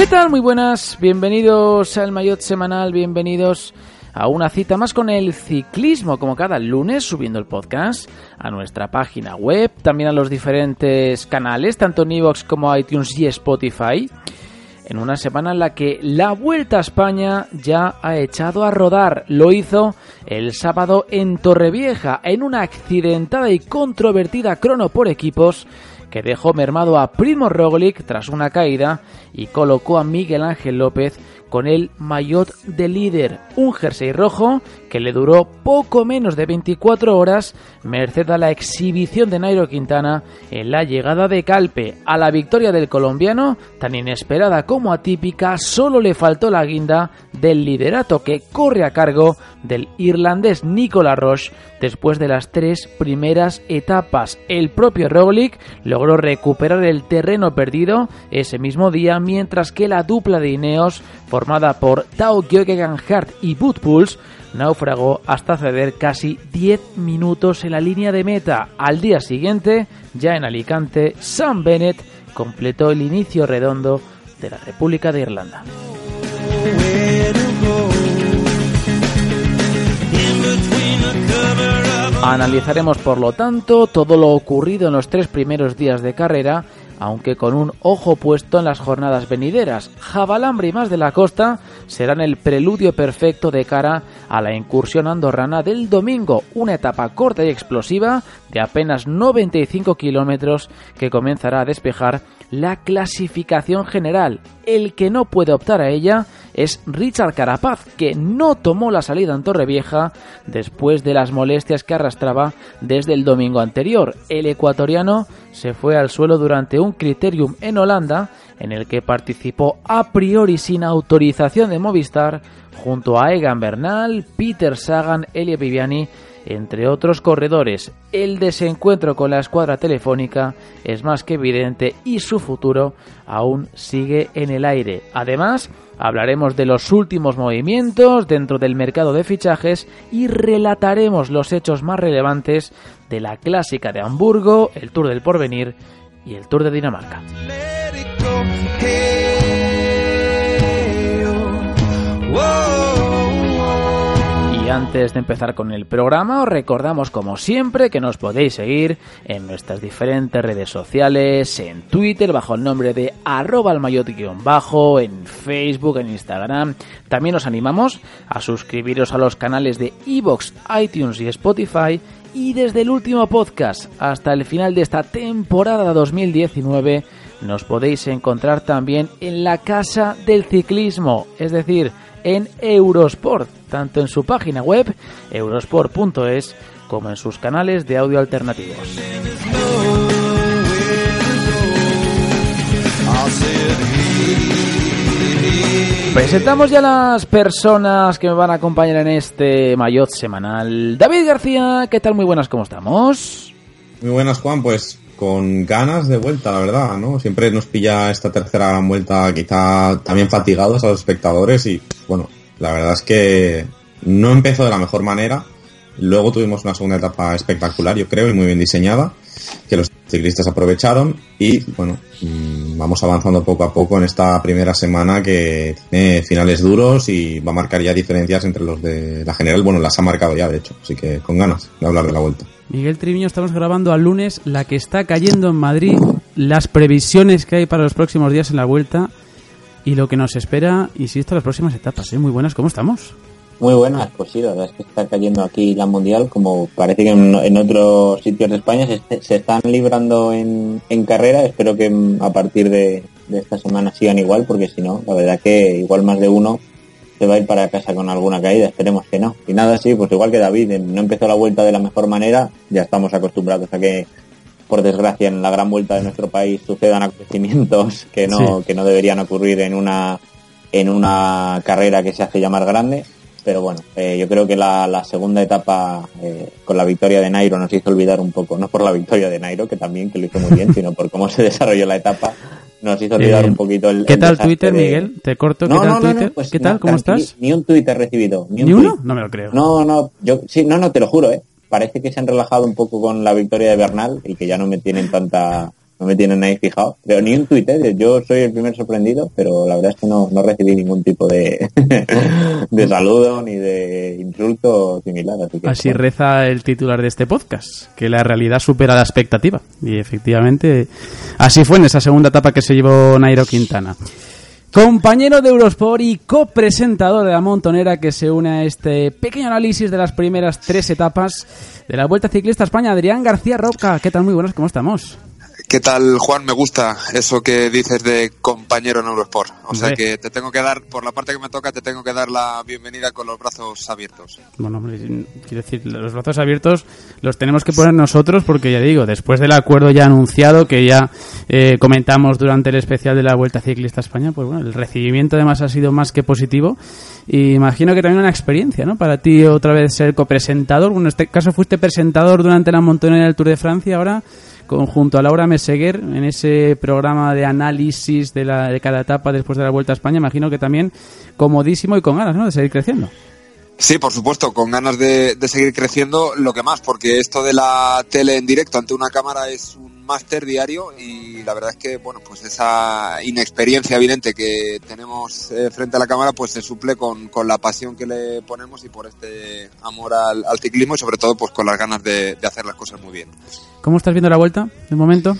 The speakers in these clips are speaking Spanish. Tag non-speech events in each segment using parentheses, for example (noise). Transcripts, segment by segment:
¿Qué tal? Muy buenas, bienvenidos al Mayotte Semanal, bienvenidos a una cita más con el ciclismo, como cada lunes, subiendo el podcast a nuestra página web, también a los diferentes canales, tanto en iVoox como iTunes y Spotify. En una semana en la que la Vuelta a España ya ha echado a rodar. Lo hizo el sábado en Torrevieja, en una accidentada y controvertida crono por equipos que dejó mermado a Primo Roglic tras una caída y colocó a Miguel Ángel López con el maillot de líder, un jersey rojo que le duró poco menos de 24 horas, merced a la exhibición de Nairo Quintana en la llegada de Calpe. A la victoria del colombiano, tan inesperada como atípica, solo le faltó la guinda del liderato que corre a cargo del irlandés Nicolas Roche después de las tres primeras etapas. El propio Roglic logró recuperar el terreno perdido ese mismo día, mientras que la dupla de Ineos, formada por Tao Geoghegan Hart y Boot Pulse, naufragó hasta ceder casi 10 minutos en la línea de meta. Al día siguiente, ya en Alicante, Sam Bennett completó el inicio redondo de la República de Irlanda. Analizaremos, por lo tanto, todo lo ocurrido en los tres primeros días de carrera, aunque con un ojo puesto en las jornadas venideras. Jabalambre y más de la costa serán el preludio perfecto de cara a la incursión andorrana del domingo, una etapa corta y explosiva de apenas 95 kilómetros que comenzará a despejar la clasificación general. El que no puede optar a ella es Richard Carapaz, que no tomó la salida en Torrevieja después de las molestias que arrastraba desde el domingo anterior. El ecuatoriano se fue al suelo durante un criterium en Holanda, en el que participó a priori sin autorización de Movistar, junto a Egan Bernal, Peter Sagan, Elia Viviani, entre otros corredores. El desencuentro con la escuadra telefónica es más que evidente y su futuro aún sigue en el aire. Además, hablaremos de los últimos movimientos dentro del mercado de fichajes y relataremos los hechos más relevantes de la clásica de Hamburgo, el Tour del Porvenir y el Tour de Dinamarca. oh. Antes de empezar con el programa, os recordamos como siempre que nos podéis seguir en nuestras diferentes redes sociales, en Twitter bajo el nombre de arroba bajo en Facebook, en Instagram. También os animamos a suscribiros a los canales de Evox, iTunes y Spotify. Y desde el último podcast hasta el final de esta temporada 2019 nos podéis encontrar también en la Casa del Ciclismo, es decir, en Eurosport, tanto en su página web eurosport.es como en sus canales de audio alternativos. Presentamos ya las personas que me van a acompañar en este Mayotte semanal. David García, ¿qué tal? Muy buenas, ¿cómo estamos? Muy buenas, Juan. Pues con ganas de vuelta, la verdad, ¿no? Siempre nos pilla esta tercera vuelta quizá también fatigados a los espectadores y, bueno, la verdad es que no empezó de la mejor manera. Luego tuvimos una segunda etapa espectacular, yo creo, y muy bien diseñada, que los ciclistas aprovecharon y, bueno, mm, vamos avanzando poco a poco en esta primera semana que tiene finales duros y va a marcar ya diferencias entre los de la general. Bueno, las ha marcado ya, de hecho, así que con ganas de hablar de la vuelta. Miguel Triviño, estamos grabando al lunes la que está cayendo en Madrid, las previsiones que hay para los próximos días en la vuelta y lo que nos espera, insisto, las próximas etapas. ¿eh? Muy buenas, ¿cómo estamos? Muy buenas, pues sí, la verdad es que está cayendo aquí la mundial, como parece que en, otros sitios de España se, se están librando en, en carrera. Espero que mm, a partir de, de esta semana sigan igual, porque si no, la verdad que igual más de uno se va a ir para casa con alguna caída, esperemos que no. Y nada, sí, pues igual que David, no empezó la vuelta de la mejor manera, ya estamos acostumbrados a que por desgracia, en la gran vuelta de nuestro país sucedan acontecimientos (laughs) que no, que no deberían ocurrir en una, en una carrera que se hace llamar grande. Pero bueno, eh, yo creo que la, segunda etapa eh, con la victoria de Nairo nos hizo olvidar un poco, no por la victoria de Nairo, que también, que lo hizo muy bien, (laughs) sino por cómo se desarrolló la etapa, nos hizo olvidar un poquito el. ¿Qué tal Twitter, Miguel? Te corto. ¿Qué tal Twitter? Pues ¿Qué tal? ¿Cómo estás? Ni un Twitter recibido. ¿Ni, uno? No me lo creo. No, no, yo sí, no, no, te lo juro, ¿eh? Parece que se han relajado un poco con la victoria de Bernal y que ya no me tienen tanta no me tienen ahí fijado. Pero ni un tuit, ¿eh? yo soy el primer sorprendido, pero la verdad es que no, no recibí ningún tipo de, (laughs) de saludo ni de insulto similar. Así, reza el titular de este podcast, que la realidad supera la expectativa. Y efectivamente, así fue en esa segunda etapa que se llevó Nairo Quintana. Compañero de Eurosport y copresentador de la montonera que se une a este pequeño análisis de las primeras tres etapas de la Vuelta Ciclista España, Adrián García Roca. ¿Qué tal? Muy buenos, ¿cómo estamos? ¿Qué tal, Juan? Me gusta eso que dices de compañero en Eurosport. O sea que te tengo que dar, por la parte que me toca, te tengo que dar la bienvenida con los brazos abiertos. Bueno, quiero decir, los brazos abiertos los tenemos que poner nosotros porque ya digo, después del acuerdo ya anunciado que ya eh, comentamos durante el especial de la Vuelta Ciclista España, pues bueno, el recibimiento además ha sido más que positivo. Y imagino que también una experiencia, ¿no? Para ti otra vez ser copresentador. Bueno, en este caso fuiste presentador durante la montonera del Tour de Francia, ahora junto a Laura Meseguer en ese programa de análisis de, la, de cada etapa después de la Vuelta a España. Imagino que también comodísimo y con ganas ¿no? de seguir creciendo. Sí, por supuesto, con ganas de, de, seguir creciendo, lo que más, porque esto de la tele en directo ante una cámara es un máster diario y la verdad es que, bueno, pues esa inexperiencia evidente que tenemos eh, frente a la cámara, pues se suple con, con, la pasión que le ponemos y por este amor al, al ciclismo y sobre todo pues con las ganas de, de hacer las cosas muy bien. ¿Cómo estás viendo la vuelta de momento?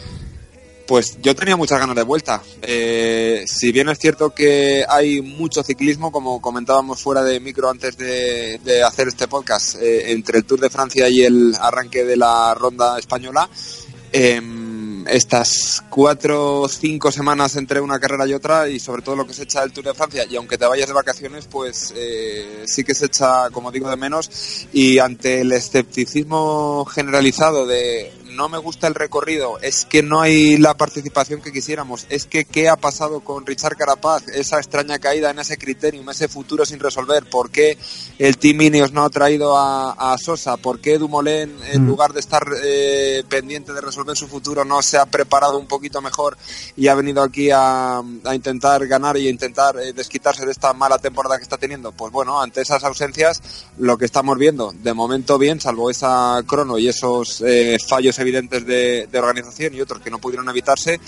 Pues yo tenía muchas ganas de vuelta. Eh, si bien es cierto que hay mucho ciclismo, como comentábamos fuera de micro antes de, hacer este podcast, eh, entre el Tour de Francia y el arranque de la ronda española, em, estas cuatro o cinco semanas entre una carrera y otra y sobre todo lo que se echa del Tour de Francia y aunque te vayas de vacaciones pues eh, sí que se echa como digo de menos y ante el escepticismo generalizado de no me gusta el recorrido, es que no hay la participación que quisiéramos, es que qué ha pasado con Richard Carapaz, esa extraña caída en ese criterium, ese futuro sin resolver, por qué el Team Ineos no ha traído a, Sosa, por qué Dumoulin en mm. lugar de estar eh, pendiente de resolver su futuro no se ha preparado un poquito mejor y ha venido aquí a, intentar ganar y intentar eh, desquitarse de esta mala temporada que está teniendo. Pues bueno, ante esas ausencias lo que estamos viendo, de momento bien, salvo esa crono y esos eh, fallos evidentes de, organización y otros que no pudieron evitarse,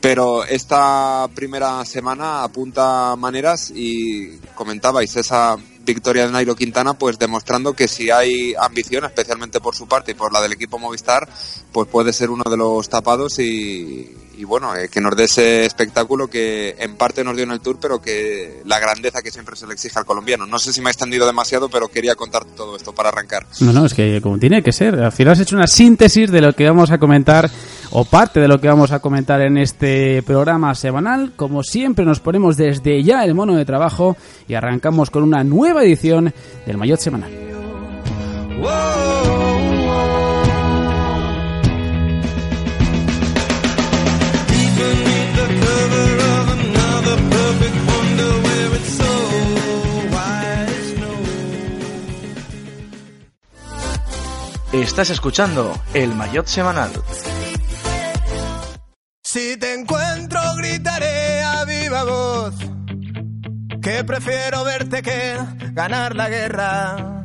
pero esta primera semana apunta maneras y comentabais esa victoria de Nairo Quintana, pues demostrando que si hay ambición, especialmente por su parte y por la del equipo Movistar, pues puede ser uno de los tapados y, y bueno, eh, que nos dé ese espectáculo que en parte nos dio en el Tour, pero que la grandeza que siempre se le exige al colombiano. No sé si me ha extendido demasiado, pero quería contar todo esto para arrancar. No, no, es que como tiene que ser. Al final has hecho una síntesis de lo que vamos a comentar, o parte de lo que vamos a comentar en este programa semanal. Como siempre, nos ponemos desde ya el mono de trabajo y arrancamos con una nueva edición del Mayotte Semanal. Estás escuchando el Mayotte Semanal. Si te encuentro gritaré a viva voz que prefiero verte que ganar la guerra.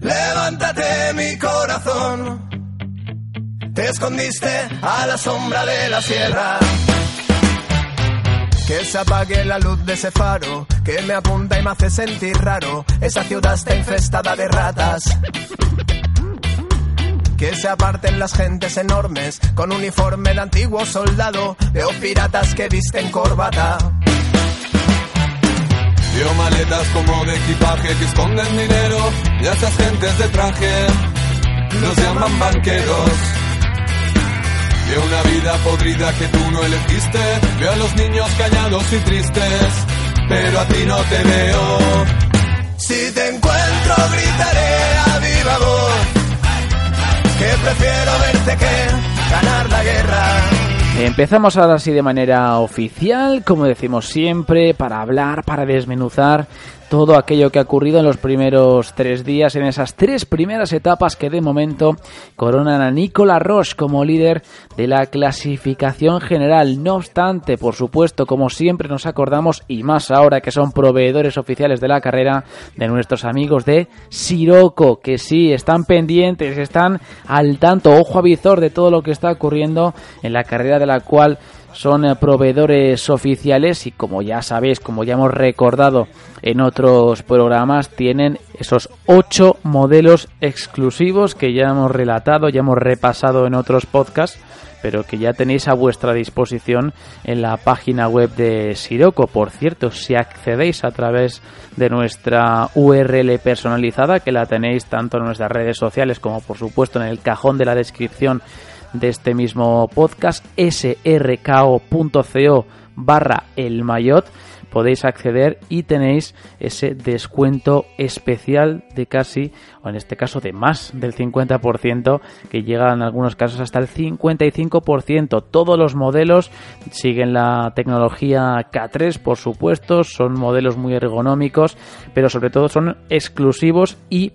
Levántate mi corazón, te escondiste a la sombra de la sierra. Que se apague la luz de ese faro que me apunta y me hace sentir raro. Esa ciudad está infestada de ratas. Que se aparten las gentes enormes con uniforme de antiguo soldado. Veo piratas que visten corbata. Veo maletas como de equipaje que esconden dinero y a esas gentes de traje los llaman banqueros. Veo una vida podrida que tú no elegiste. Veo a los niños callados y tristes, pero a ti no te veo. Si te encuentro gritaré a viva voz que prefiero verte que ganar la guerra. Empezamos ahora sí de manera oficial, como decimos siempre, para hablar, para desmenuzar todo aquello que ha ocurrido en los primeros tres días, en esas tres primeras etapas que de momento coronan a Nicolas Roche como líder de la clasificación general. No obstante, por supuesto, como siempre nos acordamos, y más ahora que son proveedores oficiales de la carrera, de nuestros amigos de Siroco, que sí, están pendientes, están al tanto, ojo a visor de todo lo que está ocurriendo en la carrera de la cual son eh, proveedores oficiales y como ya sabéis, como ya hemos recordado en otros programas, tienen esos ocho modelos exclusivos que ya hemos relatado, ya hemos repasado en otros podcasts, pero que ya tenéis a vuestra disposición en la página web de Siroco. Por cierto, si accedéis a través de nuestra URL personalizada, que la tenéis tanto en nuestras redes sociales como por supuesto en el cajón de la descripción de este mismo podcast, srko.co barra el mayot, podéis acceder y tenéis ese descuento especial de casi, o en este caso de más del 50%, que llega en algunos casos hasta el 55%. Todos los modelos siguen la tecnología K3, por supuesto, son modelos muy ergonómicos, pero sobre todo son exclusivos y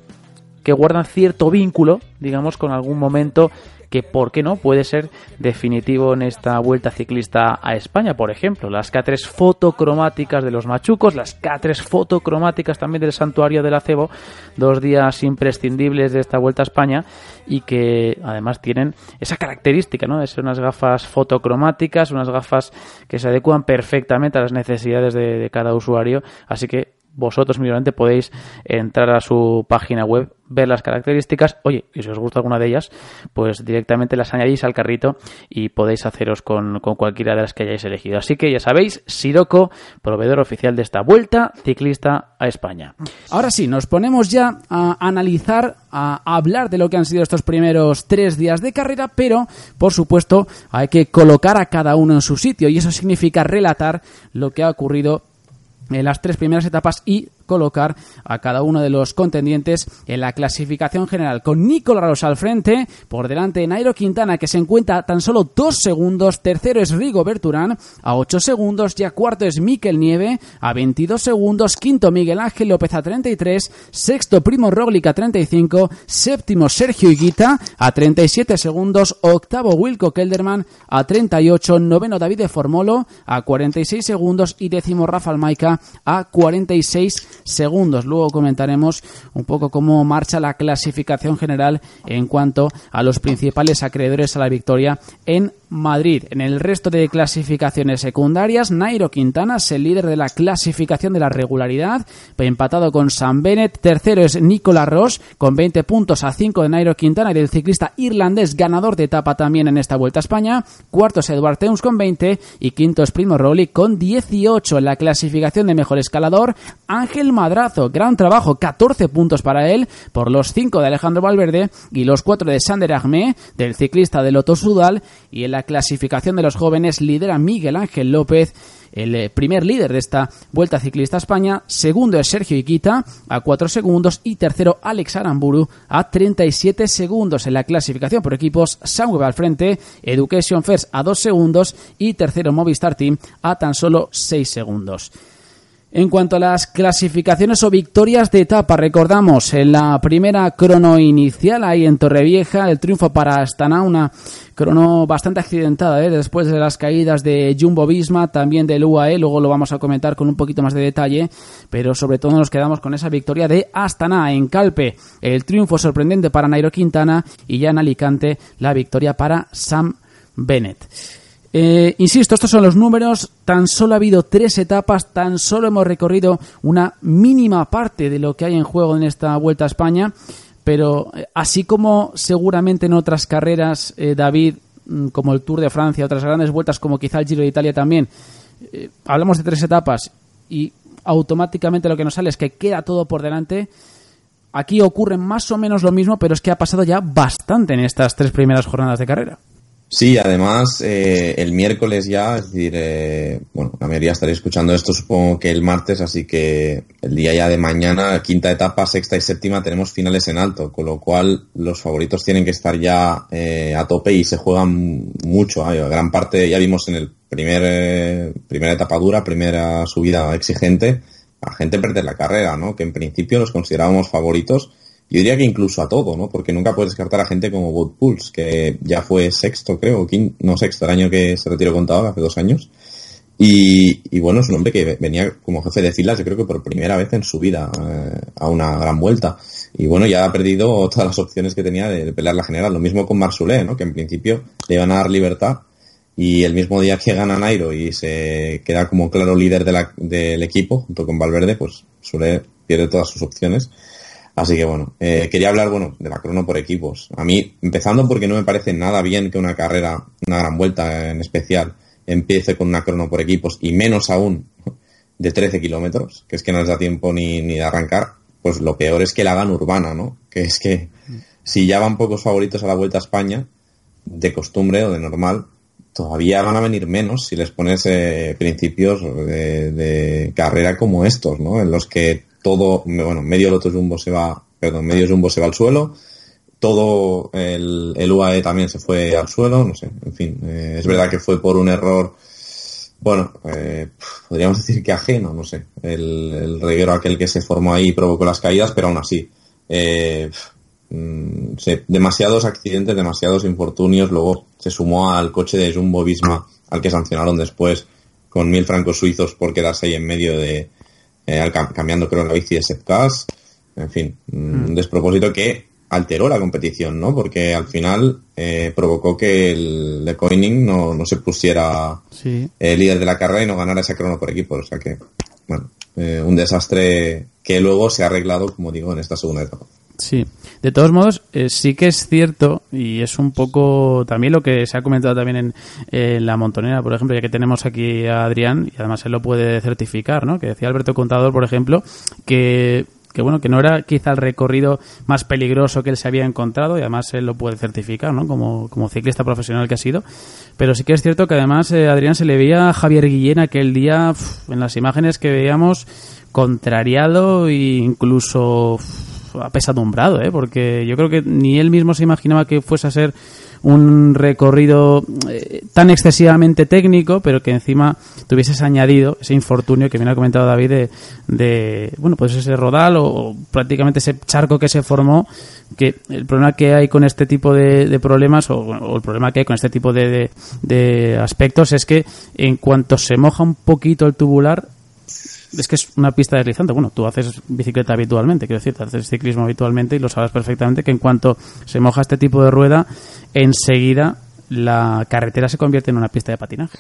que guardan cierto vínculo, digamos, con algún momento que, ¿por qué no?, puede ser definitivo en esta vuelta ciclista a España, por ejemplo. Las K3 fotocromáticas de los machucos, las K3 fotocromáticas también del Santuario del Acebo, dos días imprescindibles de esta vuelta a España y que además tienen esa característica, ¿no?, de ser unas gafas fotocromáticas, unas gafas que se adecuan perfectamente a las necesidades de, de cada usuario. Así que vosotros mismamente podéis entrar a su página web, ver las características, oye, y si os gusta alguna de ellas, pues directamente las añadís al carrito y podéis haceros con, con cualquiera de las que hayáis elegido. Así que ya sabéis, Siroco, proveedor oficial de esta vuelta ciclista a España. Ahora sí, nos ponemos ya a analizar, a hablar de lo que han sido estos primeros tres días de carrera, pero por supuesto hay que colocar a cada uno en su sitio y eso significa relatar lo que ha ocurrido las tres primeras etapas y colocar a cada uno de los contendientes en la clasificación general, con Nicolás Rosa al frente, por delante de Nairo Quintana, que se encuentra tan solo dos segundos, tercero es Rigo Berturán, a ocho segundos, ya cuarto es Miquel Nieve, a 22 segundos, quinto Miguel Ángel López a 33, sexto Primo Roglic a 35, séptimo Sergio Higuita a 37 segundos, octavo Wilco Kelderman a 38, noveno David Formolo a 46 segundos. Y décimo Rafael Maica a 46 segundos. Luego comentaremos un poco cómo marcha la clasificación general en cuanto a los principales acreedores a la victoria en Madrid. En el resto de clasificaciones secundarias, Nairo Quintana es el líder de la clasificación de la regularidad, empatado con Sam Bennett. Tercero es Nicolas Ross, con 20 puntos a 5 de Nairo Quintana y del ciclista irlandés ganador de etapa también en esta Vuelta a España. Cuarto es Edward Teuns con 20 y quinto es Primo Roglic con 18 en la clasificación de mejor escalador. Ángel Madrazo, gran trabajo, 14 puntos para él por los 5 de Alejandro Valverde y los 4 de Sander Agmé, del ciclista de Loto Sudal y en la clasificación de los jóvenes lidera Miguel Ángel López el eh, primer líder de esta Vuelta Ciclista a España, segundo es Sergio Iquita a 4 segundos. Y tercero Alex Aramburu a 37 segundos en la clasificación por equipos, Sunweb al frente, Education First a 2 segundos. Y tercero Movistar Team a tan solo 6 segundos. En cuanto a las clasificaciones o victorias de etapa, recordamos en la primera crono inicial ahí en Torrevieja, el triunfo para Astana, una crono bastante accidentada ¿eh? después de las caídas de Jumbo Visma, también del UAE, luego lo vamos a comentar con un poquito más de detalle, pero sobre todo nos quedamos con esa victoria de Astana en Calpe, el triunfo sorprendente para Nairo Quintana y ya en Alicante la victoria para Sam Bennett. Eh, insisto, estos son los números. Tan solo ha habido tres etapas, tan solo hemos recorrido una mínima parte de lo que hay en juego en esta Vuelta a España. Pero eh, así como seguramente en otras carreras, eh, David, mm, como el Tour de Francia, otras grandes vueltas como quizá el Giro de Italia también, hablamos de tres etapas y automáticamente lo que nos sale es que queda todo por delante. Aquí ocurre más o menos lo mismo, pero es que ha pasado ya bastante en estas tres primeras jornadas de carrera. Sí, además eh, el miércoles ya, es decir, eh, bueno, la mayoría estaría escuchando esto supongo que el martes, así que el día ya de mañana, quinta etapa, sexta y séptima, tenemos finales en alto, con lo cual los favoritos tienen que estar ya eh, a tope y se juegan mucho. gran parte, ya vimos en el primer primera etapa dura, primera subida exigente, a gente perder la carrera, ¿no? Que en principio los considerábamos favoritos yo diría que incluso a todo, ¿no? Porque nunca puedes descartar a gente como Bob Pulse, que ya fue sexto, creo, quinto, no sexto, el año que se retiró contador, hace dos años. Y, bueno, es un hombre que venía como jefe de filas, yo creo que por primera vez en su vida, eh, a una gran vuelta. Y bueno, ya ha perdido todas las opciones que tenía de pelear la general. Lo mismo con Marsulé, ¿no? Que en principio le iban a dar libertad. Y el mismo día que gana Nairo y se queda como claro líder del equipo, junto con Valverde, pues Sule pierde todas sus opciones. Así que bueno, eh, quería hablar bueno de la crono por equipos. A mí, empezando porque no me parece nada bien que una carrera, una gran vuelta en especial, empiece con una crono por equipos y menos aún de 13 kilómetros, que es que no les da tiempo ni, ni de arrancar, pues lo peor es que la hagan urbana, ¿no? Que es que si ya van pocos favoritos a la Vuelta a España, de costumbre o de normal, todavía van a venir menos si les pones eh, principios de, de, carrera como estos, ¿no? En los que todo, bueno, medio loto jumbo se va, perdón, medio jumbo se va al suelo, todo el, el UAE también se fue al suelo, no sé, en fin, eh, es verdad que fue por un error, bueno, eh, podríamos (laughs) decir que ajeno, no sé, el, el reguero aquel que se formó ahí provocó las caídas, pero aún así, eh, mm, demasiados accidentes, demasiados infortunios, luego se sumó al coche de Jumbo Visma, al que sancionaron después con mil francos suizos por quedarse ahí en medio de, eh, cambiando creo la bici de Sepkas, en fin, un mm. despropósito que alteró la competición, ¿no? Porque al final eh, provocó que el de Coining no, no se pusiera el eh, líder de la carrera y no ganara ese crono por equipo. O sea que, bueno, un desastre que luego se ha arreglado, como digo, en esta segunda etapa. Sí, de todos modos, eh, sí que es cierto, y es un poco también lo que se ha comentado también en, la montonera, por ejemplo, ya que tenemos aquí a Adrián, y además él lo puede certificar, ¿no? Que decía Alberto Contador, por ejemplo, que que bueno, que no era quizá el recorrido más peligroso que él se había encontrado y además él lo puede certificar, ¿no? Como, como ciclista profesional que ha sido. Pero sí que es cierto que además eh, Adrián se le veía a Javier Guillén aquel día en las imágenes que veíamos contrariado e incluso apesadumbrado, ¿eh? porque yo creo que ni él mismo se imaginaba que fuese a ser un recorrido eh, tan excesivamente técnico, pero que encima tuvieses añadido ese infortunio que bien ha comentado David de, bueno, pues ese rodal o, prácticamente ese charco que se formó, que el problema que hay con este tipo de, problemas o, el problema que hay con este tipo de, de aspectos es que en cuanto se moja un poquito el tubular, es que es una pista deslizante. Bueno, tú haces bicicleta habitualmente, quiero decir, haces ciclismo habitualmente y lo sabes perfectamente que en cuanto se moja este tipo de rueda, enseguida la carretera se convierte en una pista de patinaje.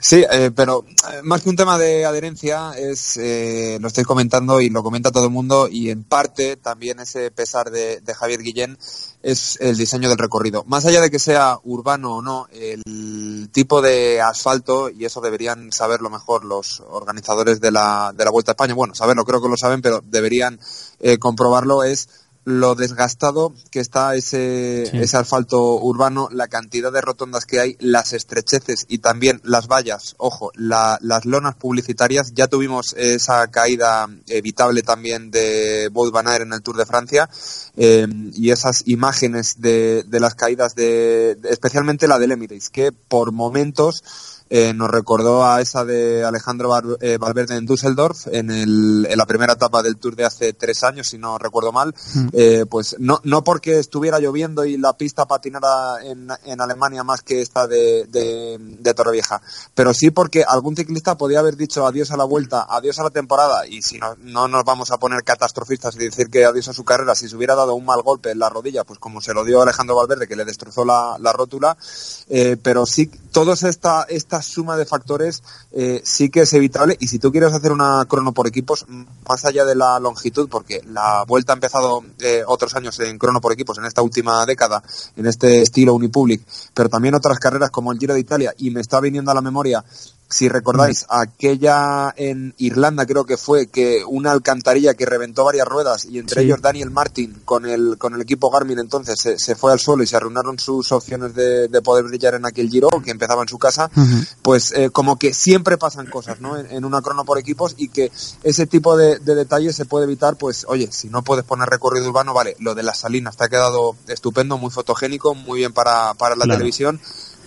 Sí, eh, pero eh, más que un tema de adherencia, es eh, lo estoy comentando y lo comenta todo el mundo y en parte también ese pesar de, Javier Guillén es el diseño del recorrido. Más allá de que sea urbano o no, el tipo de asfalto, y eso deberían saberlo mejor los organizadores de la, de la Vuelta a España, bueno, saberlo creo que lo saben, pero deberían comprobarlo, es lo desgastado que está ese, ese asfalto urbano, la cantidad de rotondas que hay, las estrecheces y también las vallas, ojo, las lonas publicitarias. Ya tuvimos esa caída evitable también de Boyd Van en el Tour de Francia eh, y esas imágenes de, de las caídas de, especialmente la del Emirates, que por momentos eh, nos recordó a esa de Alejandro eh, Valverde en Düsseldorf en, el, en, la primera etapa del Tour de hace tres años, si no recuerdo mal. Mm. Eh, pues no, no porque estuviera lloviendo y la pista patinara en, en Alemania más que esta de, de, de, Torrevieja, pero sí porque algún ciclista podía haber dicho adiós a la vuelta, adiós a la temporada y si no, no nos vamos a poner catastrofistas y decir que adiós a su carrera, si se hubiera dado un mal golpe en la rodilla, pues como se lo dio Alejandro Valverde que le destrozó la, la rótula, pero sí todos esta, esta suma de factores eh, sí que es evitable. Y si tú quieres hacer una crono por equipos, más allá de la longitud, porque la vuelta ha empezado eh, otros años en crono por equipos en esta última década, en este estilo Unipublic, pero también otras carreras como el Giro de Italia y me está viniendo a la memoria si recordáis, aquella en Irlanda creo que fue que una alcantarilla que reventó varias ruedas y entre ellos Daniel Martin con el, con el equipo Garmin entonces se, fue al suelo y se arruinaron sus opciones de, poder brillar en aquel giro que empezaba en su casa, pues eh, como que siempre pasan cosas ¿no? En, una crono por equipos y que ese tipo de, detalles se puede evitar, pues oye, si no puedes poner recorrido urbano, vale, lo de las salinas te ha quedado estupendo, muy fotogénico, muy bien para, para la televisión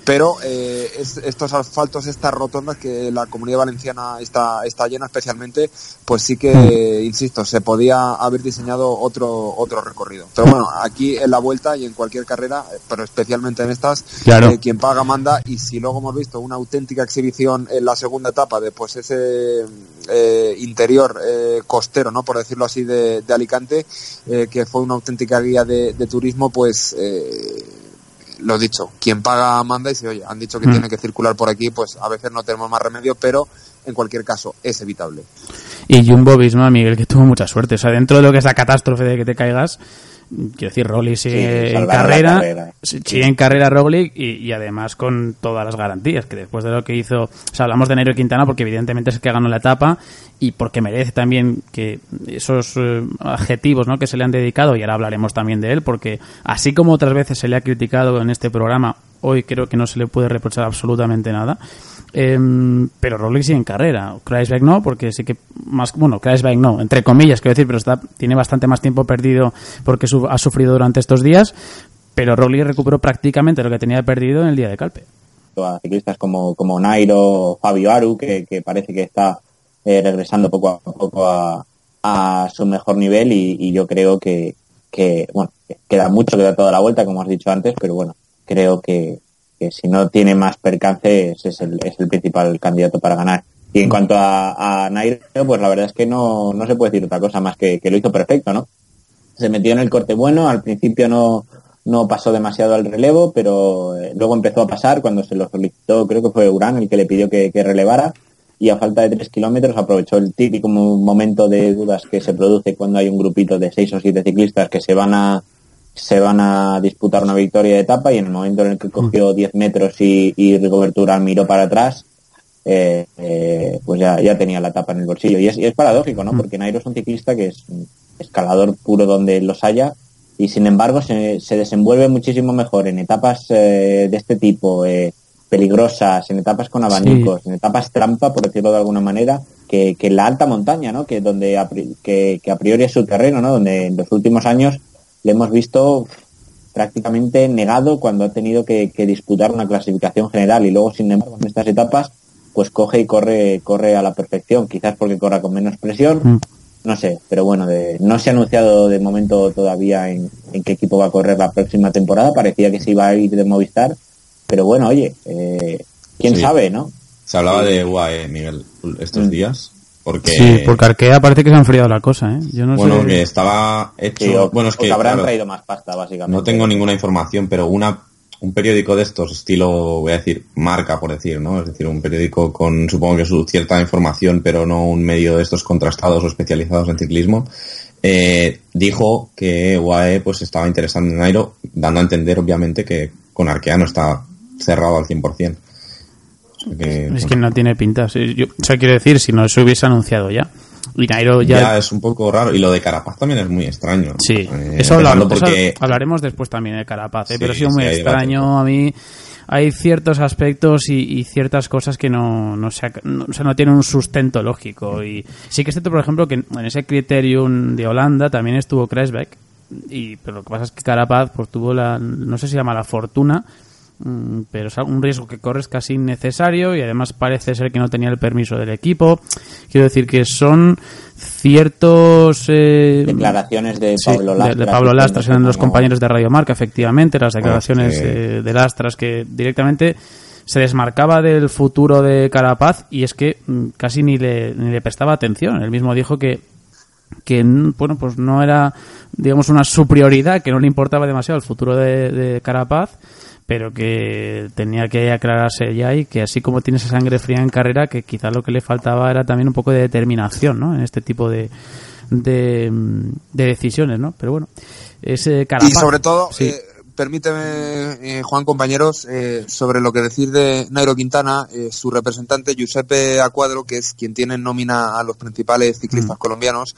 pero eh, estos asfaltos, estas rotondas que la comunidad valenciana está, está llena especialmente, pues sí que, hmm. insisto, se podía haber diseñado otro, otro recorrido. Pero bueno, aquí en la vuelta y en cualquier carrera, pero especialmente en estas, eh, quien paga manda y si luego hemos visto una auténtica exhibición en la segunda etapa de pues ese eh, interior costero, ¿no? por decirlo así, de, Alicante, que fue una auténtica guía de, de turismo, pues lo dicho, quien paga manda y si, oye, han dicho que mm. tiene que circular por aquí, pues a veces no tenemos más remedio, pero en cualquier caso es evitable. Y Jumbo Visma, Miguel, que tuvo mucha suerte. O sea, dentro de lo que es la catástrofe de que te caigas, quiero decir, Roglic sigue en carrera, sigue en carrera Roglic y, además con todas las garantías, que después de lo que hizo, o sea, hablamos de Nairo Quintana porque evidentemente es el que ganó la etapa y porque merece también que esos eh, adjetivos ¿no? que se le han dedicado, y ahora hablaremos también de él, porque así como otras veces se le ha criticado en este programa, hoy creo que no se le puede reprochar absolutamente nada. Em, pero Rolex sigue en carrera. Kreisberg no, porque sí que más, bueno, Kreisberg no, entre comillas, quiero decir, pero está, tiene bastante más tiempo perdido porque ha sufrido durante estos días, pero Rolex recuperó prácticamente lo que tenía perdido en el día de Calpe. A ciclistas como, como Nairo, Fabio Aru, que, parece que está eh, regresando poco a poco a, su mejor nivel y, yo creo que, que, bueno, queda mucho, queda toda la vuelta, como has dicho antes, pero bueno, creo que, que si no tiene más percances es el, es el principal candidato para ganar. Y en cuanto a, a Nairo, pues la verdad es que no, no se puede decir otra cosa más que, que lo hizo perfecto, ¿no? Se metió en el corte bueno, al principio no, no pasó demasiado al relevo, pero eh, luego empezó a pasar cuando se lo solicitó, creo que fue Urán el que le pidió que, que relevara, y a falta de tres kilómetros aprovechó el típico momento de dudas que se produce cuando hay un grupito de seis o siete ciclistas que se van a, se van a disputar una victoria de etapa y en el momento en el que cogió 10 metros y, y Rigoberto miró para atrás, eh, eh, pues ya, ya tenía la etapa en el bolsillo. Y es, es paradójico, ¿no? Porque Nairo es un ciclista que es escalador puro donde los haya y sin embargo se, se desenvuelve muchísimo mejor en etapas eh, de este tipo, peligrosas, en etapas con abanicos, en etapas trampa, por decirlo de alguna manera, que, que en la alta montaña, ¿no? Que donde que, que a priori es su terreno, ¿no? Donde en los últimos años le hemos visto prácticamente negado cuando ha tenido que, disputar una clasificación general y luego, sin embargo, en estas etapas, pues coge y corre, corre a la perfección, quizás porque corra con menos presión, mm. no sé, pero bueno, de, no se ha anunciado de momento todavía en, qué equipo va a correr la próxima temporada, parecía que se iba a ir de Movistar, pero bueno, oye, eh, quién sabe, ¿no? Se hablaba de UAE, Miguel, estos mm. días, porque... Sí, porque Arkea parece que se ha enfriado la cosa, ¿eh? Yo no bueno, que estaba hecho... bueno, es que... habrán traído más pasta, básicamente. No tengo ninguna información, pero una un periódico de estos, estilo, voy a decir, marca, por decir, ¿no? Es decir, un periódico con, supongo que su cierta información, pero no un medio de estos contrastados o especializados en ciclismo, eh, dijo que UAE pues estaba interesado en Nairo, dando a entender, obviamente, que con Arkea no está cerrado al 100% es que no tiene pinta. o sea, quiero decir, si no se hubiese anunciado ya. Y Nairo ya... es un poco raro. Y lo de Carapaz también es muy extraño. Sí, eh, eso, hablaremos después también de Carapaz. ¿eh? pero ha sido muy extraño a mí. Hay ciertos aspectos y, ciertas cosas que no, no, se, no, o sea, no tienen un sustento lógico. Y sí que es cierto, por ejemplo, que en ese criterium de Holanda también estuvo Kresbeck. Y, pero lo que pasa es que Carapaz pues, tuvo la, no sé si llama la fortuna, pero es un riesgo que corres casi innecesario y además parece ser que no tenía el permiso del equipo. Quiero decir que son ciertos eh, declaraciones de Pablo Lastras, de, Pablo Lastras eran los compañeros de Radio Marca efectivamente las declaraciones eh, de Lastras que directamente se desmarcaba del futuro de Carapaz y es que mm, casi ni le, ni le prestaba atención. Él mismo dijo que que bueno pues no era digamos una su prioridad que no le importaba demasiado el futuro de, de Carapaz pero que tenía que aclararse ya y que así como tiene esa sangre fría en carrera, que quizás lo que le faltaba era también un poco de determinación, ¿no? En este tipo de, de, decisiones, ¿no? Pero bueno, ese Y sobre todo, eh, permíteme, eh, Juan, compañeros, eh, sobre lo que decir de Nairo Quintana, eh, su representante Giuseppe Acuadro, que es quien tiene en nómina a los principales ciclistas colombianos.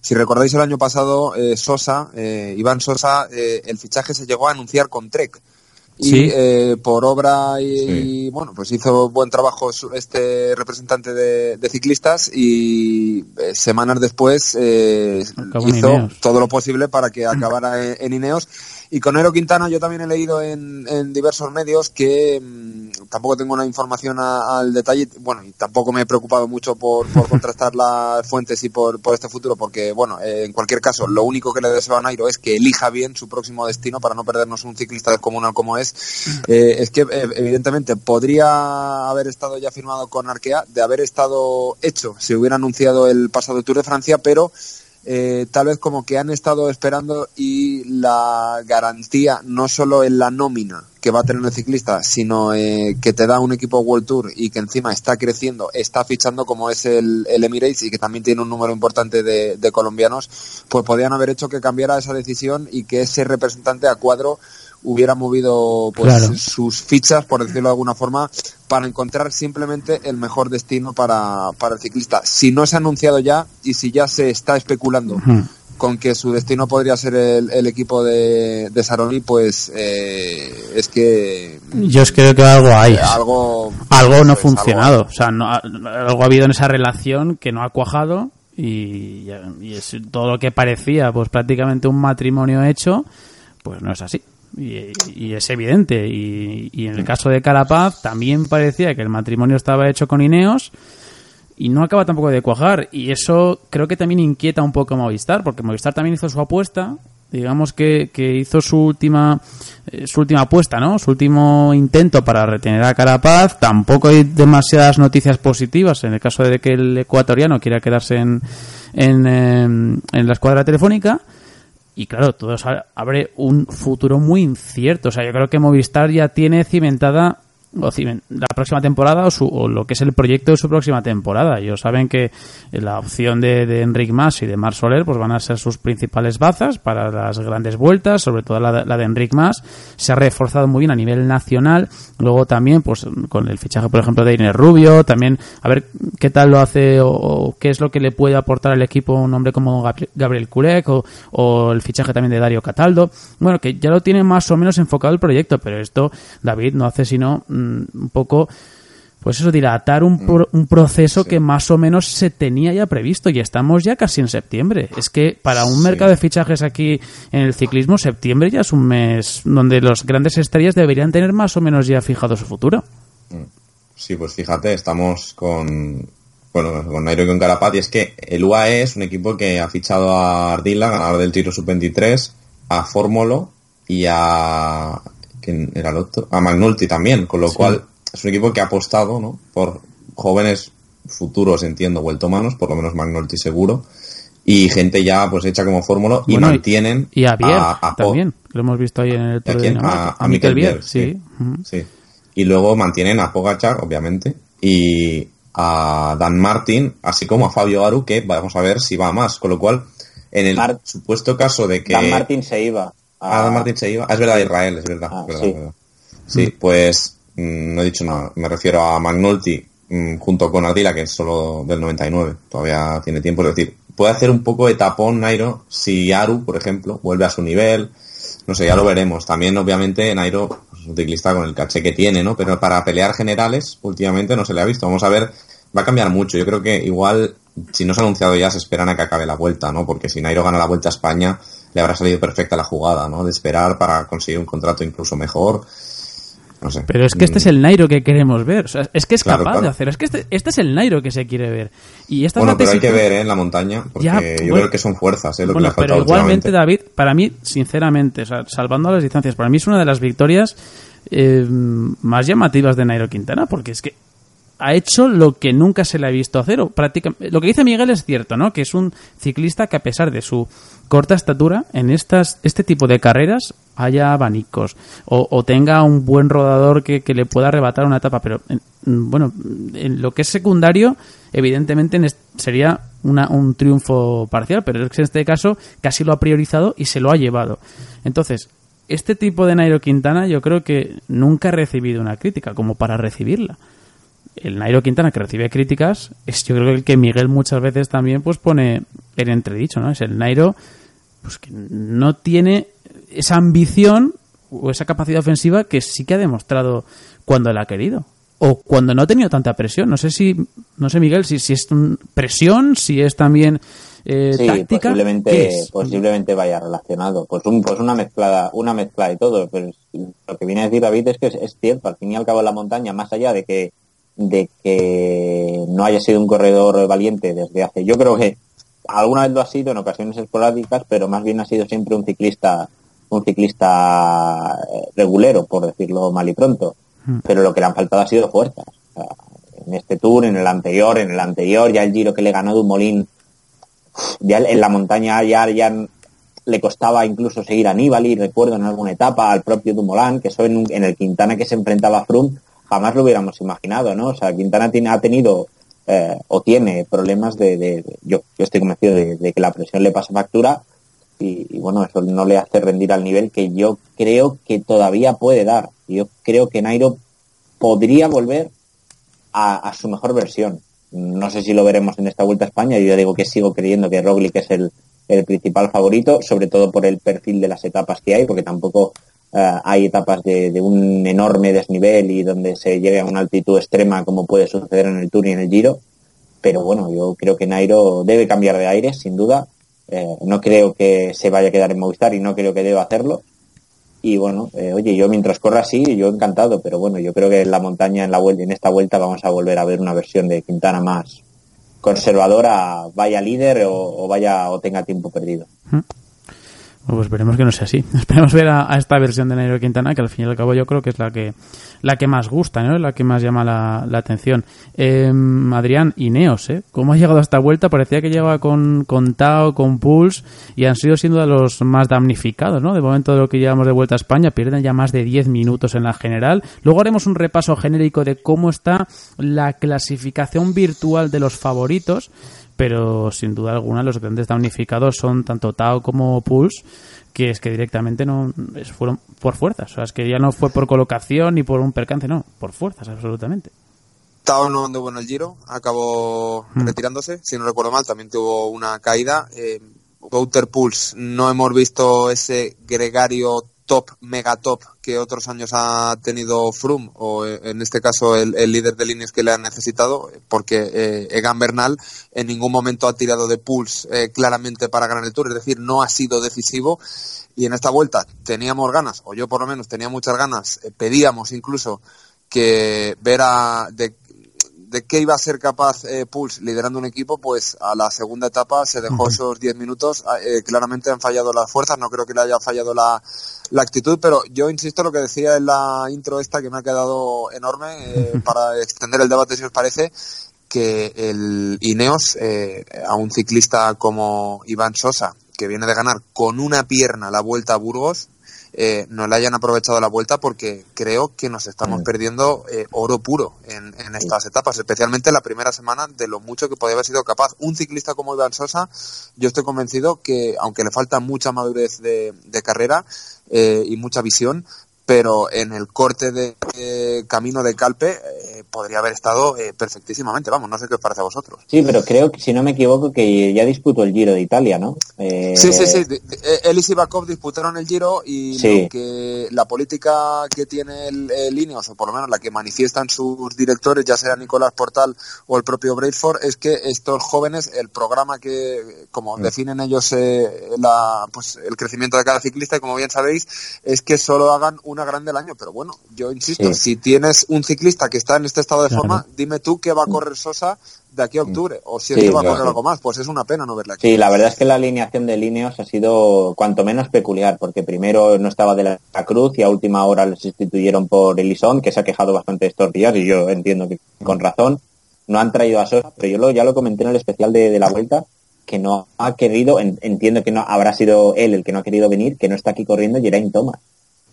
Si recordáis el año pasado, eh, Sosa, eh, Iván Sosa, eh, el fichaje se llegó a anunciar con Trek. Y Sí. eh, por obra y, Sí. y, bueno, pues hizo buen trabajo su- este representante de, de ciclistas y eh, semanas después eh, hizo todo lo posible para que acabara (clears throat) en, en Ineos. Y con Ero Quintana yo también he leído en, en diversos medios que mm, tampoco tengo una información a- al detalle, bueno, y tampoco me he preocupado mucho por, por (laughs) contrastar las fuentes y por, por este futuro, porque bueno, eh, en cualquier caso, lo único que le deseo a Nairo es que elija bien su próximo destino para no perdernos un ciclista descomunal como es. Eh, es que eh, evidentemente podría haber estado ya firmado con Arkea, de haber estado hecho, se hubiera anunciado el pasado Tour de Francia, pero eh, tal vez como que han estado esperando y la garantía no solo en la nómina que va a tener el ciclista, sino eh, que te da un equipo World Tour y que encima está creciendo, está fichando como es el, Emirates y que también tiene un número importante de, de colombianos, pues podían haber hecho que cambiara esa decisión y que ese representante a cuadro hubiera movido pues Claro. sus fichas, por decirlo de alguna forma, para encontrar simplemente el mejor destino para, para el ciclista. Si no se ha anunciado ya y si ya se está especulando con que su destino podría ser el, el equipo de, de Saroni, pues eh, es que Yo es creo que algo hay. eh, algo algo no ha pues, algo- funcionado. O sea, no algo ha habido en esa relación que no ha cuajado y, y es todo lo que parecía pues prácticamente un matrimonio hecho, pues no es así. Y, es evidente. Y, y en el caso de Carapaz también parecía que el matrimonio estaba hecho con Ineos y no acaba tampoco de cuajar. Y eso creo que también inquieta un poco a Movistar, porque Movistar también hizo su apuesta. Digamos que, que hizo su última eh, su última apuesta, ¿no? Su último intento para retener a Carapaz. Tampoco hay demasiadas noticias positivas en el caso de que el ecuatoriano quiera quedarse en, en, eh, en la escuadra telefónica. Y claro, todo abre un futuro muy incierto. O sea, yo creo que Movistar ya tiene cimentada o cimen- la próxima temporada o, su- o lo que es el proyecto de su próxima temporada. Ellos saben que la opción de, de Enric Mas y de Mar Soler pues van a ser sus principales bazas para las grandes vueltas, sobre todo la, la de Enric Mas. Se ha reforzado muy bien a nivel nacional. Luego también, pues con el fichaje, por ejemplo, de Inés Rubio, también a ver qué tal lo hace o, qué es lo que le puede aportar al equipo un hombre como Gabri- Gabriel Kurek o, o el fichaje también de Dario Cataldo. Bueno, que ya lo tiene más o menos enfocado el proyecto, pero esto, David, no hace sino un poco pues eso, dilatar un, pro- un proceso que más o menos se tenía ya previsto y estamos ya casi en septiembre. Es que para un Sí. mercado de fichajes aquí en el ciclismo, septiembre ya es un mes donde los grandes estrellas deberían tener más o menos ya fijado su futuro. Sí, pues fíjate, estamos con bueno, con Nairo y con Carapaz y es que el UAE es un equipo que ha fichado a Ardila, ganador del Tiro Sub-23, a Fórmulo y a ¿quién era el otro? A Magnulti también, con lo cual es un equipo que ha apostado, ¿no? por jóvenes futuros, entiendo, vueltomanos, por lo menos Magnolti seguro, y gente ya pues hecha como Fórmula y Bueno, mantienen Y a Bier a también, lo hemos visto ahí en el ¿A Tour de? Dinamarca. A, a Mikel Bier, sí. sí. Y luego mantienen a Pogachar, obviamente, y a Dan Martin, así como a Fabio Aru, que vamos a ver si va a más. Con lo cual, en el Mar- supuesto caso de que... Dan Martin se iba. Ah, a- Dan Martin se iba. Ah, es verdad, Israel, es verdad. Ah, es verdad, sí. verdad. Sí, pues mm, no he dicho nada. Me refiero a Magnolti mm, junto con Ardila, que es solo del 99. Todavía tiene tiempo. Es decir, puede hacer un poco de tapón Nairo si Aru, por ejemplo, vuelve a su nivel. No sé, ya lo veremos. También, obviamente, Nairo pues, es un ciclista con el caché que tiene, ¿no? Pero para pelear generales, últimamente no se le ha visto. Vamos a ver, va a cambiar mucho. Yo creo que igual, si no se ha anunciado ya, se esperan a que acabe la vuelta, ¿no? Porque si Nairo gana la vuelta a España, le habrá salido perfecta la jugada, ¿no? De esperar para conseguir un contrato incluso mejor. No sé. Pero es que este es el Nairo que queremos ver. O sea, es que es Claro, capaz claro. de hacer. Es que este, este es el Nairo que se quiere ver. Y esta es Bueno, pero hay que ver ¿eh? en la montaña, porque Ya, yo bueno. creo que son fuerzas, ¿eh? Lo que le Bueno, faltado pero igualmente. David, para mí, sinceramente, o sea, salvando las distancias, para mí es una de las victorias eh, más llamativas de Nairo Quintana, porque es que ha hecho lo que nunca se le ha visto hacer. O prácticamente, lo que dice Miguel es cierto, ¿no? Que es un ciclista que a pesar de su corta estatura, en estas, este tipo de carreras haya abanicos o, o tenga un buen rodador que, le pueda arrebatar una etapa. Pero, en- bueno, en lo que es secundario, evidentemente sería una- un triunfo parcial, pero es que en este caso casi lo ha priorizado y se lo ha llevado. Entonces, este tipo de Nairo Quintana yo creo que nunca ha recibido una crítica como para recibirla. El Nairo Quintana que recibe críticas es yo creo que el que Miguel muchas veces también pues pone en entredicho, ¿no? Es el Nairo pues que no tiene esa ambición o esa capacidad ofensiva que sí que ha demostrado cuando la ha querido o cuando no ha tenido tanta presión. No sé si, no sé Miguel, si, si es presión, si es también eh, sí, táctica. Posiblemente, posiblemente vaya relacionado. Pues, un, pues una mezclada, una mezcla de todo. Pues lo que viene a decir David es que es, cierto. Al fin y al cabo la montaña, más allá de que de que no haya sido un corredor valiente desde hace, yo creo que alguna vez lo ha sido en ocasiones esporádicas, pero más bien ha sido siempre un ciclista un ciclista eh, regulero, por decirlo mal y pronto. Hmm. Pero lo que le han faltado ha sido fuerzas. en este tour, en el anterior, en el anterior, ya el giro que le ganó Dumolín, ya en la montaña ya, ya le costaba incluso seguir a y recuerdo en alguna etapa, al propio Dumoulin, que eso en, en, el Quintana que se enfrentaba a Froome, jamás lo hubiéramos imaginado, ¿no? O sea, Quintana tiene, ha tenido eh, o tiene problemas de, yo, yo, estoy convencido de, que la presión le pasa factura y, bueno, eso no le hace rendir al nivel que yo creo que todavía puede dar. Yo creo que Nairo podría volver a, su mejor versión. No sé si lo veremos en esta Vuelta a España. Yo digo que sigo creyendo que Roglic es el, principal favorito, sobre todo por el perfil de las etapas que hay, porque tampoco eh, hay etapas de, de, un enorme desnivel y donde se llegue a una altitud extrema como puede suceder en el Tour y en el Giro. Pero bueno, yo creo que Nairo debe cambiar de aire, sin duda eh, no creo que se vaya a quedar en Movistar y no creo que deba hacerlo. Y bueno, eh, oye, yo mientras corra así, yo encantado, pero bueno, yo creo que en la montaña, en, la vuelta, en esta vuelta, vamos a volver a ver una versión de Quintana más conservadora, vaya líder o, vaya o tenga tiempo perdido. Pues esperemos que no sea así. (laughs) Esperemos ver a, esta versión de Nairo Quintana, que al fin y al cabo yo creo que es la que la que más gusta, ¿no? La que más llama la, atención. Eh, Adrián, Ineos, ¿eh? ¿Cómo ha llegado a esta vuelta? Parecía que llegaba con, con Tao, con Pulse, y han sido siendo de los más damnificados, ¿no? De momento de lo que llevamos de vuelta a España, pierden ya más de 10 minutos en la general. Luego haremos un repaso genérico de cómo está la clasificación virtual de los favoritos pero sin duda alguna los grandes damnificados son tanto Tao como Pulse, que es que directamente no fueron por fuerzas, o sea, es que ya no fue por colocación ni por un percance, no, por fuerzas absolutamente. Tao no anduvo en el Giro, acabó mm. retirándose, si no recuerdo mal, también tuvo una caída. Eh, Pulse, no hemos visto ese gregario top, mega top que otros años ha tenido Froome o eh, en este caso el, líder de líneas que le han necesitado porque eh, Egan Bernal en ningún momento ha tirado de pulse eh, claramente para ganar el Tour, es decir, no ha sido decisivo. Y en esta vuelta teníamos ganas, o yo por lo menos tenía muchas ganas, pedíamos incluso que ver a, de, de qué iba a ser capaz eh, Pulse liderando un equipo, pues a la segunda etapa se dejó esos 10 minutos. Ah, eh, claramente han fallado las fuerzas, no creo que le haya fallado la, la, actitud, pero yo insisto lo que decía en la intro esta que me ha quedado enorme eh, para extender el debate si os parece que el Ineos eh, a un ciclista como Iván Sosa que viene de ganar con una pierna la vuelta a Burgos eh, no le hayan aprovechado la vuelta porque creo que nos estamos mm. perdiendo eh, oro puro en, estas etapas, especialmente la primera semana de lo mucho que podía haber sido capaz. Un ciclista como Iván Sosa, yo estoy convencido que aunque le falta mucha madurez de, carrera eh, y mucha visión, pero en el corte de camino de Calpe podría haber estado eh, perfectísimamente. Vamos, no sé qué os parece a vosotros. Sí, pero creo que, si no me equivoco, que ya disputó el Giro de Italia, ¿no? Eh, sí, sí, sí. Él y Sivakov disputaron el Giro y que la política que tiene el, el, o por lo menos la que manifiestan sus directores, ya sea Nicolás Portal o el propio Braidford, es que estos jóvenes, el programa que, como mm. definen ellos la, pues, el crecimiento de cada ciclista, y como bien sabéis, es que solo hagan un una grande el año, pero bueno, yo insisto, si tienes un ciclista que está en este estado de forma, dime tú qué va a correr Sosa de aquí a octubre, o si es que va a correr algo más, pues es una pena no verla aquí. Sí, la verdad es que la alineación de líneas ha sido cuanto menos peculiar, porque primero no estaba de la Cruz y a última hora le sustituyeron por Elison, que se ha quejado bastante estos días y yo entiendo que con razón. No han traído a Sosa, pero yo lo, ya lo comenté en el especial de, la vuelta, que no ha querido, entiendo que no habrá sido él el que no ha querido venir, que no está aquí corriendo Geraint Thomas.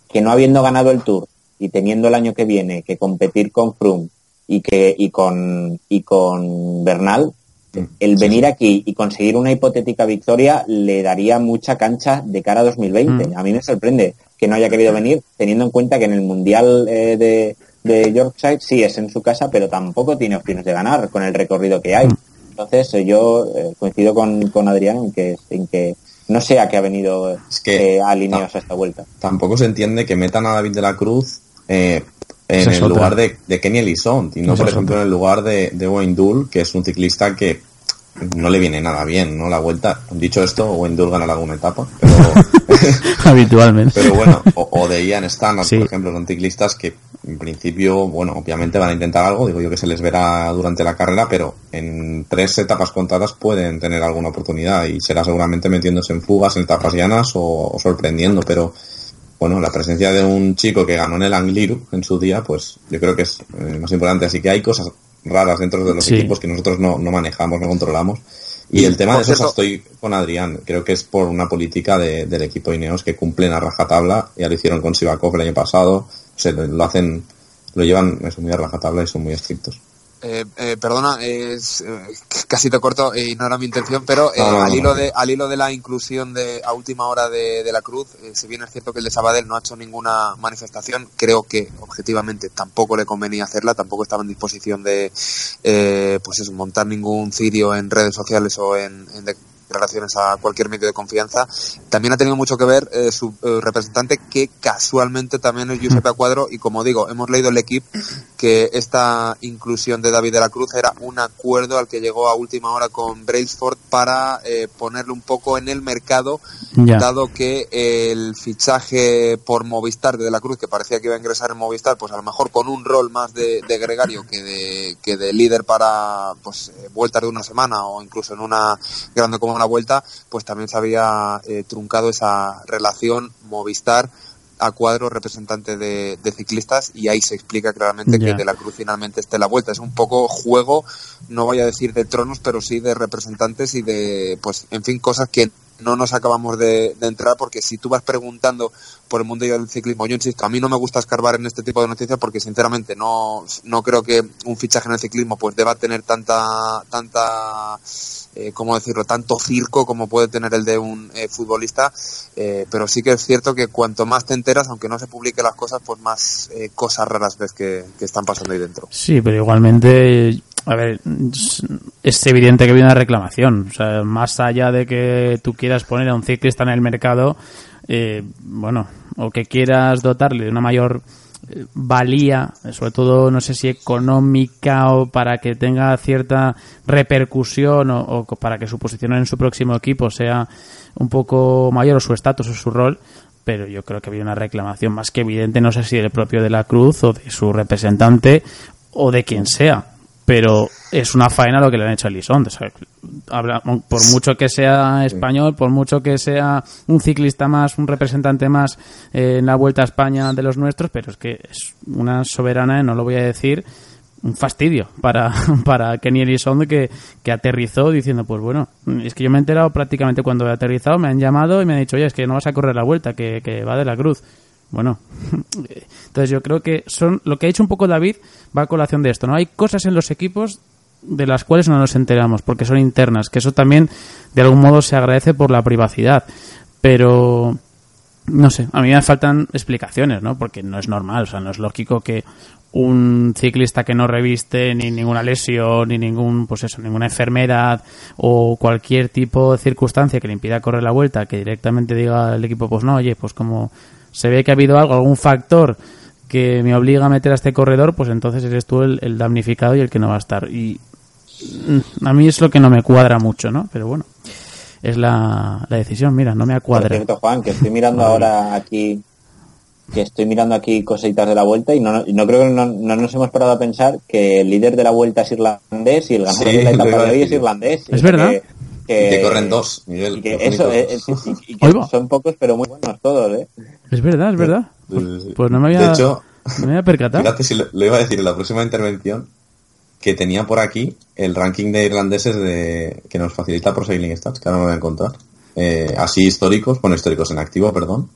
Que no habiendo ganado el Tour y teniendo el año que viene que competir con Froome y que y con y con Bernal, mm. el venir aquí y conseguir una hipotética victoria le daría mucha cancha de cara a 2020. Mm. A mí me sorprende. que no haya querido venir, teniendo en cuenta que en el Mundial eh, de, de Yorkshire sí es en su casa, pero tampoco tiene opciones de ganar con el recorrido que hay. Entonces eh, yo eh, coincido con, con Adrián en que, en que no sé a qué ha venido Es que- eh, alineados a esta vuelta. Tampoco se entiende que metan a David de la Cruz eh, en el lugar de, de Kenny Elizont y no, por ejemplo, en el lugar de, de Wayne Dull, que es un ciclista que no le viene nada bien, ¿no? La vuelta. Dicho esto, Wayne Dull ganará alguna etapa, pero, (laughs) habitualmente. pero bueno, o, o de Ian Stannard, Sí. por ejemplo, son ciclistas que en principio, bueno, obviamente van a intentar algo, digo yo que se les verá durante la carrera, pero en tres etapas contadas pueden tener alguna oportunidad y será seguramente metiéndose en fugas, en etapas llanas o, o sorprendiendo, pero bueno, la presencia de un chico que ganó en el Angliru en su día, pues yo creo que es eh, más importante. Así que hay cosas raras dentro de los Sí. equipos que nosotros no, no manejamos, no controlamos. Y, el tema de por eso estoy con Adrián. Creo que es por una política de- del equipo Ineos que cumplen a rajatabla. Ya lo hicieron con Sivakov el año pasado. Se lo lo hacen, lo llevan eso, muy a rajatabla y son muy estrictos. Eh, eh, perdona, es, eh, casi te corto y no era mi intención, pero eh, No, no, no, al, hilo de, al hilo de la inclusión de a última hora de, de la Cruz, si bien es cierto que el de Sabadell no ha hecho ninguna manifestación, creo que objetivamente tampoco le convenía hacerla, tampoco estaba en disposición de pues eso, montar ningún cirio en redes sociales o en, en declaraciones a cualquier medio de confianza. También ha tenido mucho que ver eh, su eh, representante, que casualmente también es Giuseppe Cuadro, y como digo, hemos leído el equipo que esta inclusión de David de la Cruz era un acuerdo al que llegó a última hora con Brailsford para eh, ponerle un poco en el mercado, dado que el fichaje por Movistar de de la Cruz, que parecía que iba a ingresar en Movistar, pues a lo mejor con un rol más de, de gregario que de, que de líder para pues vueltas de una semana o incluso en una grande como una vuelta, pues también se había eh, truncado esa relación Movistar a cuadro representante de, de ciclistas y ahí se explica claramente que de la Cruz finalmente esté en la vuelta. Es un poco juego, no voy a decir de tronos, pero sí de representantes y de, pues, en fin, cosas que no nos acabamos de, entrar porque si tú vas preguntando por el mundo del ciclismo, yo insisto, a mí no me gusta escarbar en este tipo de noticias porque sinceramente no, no creo que un fichaje en el ciclismo pues deba tener tanta, tanta, eh, ¿cómo decirlo?, tanto circo como puede tener el de un eh, futbolista, eh, pero sí que es cierto que cuanto más te enteras, aunque no se publique las cosas, pues más cosas raras ves que, que están pasando ahí dentro. Sí, pero igualmente, a ver, es- evidente que viene una reclamación. O sea, más allá de que tú quieras poner a un ciclista en el mercado, eh, bueno, o que quieras dotarle de una mayor eh, valía, sobre todo, no sé si económica o para que tenga cierta repercusión o, para que su posición en su próximo equipo sea un poco mayor o su estatus o su rol, pero yo creo que había una reclamación más que evidente, no sé si del propio de la Cruz o de su representante o de quien sea, pero es una faena lo que le han hecho a Lisón. O sea, habla- por mucho que sea español, por mucho que sea un ciclista más, un representante más eh, en la Vuelta a España de los nuestros, pero es que es una soberana, no lo voy a decir, un fastidio para, (laughs) para Kenny Elison que, que aterrizó diciendo, pues bueno, es que yo me he enterado prácticamente cuando he aterrizado, me han llamado y me han dicho, oye, es que no vas a correr la vuelta, que, que va de la cruz. Bueno, (laughs) entonces yo creo que son lo que ha hecho un poco David va a colación de esto, ¿no? Hay cosas en los equipos de las cuales no nos enteramos porque son internas, que eso también de algún modo se agradece por la privacidad, pero no sé, a mí me faltan explicaciones, ¿no? Porque no es normal, o sea, no es lógico que un ciclista que no reviste ni ninguna lesión, ni ningún, pues eso, ninguna enfermedad o cualquier tipo de circunstancia que le impida correr la vuelta, que directamente diga al equipo, pues no, oye, pues como se ve que ha habido algo, algún factor que me obliga a meter a este corredor, pues entonces eres tú el, el damnificado y el que no va a estar. Y mm, a mí es lo que no me cuadra mucho, ¿no? Pero bueno, es la, la decisión, mira, no me Por cuadra. cierto, Juan, que estoy mirando (laughs) ahora aquí, que estoy mirando aquí cositas de la vuelta y no, y no creo que no, no nos hemos parado a pensar que el líder de la vuelta es irlandés y el ganador Sí, de la etapa de hoy (laughs) es irlandés. Es verdad. Que, Y que corren dos, Miguel. y que eso, eh, y- y que son pocos pero muy buenos todos, ¿eh? Es verdad, es verdad. Sí, sí, sí. Pues no me había, De hecho, no me había percatado. fíjate si lo, lo iba a decir en la próxima intervención, que tenía por aquí el ranking de irlandeses de, que nos facilita Pro Cycling Stats, que ahora me voy a encontrar. Eh, así históricos, bueno, históricos en activo, perdón.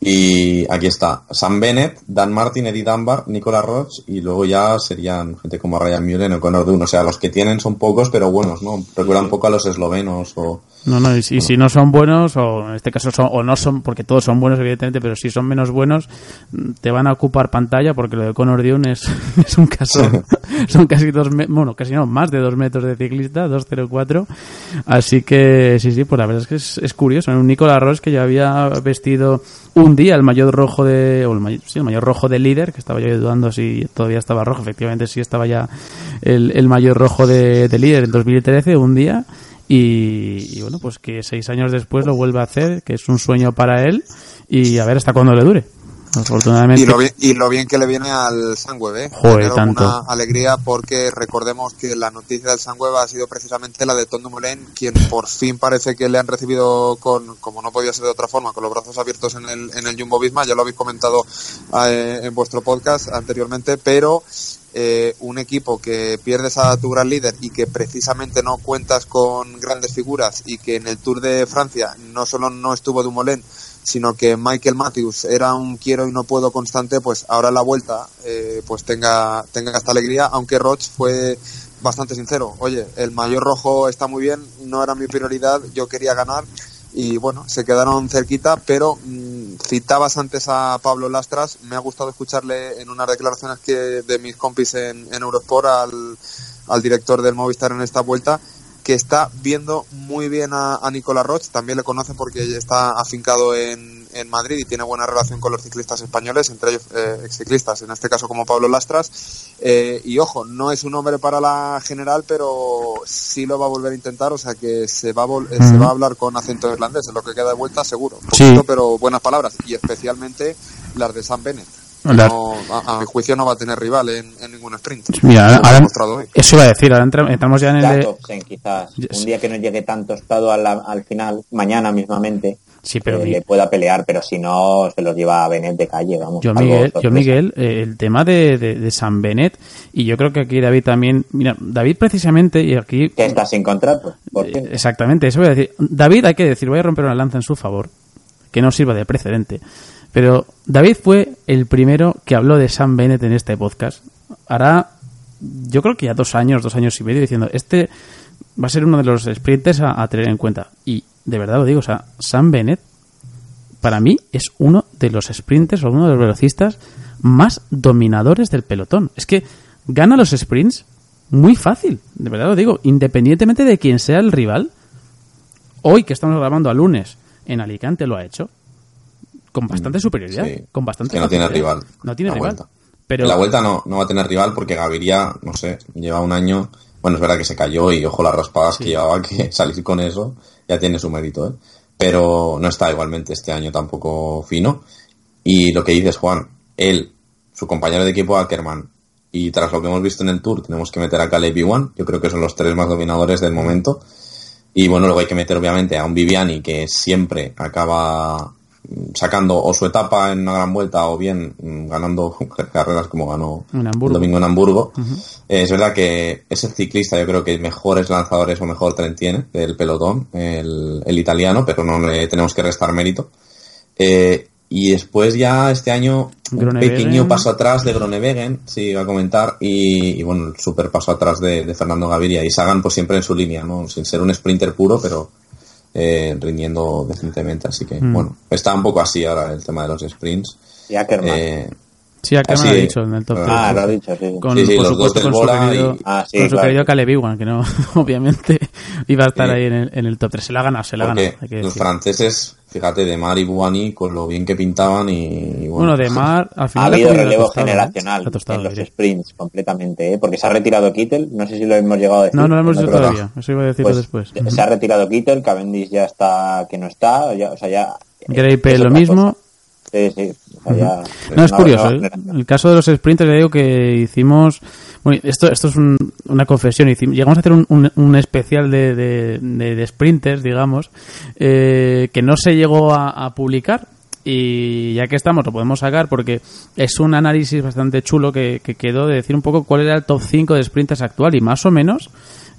Y aquí está Sam Bennett, Dan Martin, Eddie Dunbar, Nicolas Roch y luego ya serían gente como Ryan Mullen o Conor Dunn. O sea, los que tienen son pocos, pero buenos, ¿no? Recuerda un poco a los eslovenos o, No, no, y si, no son buenos, o en este caso son, o no son, porque todos son buenos, evidentemente, pero si son menos buenos, te van a ocupar pantalla, porque lo de Conor Dune es, (laughs) es un caso, (laughs) son casi dos, bueno, casi no, más de dos metros de ciclista, 2.04. Así que, sí, sí, pues la verdad es que es, es curioso. Un Nicolás Ross que ya había vestido un día el mayor rojo de, o el mayor, sí, el mayor rojo de líder, que estaba yo dudando si todavía estaba rojo, efectivamente sí estaba ya el, el mayor rojo de, de líder en 2013, un día. Y, y bueno, pues que seis años después lo vuelve a hacer, que es un sueño para él, y a ver hasta cuándo le dure. Afortunadamente. Y lo, bien, y lo bien que le viene al Sunweb, ¿eh? Joder, tanto. alguna alegría porque recordemos que la noticia del Sunweb ha sido precisamente la de Tom Dumoulin, quien por fin parece que le han recibido con, como no podía ser de otra forma, con los brazos abiertos en el, en el Jumbo Visma, ya lo habéis comentado eh, en vuestro podcast anteriormente, pero eh, un equipo que pierdes a tu gran líder y que precisamente no cuentas con grandes figuras y que en el Tour de Francia no solo no estuvo Dumoulin, sino que Michael Matthews era un quiero y no puedo constante, pues ahora la vuelta eh, pues tenga, tenga esta alegría, aunque Roch fue bastante sincero, oye, el mayor rojo está muy bien, no era mi prioridad, yo quería ganar y bueno, se quedaron cerquita, pero mm, citabas antes a Pablo Lastras, me ha gustado escucharle en unas declaraciones que de mis compis en, Eurosport al director del Movistar en esta vuelta, que está viendo muy bien a, a Nicolás Roch, también le conoce porque está afincado en, en Madrid y tiene buena relación con los ciclistas españoles, entre ellos eh, exciclistas, en este caso como Pablo Lastras. Eh, y ojo, no es un hombre para la general, pero sí lo va a volver a intentar, o sea que se va a, vol- eh, se va a hablar con acento irlandés, en lo que queda de vuelta seguro. Sí. Poquito, pero buenas palabras, y especialmente las de Sam Bennett. La- No, a, a mi juicio no va a tener rival en, en ningún sprint. Mira, ahora- hoy. eso iba a decir, ahora entra- entramos ya en el de... Jacobsen, quizás. Yes. Un día que no llegue tan tostado a la- al final, mañana mismamente, Sí, pero eh, mi- le pueda pelear, pero si no, se los lleva a Benet de calle, vamos. Yo, Miguel, yo. Miguel eh, el tema de, de, de San Benet, y yo creo que aquí David también, mira, David precisamente, y aquí... Que está sin contrato, por. Exactamente, eso voy a decir. David, hay que decir, voy a romper una lanza en su favor, que no sirva de precedente. Pero David fue el primero que habló de Sam Bennett en este podcast. Hará, yo creo que ya dos años, dos años y medio, diciendo, este va a ser uno de los sprinters a, tener en cuenta. Y de verdad lo digo, o sea, Sam Bennett, para mí, es uno de los sprinters o uno de los velocistas más dominadores del pelotón. Es que gana los sprints muy fácil, de verdad lo digo, independientemente de quién sea el rival. Hoy que estamos grabando a lunes en Alicante lo ha hecho con bastante superioridad, sí. con bastante Que no tiene rival. No tiene La rival. vuelta. Pero En la vuelta no, no va a tener rival porque Gaviria, no sé, lleva un año. Bueno, es verdad que se cayó y ojo las raspadas que llevaba, que (laughs) salir con eso ya tiene su mérito, ¿eh? Pero no está igualmente este año tampoco fino. Y lo que dices, Juan, él, su compañero de equipo Ackerman, y tras lo que hemos visto en el Tour, tenemos que meter a Caleb Iwan, yo creo que son los tres más dominadores del momento. Y bueno, luego hay que meter obviamente a un Viviani que siempre acaba mm, sacando o su etapa en una gran vuelta o bien mm, ganando (laughs) carreras como ganó el domingo en Hamburgo. Eh, es verdad que ese ciclista yo creo que mejores lanzadores o mejor tren tiene del pelotón, el, el italiano, pero no le tenemos que restar mérito. Eh, y después ya este año un pequeño paso atrás de Gronewegen, sí, iba a comentar, y, y bueno, el super paso atrás de, de Fernando Gaviria. Y Sagan pues siempre en su línea, ¿no? Sin ser un sprinter puro, pero eh, rindiendo decentemente. Así que, Mm. bueno, está un poco así ahora el tema de los sprints. Y Ackerman. Eh, sí, así- lo ha dicho en el top Ah, tres. lo ha dicho, sí. con, Sí, sí, por los dos supuesto, del con su querido, y- Ah, sí, con su claro. querido Caleb Ewan, que no, (laughs) obviamente iba a estar Sí. ahí en el, en el top 3. Se la ha ganado, se la ha ganado. hay que los decir. franceses, fíjate, de Mar y Buani, con lo bien que pintaban y, y Bueno, de Mar, al Ha final le habido relevo tostada, ¿eh? generacional tostada, en los diré. sprints completamente, ¿eh? porque se ha retirado Kittel, no sé si lo hemos llegado a decir. No, no lo hemos dicho todavía. Eso iba a decirlo Pues, después. Se ha retirado Kittel, Cavendish ya está que no está, ya, o sea, ya... Es lo mismo. cosa. Sí, sí, o sea, ya- No, es curioso. ¿eh? El caso de los sprinters, le digo que hicimos. Bueno, esto, esto es un- una confesión. Hicimos- llegamos a hacer un, un- un especial de, de- de- de sprinters, digamos, eh, que no se llegó a, a publicar. Y ya que estamos, lo podemos sacar porque es un análisis bastante chulo que, que quedó de decir un poco cuál era el top 5 de sprinters actual y más o menos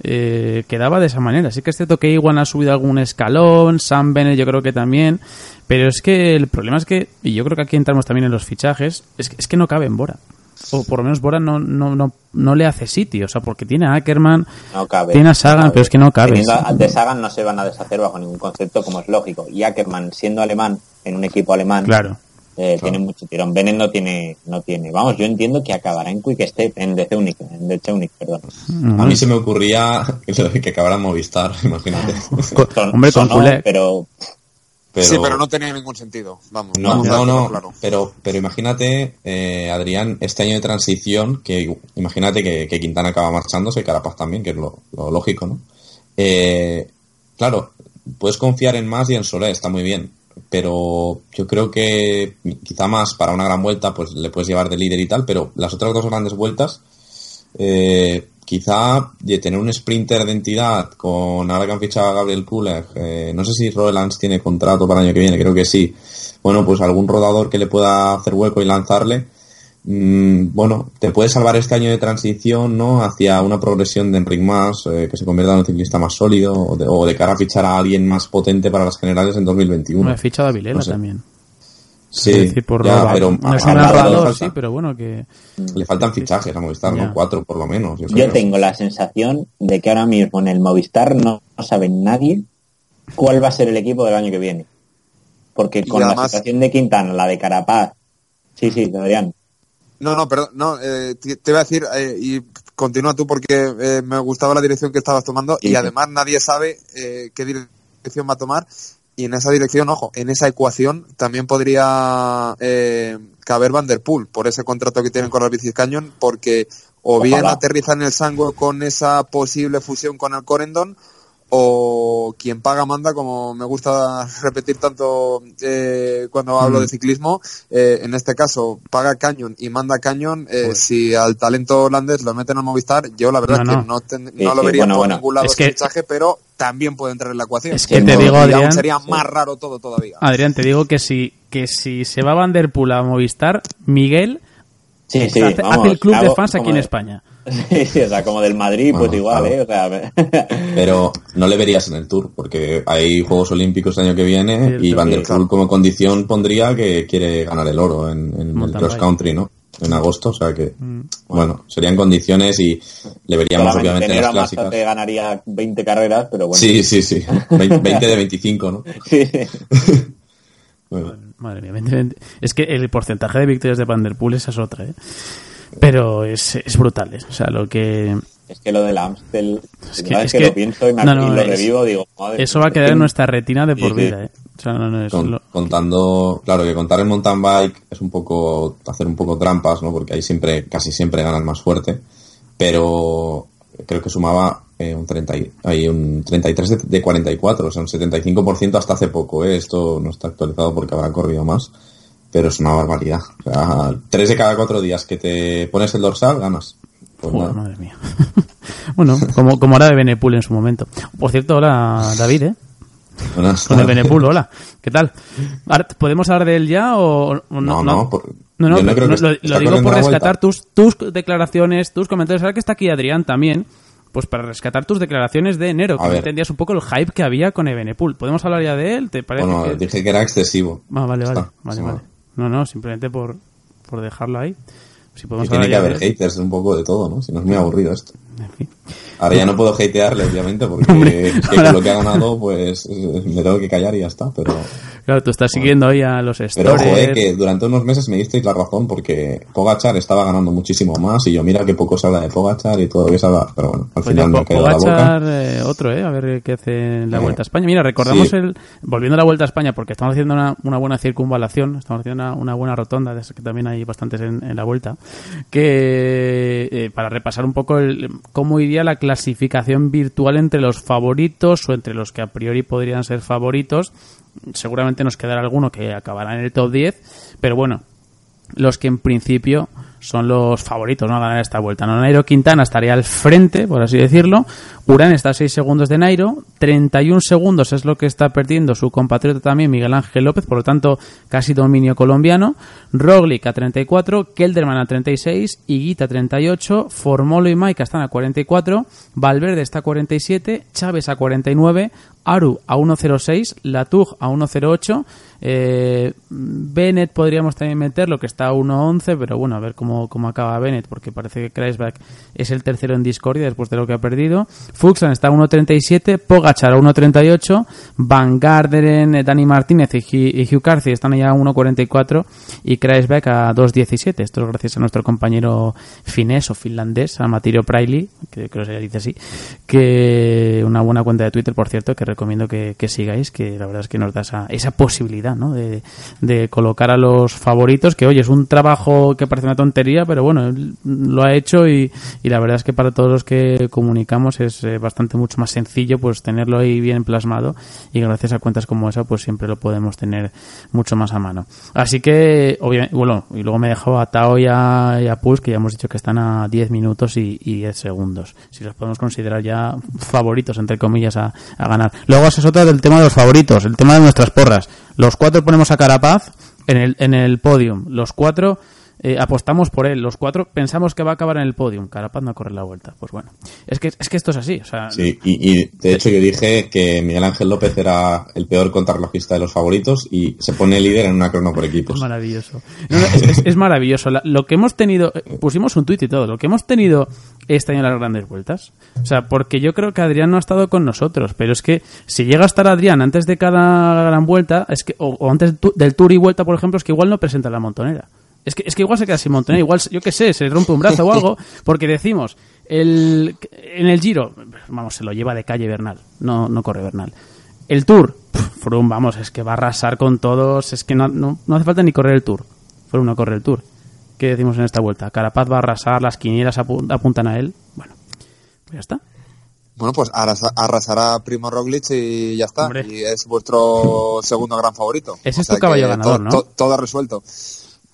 eh, quedaba de esa manera. Sí que es cierto que Iwan ha subido algún escalón, Sam Bennett yo creo que también, pero es que el problema es que, y yo creo que aquí entramos también en los fichajes, es que, es que no cabe en Bora. O por lo menos Bora no, no, no, no le hace sitio, o sea, porque tiene a Ackerman, No cabe. tiene a Sagan, No cabe. pero es que no cabe. A- de Sagan no se van a deshacer bajo ningún concepto, como es lógico. Y Ackerman, siendo alemán, en un equipo alemán, Claro. eh, tiene mucho tirón. Bennett no tiene, no tiene. Vamos, yo entiendo que acabará en Quick Step, en DC Unique, en DC Unique, perdón. A mí se me ocurría (laughs) que, en Movistar, (laughs) imagínate. Con- Son- hombre, con sonó, culé. pero Pero, Sí, pero no tenía ningún sentido. Vamos, No, vamos no, no, claro. pero, pero imagínate, eh, Adrián, este año de transición, que imagínate que, que Quintana acaba marchándose, y Carapaz también, que es lo, lo lógico, ¿no? Eh, claro, puedes confiar en más y en Solé, está muy bien, pero yo creo que quizá más para una gran vuelta, pues le puedes llevar de líder y tal, pero las otras dos grandes vueltas, eh, quizá de tener un sprinter de entidad con ahora que han fichado a Gabriel Kuleg, eh, no sé si Roelands tiene contrato para el año que viene, creo que sí. Bueno, pues algún rodador que le pueda hacer hueco y lanzarle. mm, bueno, te puede salvar este año de transición, ¿no? Hacia una progresión de Enric Mas, eh, que se convierta en un ciclista más sólido, o de, o de cara a fichar a alguien más potente para las generales en 2021. Me he fichado a Vilela No sé. también. Sí, decir, por ya, pero no es un sí, pero bueno, que... Le faltan fichajes a Movistar, Ya. ¿no? Cuatro por lo menos. yo tengo la sensación de que ahora mismo en el Movistar no, no sabe nadie cuál va a ser el equipo del año que viene. Porque con la situación de Quintana, la de Carapaz, sí, sí, Adrián, No, no, perdón, no, eh, te, te iba a decir, eh, y continúa tú porque eh, me gustaba la dirección que estabas tomando Sí, y sí. además nadie sabe eh, qué dirección va a tomar y en esa dirección, ojo, en esa ecuación también podría eh, caber Van Der Poel por ese contrato que tienen con el British Canyon porque o bien Ojalá. aterrizan el Sangro con esa posible fusión con el Corendon o quien paga manda, como me gusta (laughs) repetir tanto eh, cuando hablo Mm. de ciclismo, eh, en este caso paga Canyon y manda Canyon, eh, Joder. si al talento holandés lo meten al Movistar, yo la verdad No, es que no, ten- no lo sí, vería bueno, por bueno. ningún lado Es que- fichaje, pero también puede entrar en la ecuación. Es que te digo, aún Adrián- sería más raro todo todavía. Adrián, te digo que si, que si se va Van Der Poel a Movistar, Miguel sí, sí, hace, vamos, hace el club de fans aquí en España. (laughs) Sí, sí, o sea, como del Madrid, pues Bueno, igual, claro. ¿eh? O sea, (laughs) Pero no le verías en el Tour, porque hay Juegos Olímpicos el año que viene y Van der sí. Poel como condición pondría que quiere ganar el oro en, en el cross country, ¿no? En agosto, o sea que, Mm. bueno, serían condiciones y le veríamos obviamente en las clásicas. te ganaría 20 carreras, pero bueno. Sí, sí, sí. Vein- 20 de 25, ¿no? (laughs) Sí. (laughs) Bueno, Madre mía, 20, 20. es que el porcentaje de victorias de Van Der Poel esa es otra, ¿eh? Pero es, es brutal, ¿eh? O sea, lo que... Es que lo del Amstel, Es que- es que, que- lo pienso y, me, no, no, y lo es- revivo, digo, madre Eso va a quedar en nuestra retina de por sí. vida, ¿eh? O sea, no, no, es con- lo- contando, claro, que contar en mountain bike es un poco, hacer un poco trampas, ¿no? Porque ahí siempre, casi siempre gana el más fuerte, pero creo que sumaba eh, un, 30, y- hay un 33 de, de 44, o sea, un 75% hasta hace poco, ¿eh? Esto no está actualizado porque habrá corrido más, pero es una barbaridad. O sea, tres de cada cuatro días que te pones el dorsal, ganas. Pues Joder, madre mía. (laughs) bueno, como, como era de Benepul en su momento. Por cierto, hola David, ¿eh? Buenas Con el. Benepul, hola. (laughs) ¿Qué tal? ¿Podemos hablar de él ya o o No, no, por- No, no, no creo no, que lo, digo por rescatar tus, tus declaraciones, tus comentarios. Ahora que está aquí Adrián también, pues para rescatar tus declaraciones de enero, que no entendías un poco el hype que había con Ebenepul. ¿Podemos hablar ya de él? ¿Te parece Bueno, que- dije que era excesivo. Ah, vale, vale, Está, vale, vale. No, no, simplemente por, por dejarlo ahí. Si podemos Que tiene que haber de haters un poco de todo, ¿no? Si no es muy aburrido esto. En fin. Ahora ya no puedo hatearle, obviamente, porque (laughs) Hombre, es que ahora- con lo que ha ganado, pues me tengo que callar y ya está. Pero, Claro, tú estás siguiendo ahí a los pero ojo, stories. eh, que durante unos meses me disteis la razón porque Pogachar estaba ganando muchísimo más y yo mira que poco se habla de Pogachar y todo lo que se habla. Pero bueno, al Pues final me caído la boca. Eh, otro, ¿eh? A ver qué hace en la Eh, Vuelta a España. Mira, recordamos sí. el... Volviendo a la Vuelta a España, porque estamos haciendo una, una buena circunvalación, estamos haciendo una, una buena rotonda, de esas que también hay bastantes en, en la Vuelta, que eh, para repasar un poco el, cómo iría la clasificación virtual entre los favoritos o entre los que a priori podrían ser favoritos. Seguramente nos quedará alguno que acabará en el top 10, pero bueno, los que en principio son los favoritos ¿no? a ganar esta vuelta. ¿no? Nairo Quintana estaría al frente, por así decirlo. Urán está a 6 segundos de Nairo. 31 segundos es lo que está perdiendo su compatriota también Miguel Ángel López, por lo tanto casi dominio colombiano. Roglic a 34, Kelderman a 36, Higuita a 38, Formolo y Maika están a 44, Valverde está a 47, Chávez a 49, Aru a 1.06, Latug a 1.08, eh, Bennett podríamos también meterlo, que está a 1.11, pero bueno, a ver cómo, cómo acaba Bennett, porque parece que Kreisberg es el tercero en discordia después de lo que ha perdido. Fuxan está a 1.37, Pogachar a 1.38, Van Garderen, Dani Martínez y, Hugh Carthy están ya a 1.44 y Kreisberg a 2.17. Esto es gracias a nuestro compañero finés o finlandés, a Matirio Praili, que creo que se dice así, que una buena cuenta de Twitter, por cierto, que recomiendo que, sigáis, que la verdad es que nos da esa, esa posibilidad ¿no? de, colocar a los favoritos, que oye, es un trabajo que parece una tontería, pero bueno, lo ha hecho y, y la verdad es que para todos los que comunicamos es eh, bastante mucho más sencillo pues tenerlo ahí bien plasmado y gracias a cuentas como esa pues siempre lo podemos tener mucho más a mano. Así que, obviamente, bueno, y luego me he dejado a Tao y a, y que ya hemos dicho que están a 10 minutos y, y 10 segundos. Si los podemos considerar ya favoritos, entre comillas, a, a ganar. Luego esa es otra del tema de los favoritos, el tema de nuestras porras. Los cuatro ponemos a Carapaz en el, en el podium. Los cuatro eh, apostamos por él. Los cuatro pensamos que va a acabar en el podium. Carapaz no corre la vuelta. Pues bueno, es que, es que esto es así. O sea, sí, y, de hecho yo dije que Miguel Ángel López era el peor contrarrelojista de los favoritos y se pone líder en una crono por equipos. Es maravilloso. es, maravilloso. lo que hemos tenido, eh, pusimos un tuit y todo, lo que hemos tenido este año en las grandes vueltas. O sea, porque yo creo que Adrián no ha estado con nosotros, pero es que si llega a estar Adrián antes de cada gran vuelta, es que, o, antes del tour y vuelta, por ejemplo, es que igual no presenta la montonera. Es que, es que igual se queda sin montaña, igual, yo qué sé, se rompe un brazo o algo, (laughs) porque decimos, el, en el Giro, vamos, se lo lleva de calle Bernal, no, no corre Bernal. El Tour, Froome, vamos, es que va a arrasar con todos, es que no, no, hace falta ni correr el Tour. Froome no corre el Tour. ¿Qué decimos en esta vuelta? Carapaz va a arrasar, las quinielas apuntan a él. Bueno, pues ya está. Bueno, pues arrasará Primo Roglic y ya está. Y es vuestro segundo gran favorito. Ese es tu caballo ganador, ¿no? todo resuelto.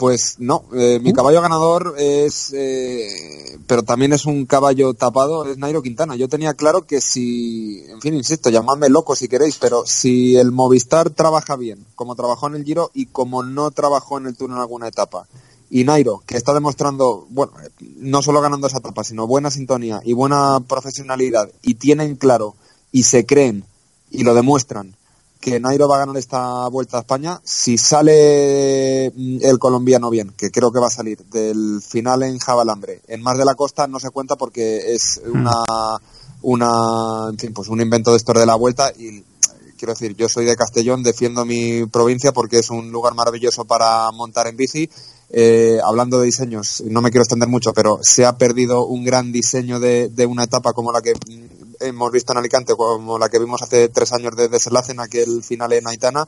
Pues no, eh, mi uh. caballo ganador es, eh, pero también es un caballo tapado, es Nairo Quintana. Yo tenía claro que si, en fin, insisto, llamadme loco si queréis, pero si el Movistar trabaja bien, como trabajó en el Giro y como no trabajó en el Tour en alguna etapa, y Nairo, que está demostrando, bueno, no solo ganando esa etapa, sino buena sintonía y buena profesionalidad, y tienen claro y se creen y lo demuestran que Nairo va a ganar esta vuelta a España. Si sale mm, el colombiano bien, que creo que va a salir del final en Javalambre, en Mar de la Costa no se cuenta porque es hmm. una, una, en fin, pues un invento de esto de la vuelta y quiero decir, yo soy de Castellón, defiendo mi provincia porque es un lugar maravilloso para montar en bici. Eh, hablando de diseños, no me quiero extender mucho, pero se ha perdido un gran diseño de, de una etapa como la que hemos visto en Alicante, como la que vimos hace tres años de desenlace en aquel final en Aitana,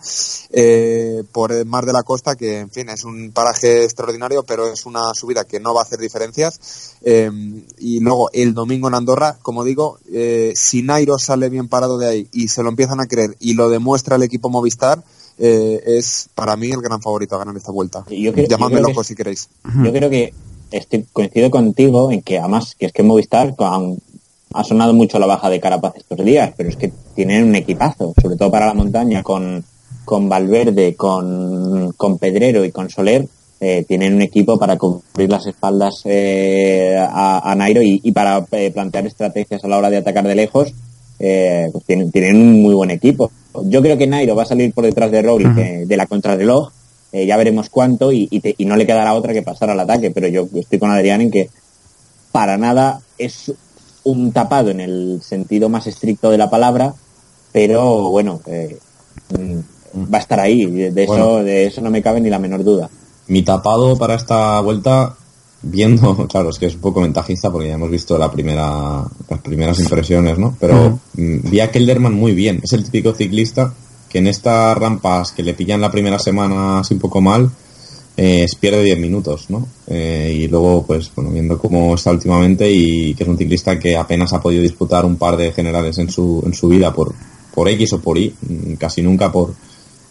eh, por el Mar de la Costa, que en fin es un paraje extraordinario, pero es una subida que no va a hacer diferencias. Eh, y luego el domingo en Andorra, como digo, eh, si Nairo sale bien parado de ahí y se lo empiezan a creer y lo demuestra el equipo Movistar, es para mí el gran favorito a ganar esta vuelta. Llamadme loco si queréis. Yo creo que estoy, coincido contigo en que además que es que Movistar, con, ha sonado mucho la baja de Carapaz estos días, pero es que tienen un equipazo, sobre todo para la montaña, con, con Valverde, con, con Pedrero y con Soler, eh, tienen un equipo para cubrir las espaldas eh, a, Nairo y, para eh, plantear estrategias a la hora de atacar de lejos, pues tienen, tienen un muy buen equipo. Yo creo que Nairo va a salir por detrás de Roglic de la contrarreloj, ya veremos cuánto y, y, no le quedará otra que pasar al ataque, pero yo estoy con Adrián en que para nada es un tapado en el sentido más estricto de la palabra, pero bueno, eh, mm, va a estar ahí, de eso, de eso no me cabe ni la menor duda. Mi tapado para esta vuelta, viendo, (laughs) claro, es que es un poco ventajista porque ya hemos visto la primera, las primeras impresiones, ¿no? Pero mm, vi a Kelderman muy bien, es el típico ciclista que en estas rampas que le pillan la primera semana así un poco mal, eh, pierde 10 minutos, ¿no? Eh, y luego, pues, bueno, viendo cómo está últimamente y que es un ciclista que apenas ha podido disputar un par de generales en su, en su vida por, por X o por Y, mm, casi nunca por,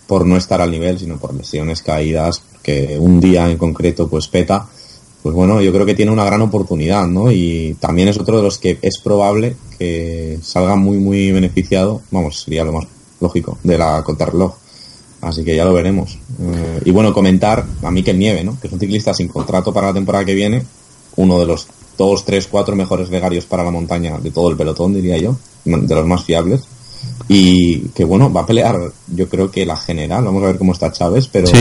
por no estar al nivel, sino por lesiones, caídas, que un día en concreto, pues, peta. Pues bueno, yo creo que tiene una gran oportunidad, ¿no? Y también es otro de los que es probable que salga muy, muy beneficiado, vamos, sería lo más lógico, de la contrarreloj Así que ya lo veremos. Eh, y bueno, comentar a que Nieve, ¿no? Que es un ciclista sin contrato para la temporada que viene, uno de los dos, tres, cuatro mejores legarios para la montaña de todo el pelotón, diría yo, de los más fiables. y que bueno, va a pelear, yo creo que la general, vamos a ver cómo está Chávez, pero Sí.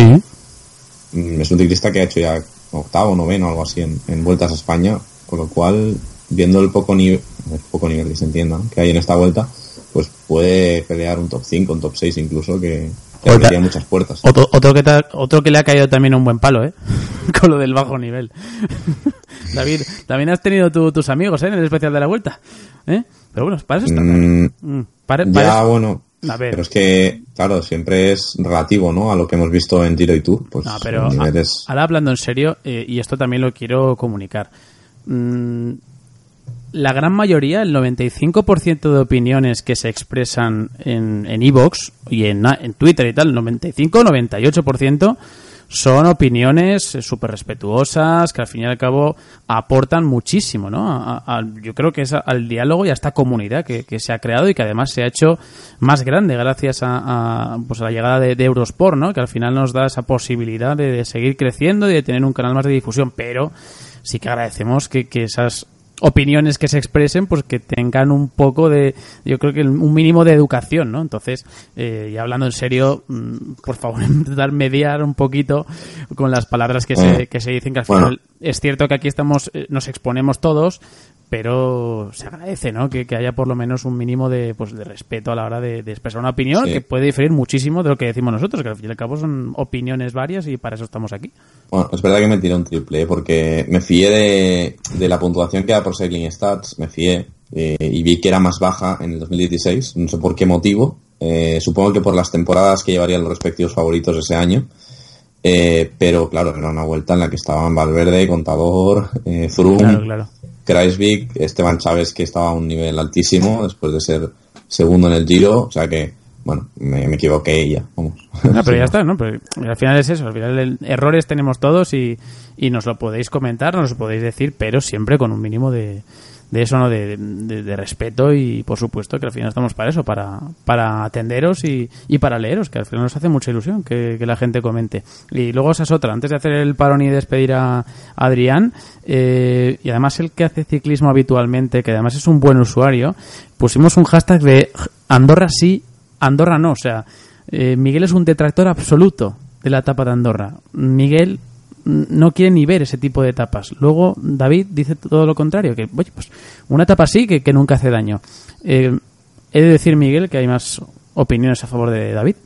mm, es un ciclista que ha hecho ya octavo, noveno, algo así en, en vueltas a España, con lo cual, viendo el poco nivel, el poco nivel que se entienda, ¿no? que hay en esta vuelta, pues puede pelear un top 5, un top 6 incluso, que, abriría muchas puertas. Otro, otro, que te- otro que le ha caído también un buen palo, ¿eh? (laughs) Con lo del bajo nivel. (laughs) David, también has tenido tu- tus amigos, ¿eh? En el especial de la vuelta. ¿Eh? Pero bueno, para eso está. Mm, Mm, para- para ya, eso- bueno, A ver. pero es que, claro, siempre es relativo, ¿no? A lo que hemos visto en Giro y Tour, pues No, pero el nivel es- ahora hablando en serio, eh, y esto también lo quiero comunicar. Mm, la gran mayoría, el 95% de opiniones que se expresan en en Evox y en, en Twitter y tal, 95-98% son opiniones eh, súper respetuosas que al fin y al cabo aportan muchísimo, ¿no? A- yo creo que es al diálogo y a esta comunidad que, que se ha creado y que además se ha hecho más grande gracias a, pues a la llegada de, de Eurosport, ¿no? Que al final nos da esa posibilidad de, de seguir creciendo y de tener un canal más de difusión, pero sí que agradecemos que, que esas opiniones que se expresen, pues que tengan un poco de, yo creo que un mínimo de educación, ¿no? Entonces, eh, y hablando en serio, mm, por favor, (laughs) intentar mediar un poquito con las palabras que, se, Eh, que se dicen, que al bueno. final es cierto que aquí estamos, eh, nos exponemos todos, pero se agradece, ¿no? Que, que haya por lo menos un mínimo de, pues, de respeto a la hora de, de expresar una opinión Sí. que puede diferir muchísimo de lo que decimos nosotros, que al fin y al cabo son opiniones varias y para eso estamos aquí. Bueno, es verdad que me tiré un triple, ¿eh? porque me fié de, de la puntuación que da por Cycling Stats, me fié, eh, y vi que era más baja en el 2016, no sé por qué motivo, eh, supongo que por las temporadas que llevarían los respectivos favoritos ese año, eh, pero claro, era una vuelta en la que estaban Valverde, Contador, eh, Froome, Claro, claro. Kreisvik, Esteban Chávez que estaba a un nivel altísimo después de ser segundo en el Giro, o sea que, bueno, me, me equivoqué y ya, vamos. No, pero ya está, ¿no? Pero al final es eso, al final el- errores tenemos todos y, y nos lo podéis comentar, nos lo podéis decir, pero siempre con un mínimo de, de eso, ¿no? De, de- respeto y por supuesto que al final estamos para eso, para, para atenderos y, y para leeros, que al final nos hace mucha ilusión que, que la gente comente. Y luego esa es otra, antes de hacer el parón y despedir a Adrián, eh, y además el que hace ciclismo habitualmente, que además es un buen usuario, pusimos un hashtag de Andorra sí, Andorra no, o sea, eh, Miguel es un detractor absoluto de la etapa de Andorra. Miguel no quiere ni ver ese tipo de etapas. Luego David dice todo lo contrario, que oye, pues una etapa así que, que nunca hace daño. Eh, he de decir, Miguel, que hay más opiniones a favor de David.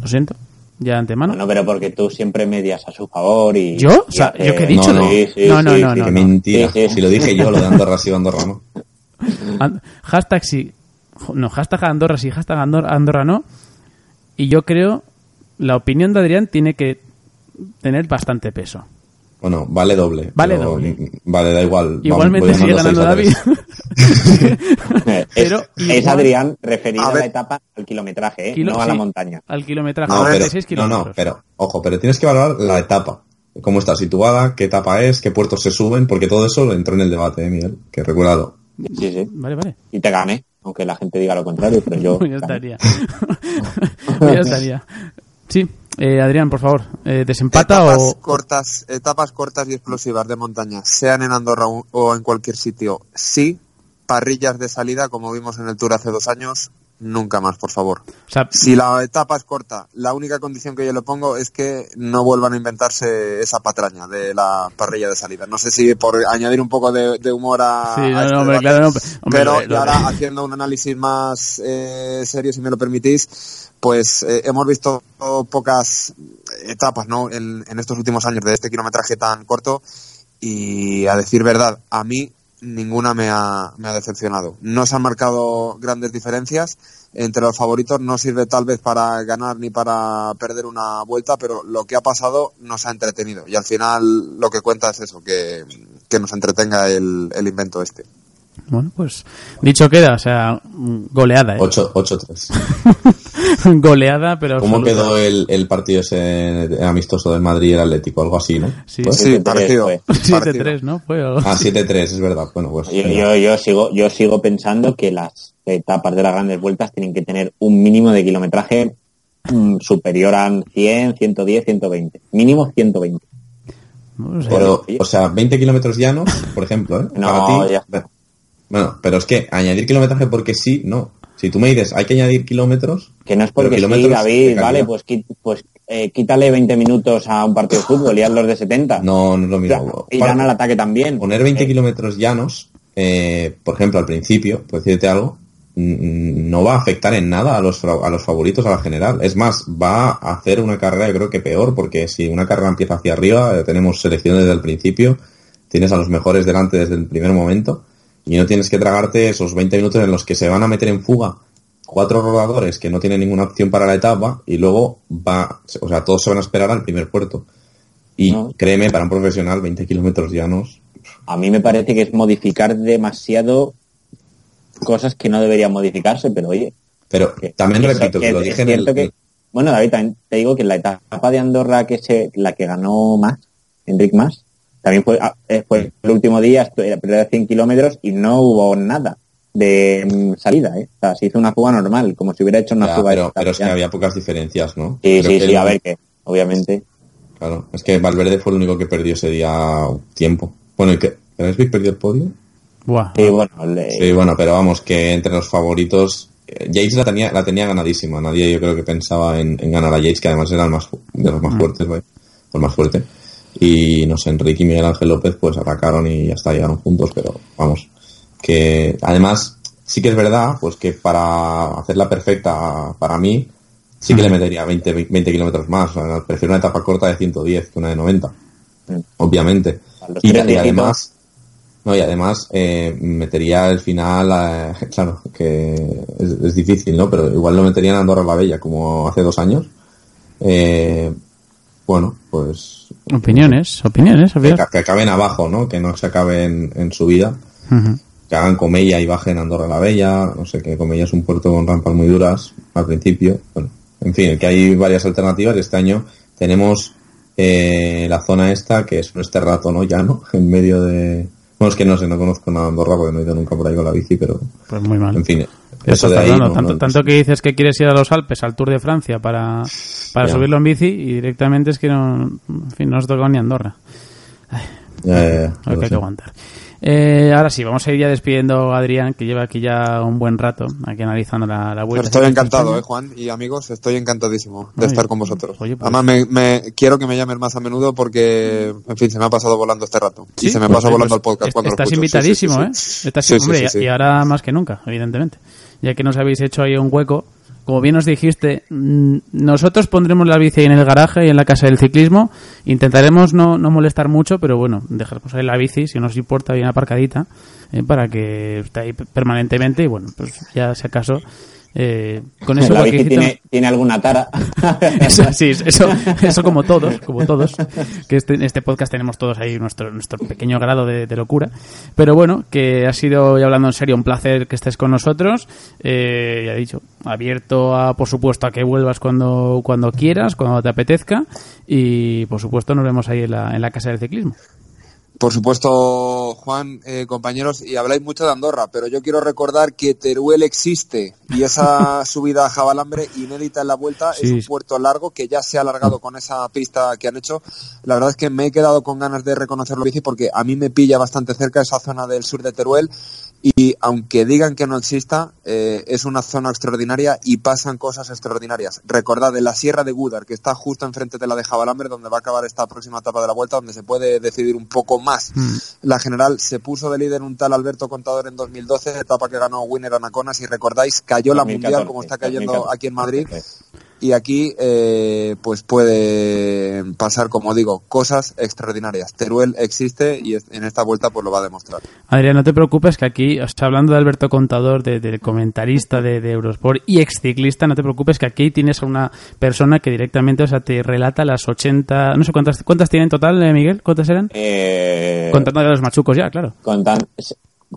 Lo siento, ya de antemano. Bueno, pero porque tú siempre medias a su favor y... ¿Yo? O sea, ¿yo qué he dicho? No, no. Sí, sí, No, no, sí, no, sí. no, Qué mentira. Sí, sí. Si lo dije yo, lo de Andorra sí, Andorra no. Hashtag sí. No, hashtag Andorra sí, hashtag Andorra, Andorra no. Y yo creo, la opinión de Adrián tiene que tener bastante peso. Bueno, vale doble. Vale doble. Vale, da igual. Igualmente sigue ganando David. (laughs) Pero es, igual- es Adrián referido A la etapa al kilometraje, ¿eh? Kilo- no a la sí, montaña. Al kilometraje, No, pero, 96 no, kilómetros. no, pero, ojo, pero tienes que valorar la etapa. Cómo está situada, qué etapa es, qué puertos se suben, porque todo eso entró en el debate, ¿eh, Miguel? Que recuérdalo. Sí, sí. Vale, vale. Y te gané, aunque la gente diga lo contrario, pero yo... (laughs) Pues gané. estaría. Pues (laughs) ya estaría. Sí, eh, Adrián, por favor, eh, ¿desempata etapas o...? cortas, etapas cortas y explosivas de montaña, sean en Andorra o- o en cualquier sitio, sí. Parrillas de salida, como vimos en el Tour hace dos años, nunca más, por favor. O sea, Si la etapa es corta, la única condición que yo le pongo es que no vuelvan a inventarse esa patraña de la parrilla de salida. No sé si por añadir un poco de, de humor a, Sí, a no, este no, hombre, debate, claro, no, hombre, pero ahora haciendo un análisis más eh, serio, si me lo permitís, pues eh, hemos visto pocas etapas ¿no? en, en estos últimos años de este kilometraje tan corto y a decir verdad, a mí ninguna me ha, me ha decepcionado. No se han marcado grandes diferencias entre los favoritos, no sirve tal vez para ganar ni para perder una vuelta, pero lo que ha pasado nos ha entretenido y al final lo que cuenta es eso, que, nos entretenga el, el invento este. Bueno, pues dicho queda, o sea, goleada, ¿eh? 8 8-3. (laughs) goleada, pero ¿Cómo absoluta. quedó el, el partido ese amistoso del Madrid y el Atlético? Algo así, ¿no? Sí, Pues- Sí, 7-3 parecido. fue. (laughs) parecido. 7-3, ¿no? Fue algo Ah, así. 7-3, es verdad. Bueno, pues. Yo, yo, yo sigo, yo sigo pensando que las etapas de las grandes vueltas tienen que tener un mínimo de kilometraje mm, superior a 100, 110, 120. Mínimo 120. No sé. Pero, o sea, 20 kilómetros llanos, por ejemplo, ¿eh? No, Para ti. ya. Bueno, pero es que añadir kilometraje porque sí, no. Si tú me dices, hay que añadir kilómetros... Que no es porque sí, David, vale, pues, pues eh, quítale 20 minutos a un partido de fútbol y hazlos de 70. No, no es lo mismo. y dan al ataque también. Poner 20 Eh, kilómetros llanos, eh, por ejemplo, al principio, por decirte algo, no va a afectar en nada a los, a los favoritos a la general. Es más, va a hacer una carrera yo creo que peor, porque si una carrera empieza hacia arriba, eh, tenemos selección desde el principio, tienes a los mejores delante desde el primer momento, y no tienes que tragarte esos 20 minutos en los que se van a meter en fuga cuatro rodadores que no tienen ninguna opción para la etapa y luego va, o sea, todos se van a esperar al primer puerto. Y No. créeme, para un profesional, 20 kilómetros llanos, A mí me parece que es modificar demasiado cosas que no deberían modificarse, pero oye. Pero que- también que repito, que lo dije en el... cierto que- bueno, David, también te digo que en la etapa de Andorra, que se, la que ganó más, Enric Más, también fue, ah, eh, fue el último día, esto era perder 100 kilómetros y no hubo nada de mm, salida, ¿eh? O sea, se hizo una fuga normal, como si hubiera hecho una Ya, fuga pero, pero es que había pocas diferencias, ¿no? Sí, Creo sí, que sí, el- a ver que, obviamente. Claro, es que Valverde fue el único que perdió ese día tiempo. Bueno, ¿y que Kravitsov perdió el podio? Buah. Sí, bueno, le- Sí, bueno, pero vamos, que entre los favoritos... eh, Yates la tenía, la tenía ganadísima. Nadie yo creo que pensaba en, en ganar a Yates, que además era el más, de los más fuertes, ¿vale? El más fuerte. Y no sé, Enrique y Miguel Ángel López pues atacaron y ya está, llegaron juntos, pero vamos. Que además sí que es verdad, pues que para hacerla perfecta para mí, sí que le metería 20, 20 kilómetros más. O sea, prefiero una etapa corta de 110 que una de 90. Mm. Obviamente. Y, además, no, y además eh, metería el final, eh, (laughs) claro, que es, es difícil, ¿no? Pero igual lo metería en Andorra la Bella, como hace dos años. Eh, bueno, pues Opiniones, opiniones, que, que acaben abajo, ¿no? Que no se acaben en su vida. Ujú. Que hagan Comella y bajen Andorra la Bella. No sé, que Comella es un puerto con rampas muy duras al principio. Bueno, en fin, que hay varias alternativas. y Este año tenemos eh, la zona esta, que es este rato, ¿no? Ya, ¿no? (laughs) En medio de... Bueno, es que no sé, no conozco nada de Andorra porque no he ido nunca por ahí con la bici, pero Pues muy mal. en fin. Eso está ahí. no- tanto, no- tanto que dices que quieres ir a los Alpes, al Tour de Francia, para, para Ya. subirlo en bici y directamente es que no, en fin, no has tocado ni Andorra. Ya, ya, que hay que aguantar. Eh, ahora sí, vamos a ir ya despidiendo a Adrián, que lleva aquí ya un buen rato, aquí analizando la, la vuelta. Estoy encantado, eh, Juan y amigos, estoy encantadísimo de estar con vosotros. oye, pues- Además, me, me- quiero que me llamen más a menudo porque, en fin, se me ha pasado volando este rato. Sí, y se me pues, pasa pues, volando el podcast est- cuando Estás sí, invitadísimo, sí, ¿eh? Estás, hombre, y ahora más que nunca, evidentemente. Ya que nos habéis hecho ahí un hueco. Como bien nos dijiste, nosotros pondremos la bici en el garaje y en la casa del ciclismo. Intentaremos no, no molestar mucho, pero bueno, dejaremos ahí la bici, si no os importa, bien aparcadita, eh, para que esté ahí permanentemente. Y bueno, pues ya si acaso, eh, con eso (laughs) la bici tiene, tiene alguna tara. (laughs) eso, sí, eso, (laughs) eso como todos, como todos, que este, en este podcast tenemos todos ahí nuestro, nuestro pequeño grado de, de locura. Pero bueno, que ha sido, y hablando en serio, un placer que estés con nosotros. Eh, ya he dicho, abierto a, por supuesto, a que vuelvas cuando, cuando quieras, cuando te apetezca. Y por supuesto, nos vemos ahí en la, en la casa del ciclismo. Por supuesto, Juan, eh, compañeros, y habláis mucho de Andorra, pero yo quiero recordar que Teruel existe y esa (laughs) subida a Jabalambre inédita en la vuelta es un puerto largo que ya se ha alargado con esa pista que han hecho. La verdad es que me he quedado con ganas de reconocerlo bici porque a mí me pilla bastante cerca esa zona del sur de Teruel y aunque digan que no exista, eh, es una zona extraordinaria y pasan cosas extraordinarias. Recordad, en la Sierra de Gúdar, que está justo enfrente de la de Jabalambre, donde va a acabar esta próxima etapa de la vuelta, donde se puede decidir un poco más. La general se puso de líder un tal Alberto Contador en 2012, etapa que ganó Winner Anacona, si recordáis, cayó la 2014, mundial como está cayendo 2014. aquí en Madrid. Y aquí, eh, pues puede pasar, como digo, cosas extraordinarias. Teruel existe y en esta vuelta pues lo va a demostrar. Adrián, no te preocupes que aquí, o sea, hablando de Alberto Contador, de- del comentarista de, de Eurosport y exciclista, no te preocupes que aquí tienes a una persona que directamente, o sea, te relata las 80, no sé cuántas, cuántas tiene en total, eh, Miguel, ¿cuántas eran? Eh, Contando de los machucos ya, claro. contan-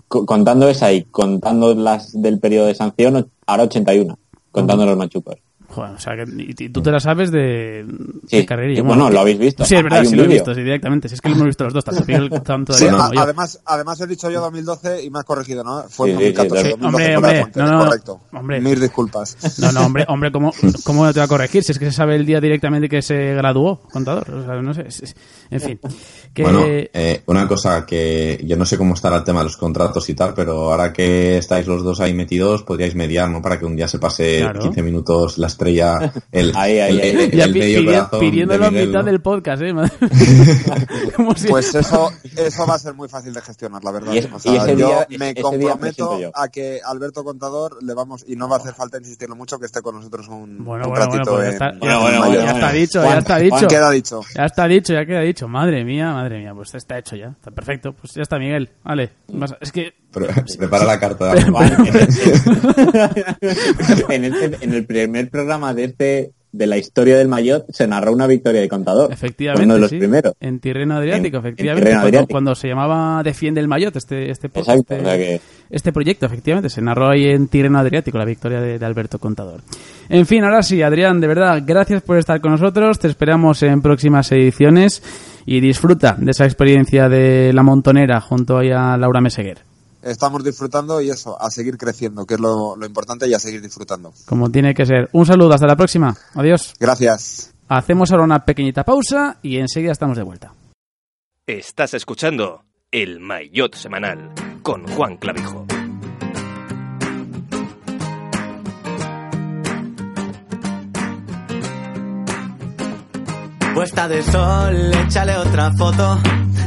co- contando esa y contando las del periodo de sanción, ahora 81, contando los machucos. Joder, o sea, que, y, y tú te la sabes de, Sí, de y bueno, lo habéis visto. Sí, es verdad, sí lo he visto, sí, directamente. Si es que lo hemos visto los dos, tanto Miguel (laughs) tanto Sí, además, además he dicho yo 2012 y me has corregido, ¿no? Fue Sí, en sí, sí, 2014. sí. 2012 Hombre, hombre, no, no, correcto. hombre. Mis disculpas. No, no, hombre, hombre, ¿cómo, (laughs) ¿cómo te va a corregir? Si es que se sabe el día directamente que se graduó, contador. O sea, no sé, es- es- en fin. Que, Bueno, eh, una cosa que yo no sé cómo estará el tema de los contratos y tal, pero ahora que estáis los dos ahí metidos, podríais mediar, ¿no? Para que un día se pase Claro. 15 minutos la estrella, (laughs) el, Ahí, ahí, el- el- ya el medio pidi- corazón de pidiéndolo a Miguel, mitad ¿no? del podcast, ¿eh? (laughs) (laughs) Pues eso, eso va a ser muy fácil de gestionar, la verdad. Y es- O sea, y ese yo día- me ese comprometo a que Alberto Contador le vamos, y no va a hacer falta insistirlo mucho, que esté con nosotros un, Bueno, un bueno, bueno, ratito pues ya está, en ya, bueno, bueno, está bueno. dicho, Juan, ya está Juan, dicho. queda dicho. Ya está dicho, ya queda dicho. Madre mía, madre mía, pues está hecho ya. Está perfecto. Pues ya está, Miguel. Vale. Es que Pero- prepara la carta. (laughs) (laughs) En, este- en el primer programa de este de la historia del Mayotte se narró una victoria de contador. Efectivamente, Uno de los sí. primeros. En Tirreno Adriático, En- en efectivamente. Tirreno cuando, Adriático. cuando se llamaba Defiende el Mayotte, este, este, Exacto, este, o sea que- este proyecto, efectivamente. Se narró ahí en Tirreno Adriático, la victoria de, de Alberto Contador. En fin, ahora sí, Adrián, de verdad, gracias por estar con nosotros. Te esperamos en próximas ediciones y disfruta de esa experiencia de la montonera junto ahí a Laura Meseguer. Estamos disfrutando y eso, a seguir creciendo, que es lo, lo importante, y a seguir disfrutando. Como tiene que ser. Un saludo, hasta la próxima. Adiós. Gracias. Hacemos ahora una pequeñita pausa y enseguida estamos de vuelta. Estás escuchando El Maillot Semanal con Juan Clavijo. Puesta de sol, échale otra foto.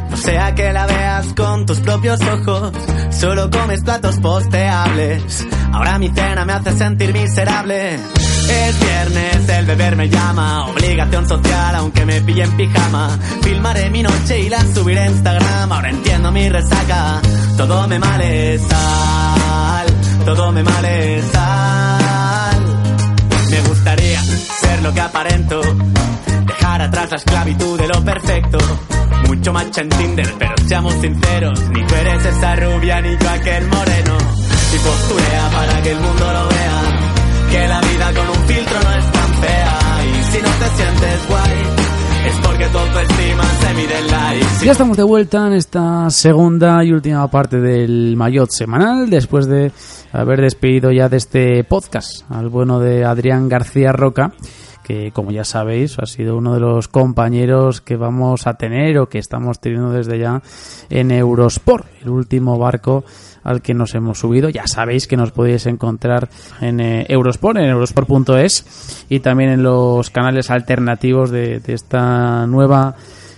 No sea que la veas con tus propios ojos. Solo comes platos posteables. Ahora mi cena me hace sentir miserable. Es viernes, el beber me llama. Obligación social, aunque me pille en pijama. Filmaré mi noche y la subiré a Instagram. Ahora entiendo mi resaca. Todo me male sal. Todo me male sal. Me gustaría ser lo que aparento. Dejar atrás la esclavitud de lo perfecto. Mucho macho en Tinder, pero seamos sinceros. Ni tú eres esa rubia, ni yo aquel moreno. Y posturea para que el mundo lo vea. Que la vida con un filtro no es tan fea. Y si no te sientes guay, es porque tu autoestima se mide en likes. Ya estamos de vuelta en esta segunda y última parte del Mayotte semanal, después de haber despedido ya de este podcast al bueno de Adrián García Roca, que como ya sabéis ha sido uno de los compañeros que vamos a tener o que estamos teniendo desde ya en Eurosport, el último barco al que nos hemos subido. Ya sabéis que nos podéis encontrar en eh, Eurosport, en eurosport.es y también en los canales alternativos de, de esta nueva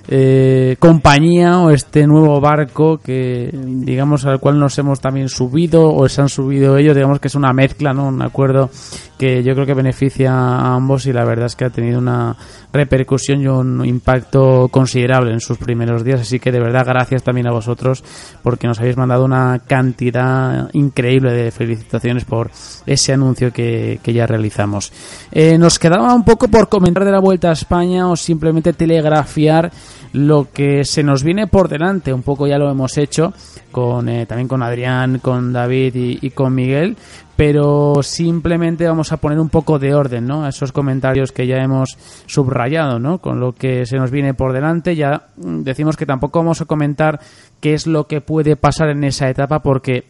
eh, compañía o este nuevo barco que digamos al cual nos hemos también subido o se han subido ellos digamos que es una mezcla no un acuerdo que yo creo que beneficia a ambos y la verdad es que ha tenido una repercusión y un impacto considerable en sus primeros días. Así que de verdad gracias también a vosotros porque nos habéis mandado una cantidad increíble de felicitaciones por ese anuncio que, que ya realizamos. Eh, nos quedaba un poco por comentar de la vuelta a España o simplemente telegrafiar lo que se nos viene por delante. Un poco ya lo hemos hecho con eh, también con Adrián, con David y, con Miguel, pero simplemente vamos a poner un poco de orden, ¿no? A esos comentarios que ya hemos subrayado, ¿no? Con lo que se nos viene por delante. Ya decimos que tampoco vamos a comentar qué es lo que puede pasar en esa etapa porque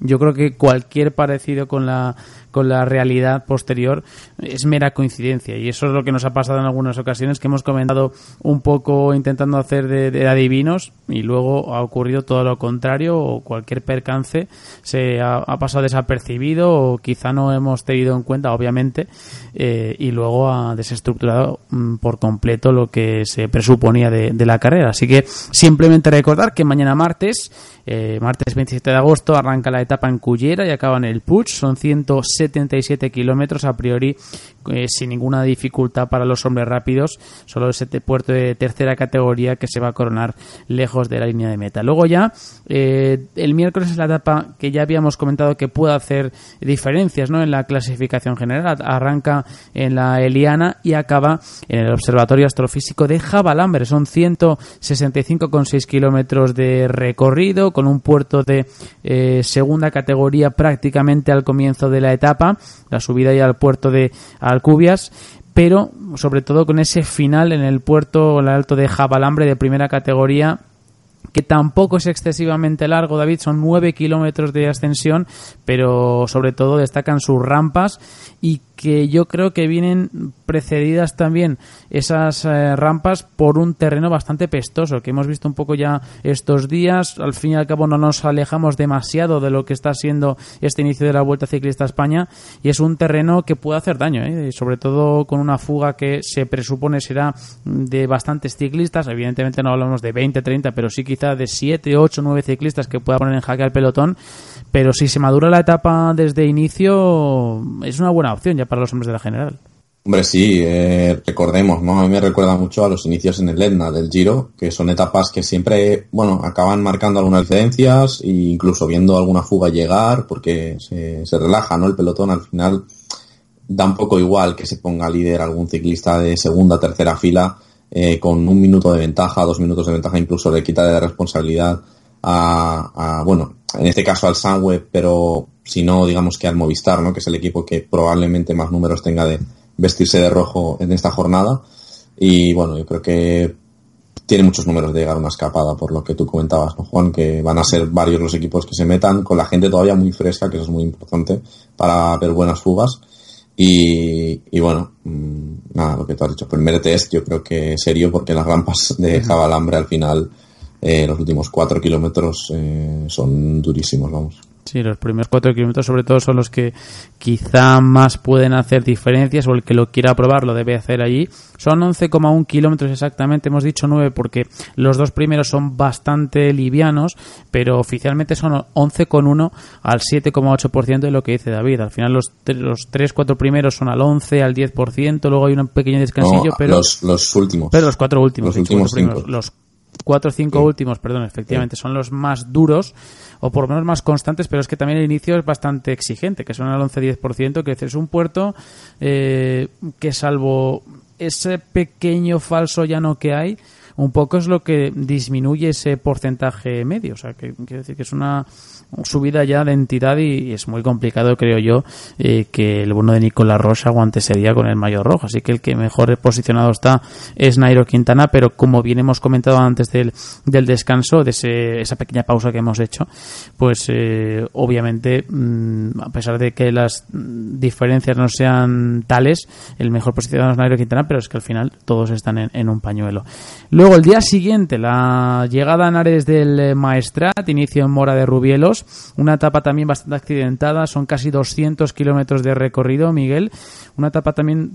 yo creo que cualquier parecido con la con la realidad posterior es mera coincidencia. Y eso es lo que nos ha pasado en algunas ocasiones que hemos comentado un poco intentando hacer de, adivinos y luego ha ocurrido todo lo contrario o cualquier percance se ha, pasado desapercibido o quizá no hemos tenido en cuenta obviamente eh, y luego ha desestructurado mm, por completo lo que se presuponía de, de la carrera. Así que simplemente recordar que mañana martes eh, martes 27 de agosto arranca la etapa en Cullera y acaba en el Puig. Son 177 kilómetros a priori eh, sin ninguna dificultad para los hombres rápidos solo ese puerto de tercera categoría que se va a coronar lejos de la línea de meta. Luego ya eh, el miércoles es la etapa que ya habíamos comentado que puede hacer diferencias ¿no? en la clasificación general. Arranca en la Eliana y acaba en el Observatorio Astrofísico de Jabalambre son 165,6 kilómetros de recorrido con un puerto de eh, segunda categoría prácticamente al comienzo de la etapa la subida ya al puerto de Alcubias, pero sobre todo con ese final en el puerto, el alto de Jabalambre de primera categoría, que tampoco es excesivamente largo, David, son 9 kilómetros de ascensión, pero sobre todo destacan sus rampas y que yo creo que vienen precedidas también esas eh, rampas por un terreno bastante pestoso, que hemos visto un poco ya estos días. Al fin y al cabo no nos alejamos demasiado de lo que está siendo este inicio de la Vuelta Ciclista España y es un terreno que puede hacer daño, ¿eh? sobre todo con una fuga que se presupone será de bastantes ciclistas. Evidentemente no hablamos de 20, 30, pero sí quizá de 7, 8, 9 ciclistas que pueda poner en jaque al pelotón. Pero si se madura la etapa desde inicio, es una buena opción para los hombres de la general. Hombre, sí, eh, recordemos, ¿no? A mí me recuerda mucho a los inicios en el Etna del Giro, que son etapas que siempre, bueno, acaban marcando algunas diferencias e incluso viendo alguna fuga llegar, porque se, relaja, ¿no? El pelotón al final da un poco igual que se ponga líder algún ciclista de segunda, tercera fila, eh, con un minuto de ventaja, dos minutos de ventaja, incluso le quita de la responsabilidad a, a bueno, en este caso al Sunweb, pero si no, digamos que al Movistar, ¿no? que es el equipo que probablemente más números tenga de vestirse de rojo en esta jornada. Y bueno, yo creo que tiene muchos números de llegar a una escapada, por lo que tú comentabas, ¿no, Juan? Que van a ser varios los equipos que se metan, con la gente todavía muy fresca, que eso es muy importante, para ver buenas fugas. Y, y bueno, mmm, nada, lo que tú has dicho, primer test yo creo que serio, porque las rampas de Jabalambre al final eh, los últimos cuatro kilómetros eh, son durísimos, vamos. Sí, los primeros cuatro kilómetros sobre todo son los que quizá más pueden hacer diferencias o el que lo quiera probar lo debe hacer allí. Son 11,1 kilómetros exactamente, hemos dicho 9 porque los dos primeros son bastante livianos, pero oficialmente son 11,1 al 7,8% de lo que dice David. Al final los, los 3, 4 primeros son al 11, al 10%, luego hay un pequeño descansillo, no, pero... Los, los últimos. Pero los cuatro últimos. Los últimos primeros, cinco. los cuatro o cinco Sí. últimos, perdón, efectivamente, son los más duros o por lo menos más constantes, pero es que también el inicio es bastante exigente, que son al 11-10%, que es un puerto eh, que salvo ese pequeño falso llano que hay, un poco es lo que disminuye ese porcentaje medio. O sea, que quiero decir que es una subida ya de entidad y, es muy complicado, creo yo, eh, que el bueno de Nicolás Rocha aguante ese día con el mayor rojo. Así que el que mejor posicionado está es Nairo Quintana, pero como bien hemos comentado antes del, del descanso, de ese- esa pequeña pausa que hemos hecho, pues eh, obviamente, mm, a pesar de que las diferencias no sean tales, el mejor posicionado es Nairo Quintana, pero es que al final todos están en, en un pañuelo. Luego, el día siguiente, la llegada a Nares del eh, Maestrat, inicio en Mora de Rubielos, una etapa también bastante accidentada, son casi 200 kilómetros de recorrido, Miguel, una etapa también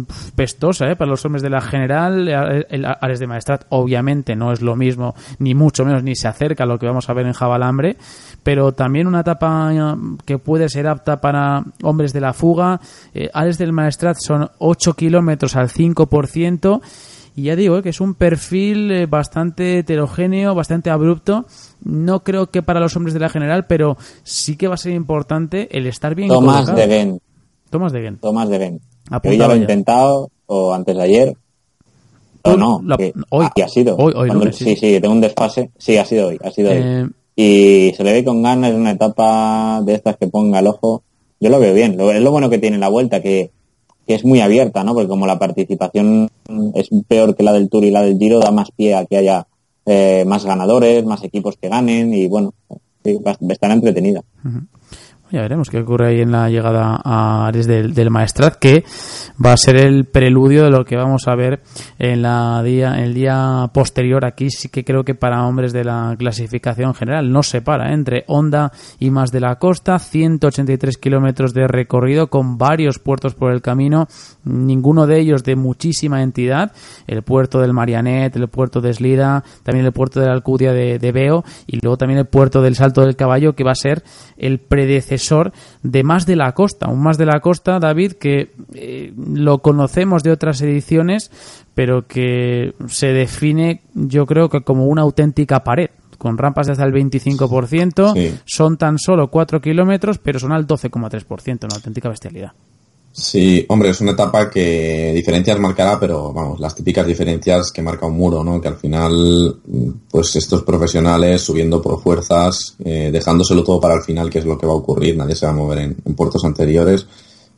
mm, pestosa ¿eh? para los hombres de la general, el Ares de Maestrat obviamente no es lo mismo, ni mucho menos, ni se acerca a lo que vamos a ver en Jabalambre, pero también una etapa eh, que puede ser apta para hombres de la fuga, eh, Ares del Maestrat son 8 kilómetros al 5%, y ya digo eh, que es un perfil eh, bastante heterogéneo, bastante abrupto. No creo que para los hombres de la general, pero sí que va a ser importante el estar bien Tomás colocado. de Gen, Tomás de Gen. Tomás de Gen. Hoy ya lo he intentado, o antes de ayer. O no, la- que- hoy. ah, y ha sido. Hoy- hoy lunes, sí. sí, sí, tengo un desfase. Sí, ha sido hoy, ha sido hoy. Eh, Y se le ve con ganas, es una etapa de estas que ponga el ojo. Yo lo veo bien, lo- es lo bueno que tiene la vuelta, que, que es muy abierta, ¿no? Porque como la participación es peor que la del Tour y la del Giro, da más pie a que haya eh, más ganadores, más equipos que ganen y bueno, sí, va a estar entretenida. Ya veremos qué ocurre ahí en la llegada a Ares del, del Maestrat, que va a ser el preludio de lo que vamos a ver en la día, el día posterior. Aquí sí que creo que para hombres de la clasificación general no se para ¿eh? entre Honda y más de la costa, 183 kilómetros de recorrido con varios puertos por el camino, ninguno de ellos de muchísima entidad, el puerto del Marianet, el puerto de Eslida, también el puerto de la Alcudia de, de y luego también el puerto del Salto del Caballo que va a ser el predecesor de Más de la Costa. Un Más de la Costa, David, que eh, lo conocemos de otras ediciones, pero que se define, yo creo que como una auténtica pared con rampas de hasta el 25%, Sí. son tan solo 4 kilómetros, pero son al 12,3%, una auténtica bestialidad. Sí, hombre, es una etapa que diferencias marcará, pero vamos, las típicas diferencias que marca un muro, ¿no? Que al final, pues estos profesionales subiendo por fuerzas, eh, dejándoselo todo para el final, que es lo que va a ocurrir, nadie se va a mover en, puertos anteriores,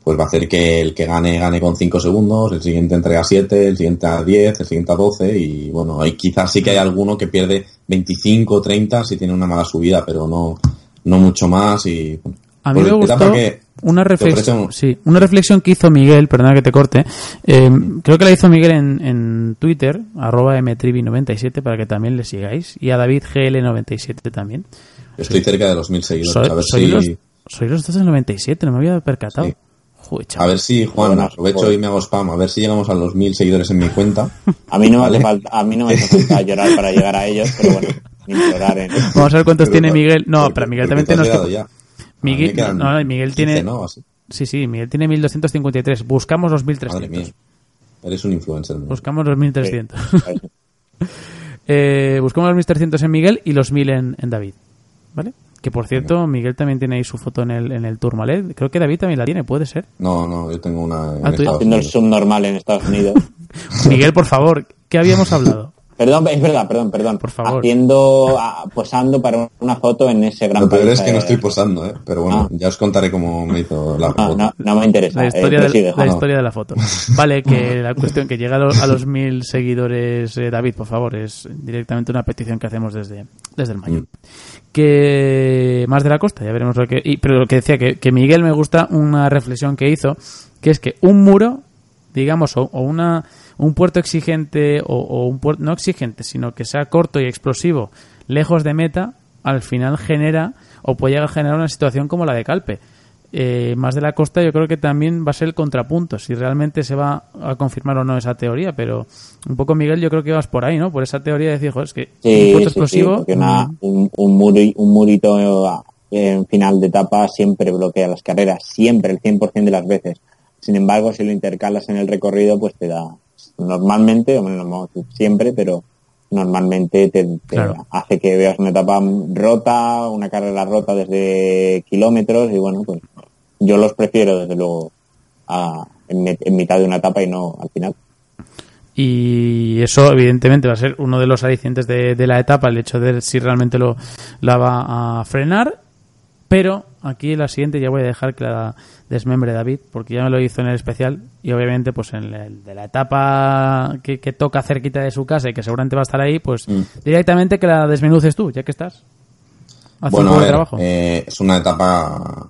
pues va a hacer que el que gane gane con 5 segundos, el siguiente entrega 7, el siguiente a 10, el siguiente a 12 y bueno, hay, quizás sí que hay alguno que pierde 25 o 30 si tiene una mala subida, pero no, no mucho más y... Bueno, A mí me gustó una reflexión, sí, una reflexión que hizo Miguel, perdona que te corte. eh, creo que la hizo Miguel en, en Twitter, arroba mtrivi97, para que también le sigáis. Y a David GL97 también. Estoy cerca de los mil seguidores. Soy, a ver soy si, los, soy los dos del 97, no me había percatado. Sí. Joder, a ver si Juan, Bueno, aprovecho joder. y me hago spam, a ver si llegamos a los mil seguidores en mi cuenta. (laughs) A mí no me Vale. hace falta, a mí no me hace falta (laughs) llorar para llegar a ellos, pero bueno, ni llorar en... Vamos a ver cuántos Pero tiene Miguel. No, pero Miguel también ya. Miguel, no, no, Miguel 15, tiene... ¿no? Sí, sí, Miguel tiene 1253. Buscamos los Madre 1300. mía. Eres un influencer. ¿no? Buscamos los 1300. Sí. (laughs) (laughs) Eh, buscamos los 1300 en Miguel y los 1000 en, en David. ¿Vale? Que por cierto, Miguel también tiene ahí su foto en el, en el Tourmalet. Creo que David también la tiene, puede ser. No, no, yo tengo una en Ah, tú- Estados Haciendo el Unidos. subnormal en Estados Unidos. (laughs) Miguel, por favor, ¿qué habíamos hablado? Perdón, es verdad, perdón, perdón. Por favor. Haciendo, posando para una foto en ese gran Lo peor es que no estoy posando, ¿eh? Pero bueno, Ah. ya os contaré cómo me hizo la No, foto. no, no me interesa. La eh, historia, de, la historia de la foto. Vale, que (laughs) la cuestión que llega a los, a los 1000 seguidores, eh, David, por favor, es directamente una petición que hacemos desde, desde el mayo. Mm. Que más de la costa, ya veremos lo que. y- pero lo que decía, que, que Miguel me gusta una reflexión que hizo, que es que un muro, digamos, o, o una, un puerto exigente, o, o un puerto, no exigente, sino que sea corto y explosivo, lejos de meta, al final genera, o puede llegar a generar una situación como la de Calpe. Eh, más de la costa yo creo que también va a ser el contrapunto, si realmente se va a confirmar o no esa teoría, pero un poco Miguel yo creo que vas por ahí, ¿no? Por esa teoría de decir, joder, es que un puerto sí, explosivo... sí, una- mm, un, un, muri- un murito en final de etapa siempre bloquea las carreras, siempre, el 100% de las veces. Sin embargo, si lo intercalas en el recorrido, pues te da, normalmente, hombre, no siempre, pero normalmente te, te Claro. hace que veas una etapa rota, una carrera rota desde kilómetros y bueno, pues yo los prefiero desde luego a- en, mitad de una etapa y no al final. Y eso, evidentemente, va a ser uno de los alicientes de, de la etapa, el hecho de si realmente lo la va a frenar. Pero aquí la siguiente ya voy a dejar que la desmembre David, porque ya me lo hizo en el especial. Y obviamente, pues en el de la etapa que, que toca cerquita de su casa y que seguramente va a estar ahí, pues Mm. directamente que la desmenuces tú, ya que estás. Bueno, a ver, trabajo. eh, es una etapa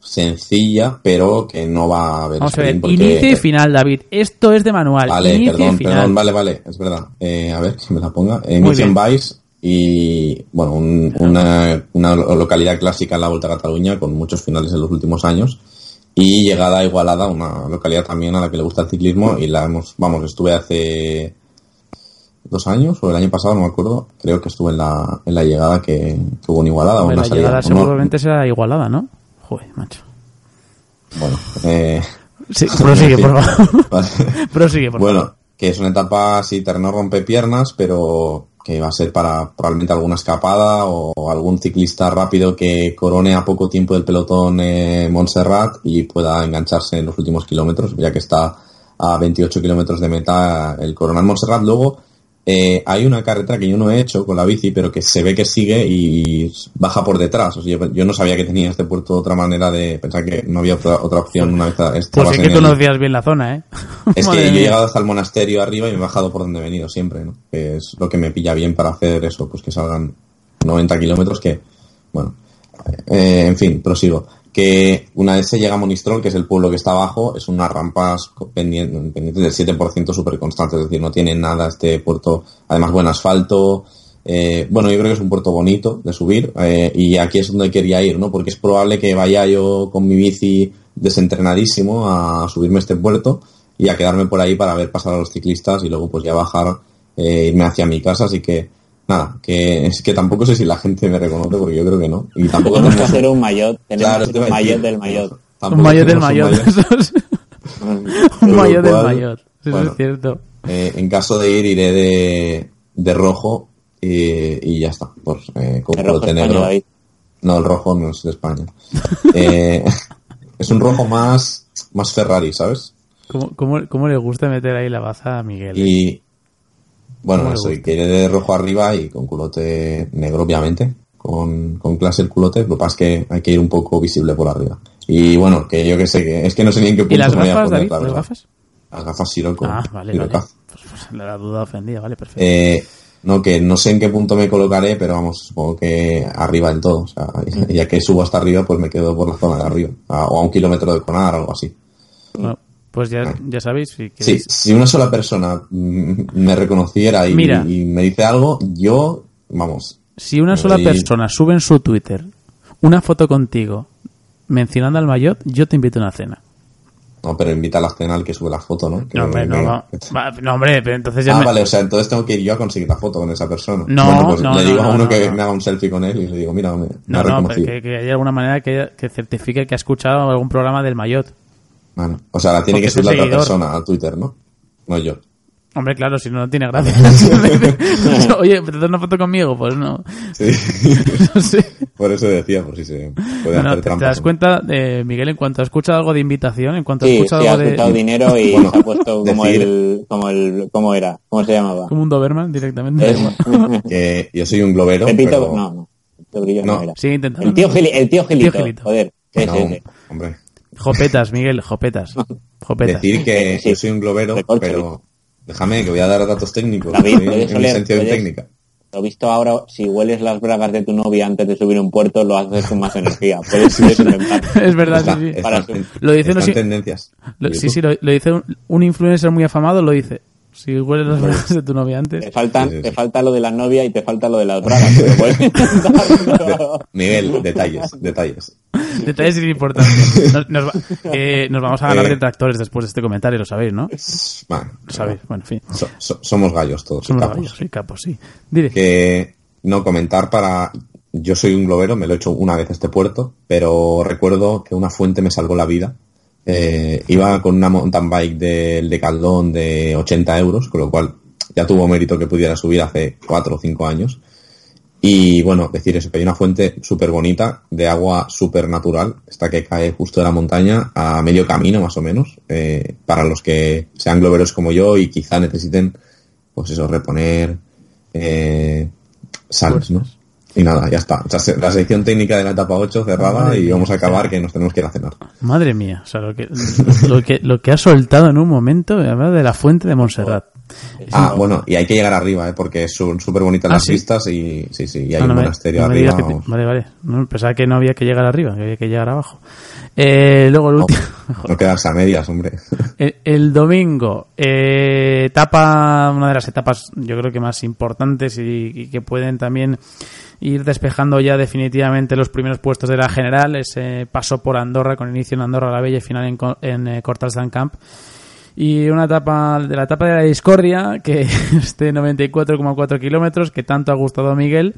sencilla, pero que no va a haber Vamos a ver, porque- inicio y final, David. Esto es de manual. Vale, inicio y perdón, final. perdón, vale, vale, es verdad. Eh, a ver, que me la ponga. Eh, Mission. Vice y, bueno, un- una, una localidad clásica en la Vuelta a Cataluña con muchos finales en los últimos años y llegada a Igualada, una localidad también a la que le gusta el ciclismo y la hemos, vamos, estuve hace dos años o el año pasado, no me acuerdo, creo que estuve en la, en la llegada que, que hubo en Igualada. Hombre, una la salida. llegada seguramente será igualada, ¿no? Joder, macho. bueno, eh, Sí, prosigue, por (laughs) favor. vale. prosigue, por Bueno, que es una etapa así, terreno rompe piernas, pero que va a ser para probablemente alguna escapada o algún ciclista rápido que corone a poco tiempo del pelotón eh, Montserrat y pueda engancharse en los últimos kilómetros, ya que está a 28 kilómetros de meta el Coronel Montserrat. Luego eh, hay una carretera que yo no he hecho con la bici, pero que se ve que sigue y baja por detrás. O sea, yo, yo no sabía que tenía este puerto otra manera de pensar que no había otra, otra opción una vez Pues es que tú conocías bien la zona, ¿eh? (laughs) es que yo he llegado hasta el monasterio arriba y me he bajado por donde he venido siempre, ¿no? Que es lo que me pilla bien para hacer eso, pues que salgan 90 kilómetros que, bueno, eh, en fin, prosigo. Que una vez se llega a Monistrol, que es el pueblo que está abajo, es unas rampas pendientes, pendientes del 7% súper constante, es decir, no tiene nada este puerto, además buen asfalto, eh, bueno, yo creo que es un puerto bonito de subir eh, y aquí es donde quería ir, ¿no? Porque es probable que vaya yo con mi bici desentrenadísimo a subirme a este puerto y a quedarme por ahí para ver pasar a los ciclistas y luego pues ya bajar, eh, irme hacia mi casa, así que nada, que es que tampoco sé si la gente me reconoce porque yo creo que no. Y tampoco Tenemos que hacer un maillot, (laughs) tenemos Claro, un maillot del maillot. Un maillot del maillot. un (laughs) (laughs) lo maillot del maillot. Eso bueno. es cierto. Eh, en caso de ir, iré de, de rojo y, y ya está. Pues, eh, con De rojo España, negro. No, el rojo no es de España. Eh, es un rojo más más, más Ferrari, ¿sabes? ¿Cómo, cómo, cómo le gusta meter ahí la baza a Miguel? Y bueno, que iré de rojo arriba y con culote negro, obviamente. Con, con clase el culote, lo que pasa es que hay que ir un poco visible por arriba. Y bueno, que yo que sé, que es que no sé ni en qué punto ¿Y las me voy a poner, David? la ¿Las gafas? Las gafas Siroco. Ah, vale, vale. Pues, pues, la duda ofendida, vale, perfecto. Eh, no, que no sé en qué punto me colocaré, pero vamos, supongo que arriba del todo. O sea, Mm. (laughs) ya que subo hasta arriba, pues me quedo por la zona de arriba. A- o a un kilómetro de Conar, algo así. Bueno, pues ya, ya sabéis, si Sí, si una sola persona mm, me reconociera y, Mira. y me dice algo, yo, vamos, si una sola persona sube en su Twitter una foto contigo mencionando al Mayot, yo te invito a una cena. no, pero invita a la cena al que sube la foto, ¿no? Que No, hombre, no, va- no, hombre, pero entonces ya Ah, me- vale, o sea, entonces tengo que ir yo a conseguir la foto con esa persona. No, bueno, pues no, le digo a uno no, que me haga un selfie con él y le digo, mira, me, me No, ha no, pero que, que haya alguna manera que, que certifique que ha escuchado algún programa del Mayot. Bueno, o sea, la tiene Porque que subir la otra persona a Twitter, ¿no? No yo. Hombre, claro, si no, no tiene gracia. (laughs) (laughs) Oye, ¿te das una foto conmigo? Pues no. Sí. (laughs) No sé. Por eso decía, por si se puede Bueno, hacer ¿te, te trampas. das cuenta, eh, Miguel, en cuanto has escuchado algo de invitación, en cuanto has Sí, escuchado sí, ha algo de... escuchado dinero y Bueno, se ha puesto como decir- el, como el, ¿cómo era? ¿Cómo se llamaba? Como un Doberman directamente. Eh, Que yo soy un globero, Pepito, pero... no, no. Pepito Grillo no, No. era. Sigue intentando. El tío, Gili- el tío Gilito, Gilito. joder. Sí, No, sí, sí. hombre. Jopetas, Miguel, jopetas. (laughs) Jopetas. Decir que Sí. yo soy un globero, pero... Déjame, que voy a dar datos técnicos. David, en oler, licenciado en técnica. Lo visto ahora, si hueles las bragas de tu novia antes de subir un puerto, lo haces con más energía. (laughs) Puedes, intentar. (laughs) Es verdad, Está- sí, sí. está Para su- Lo dice no está en si- tendencias. Lo- sí, sí, lo, lo dice un, un influencer muy afamado, lo dice. Si hueles las bragas de tu novia antes. Te, faltan, Sí, sí, te sí. falta lo de la novia y te falta lo de las bragas. pero. Miguel, detalles, detalles. (laughs) Detalles importantes. Nos, nos va- eh, nos vamos a ganar Eh. detractores después de este comentario, lo sabéis, ¿no? Bueno, Lo sabéis. Bueno, en fin. so- so- somos gallos todos. Somos capos. gallos, sí, capos, sí. Dile. que no comentar para yo soy un globero me lo he hecho una vez este puerto pero recuerdo que una fuente me salvó la vida Eh, iba con una mountain bike del Decathlon de 80 euros con lo cual ya tuvo mérito que pudiera subir hace 4 o 5 años y bueno decir eso que hay una fuente súper bonita de agua súper natural esta que cae justo de la montaña a medio camino más o menos eh, para los que sean globeros como yo y quizá necesiten pues eso reponer eh, sales, ¿no? Y nada, ya está. O sea, se- la sección técnica de la etapa 8 cerrada Madre y vamos a acabar que nos tenemos que ir a cenar. Madre mía, o sea, lo que, lo que, lo que ha soltado en un momento, habla de la fuente de Montserrat. Ah, bueno, y hay que llegar arriba, ¿eh? Porque es su- súper bonitas Ah, las ¿sí? vistas y sí, sí, y hay un me- monasterio no me arriba. te- vale, vale. No, pensaba que no había que llegar arriba, que había que llegar abajo. Eh, luego el No, último. (laughs) no quedarse a medias, hombre. (laughs) El, el domingo, eh, etapa, una de las etapas yo creo que más importantes y, y que pueden también ir despejando ya definitivamente los primeros puestos de la general, ese paso por Andorra con inicio en Andorra la Bella y final en, Co- en eh, Cortals d'An Camp. Y una etapa de la etapa de la discordia, que (laughs) es de 94,4 kilómetros, que tanto ha gustado a Miguel,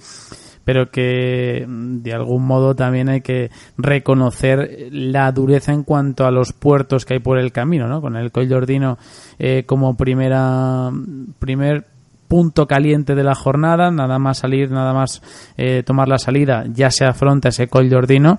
pero que mm, de algún modo también hay que reconocer la dureza en cuanto a los puertos que hay por el camino, ¿no? Con el Collordino eh, como primera primer punto caliente de la jornada, nada más salir, nada más eh, tomar la salida, ya se afronta ese Collordino,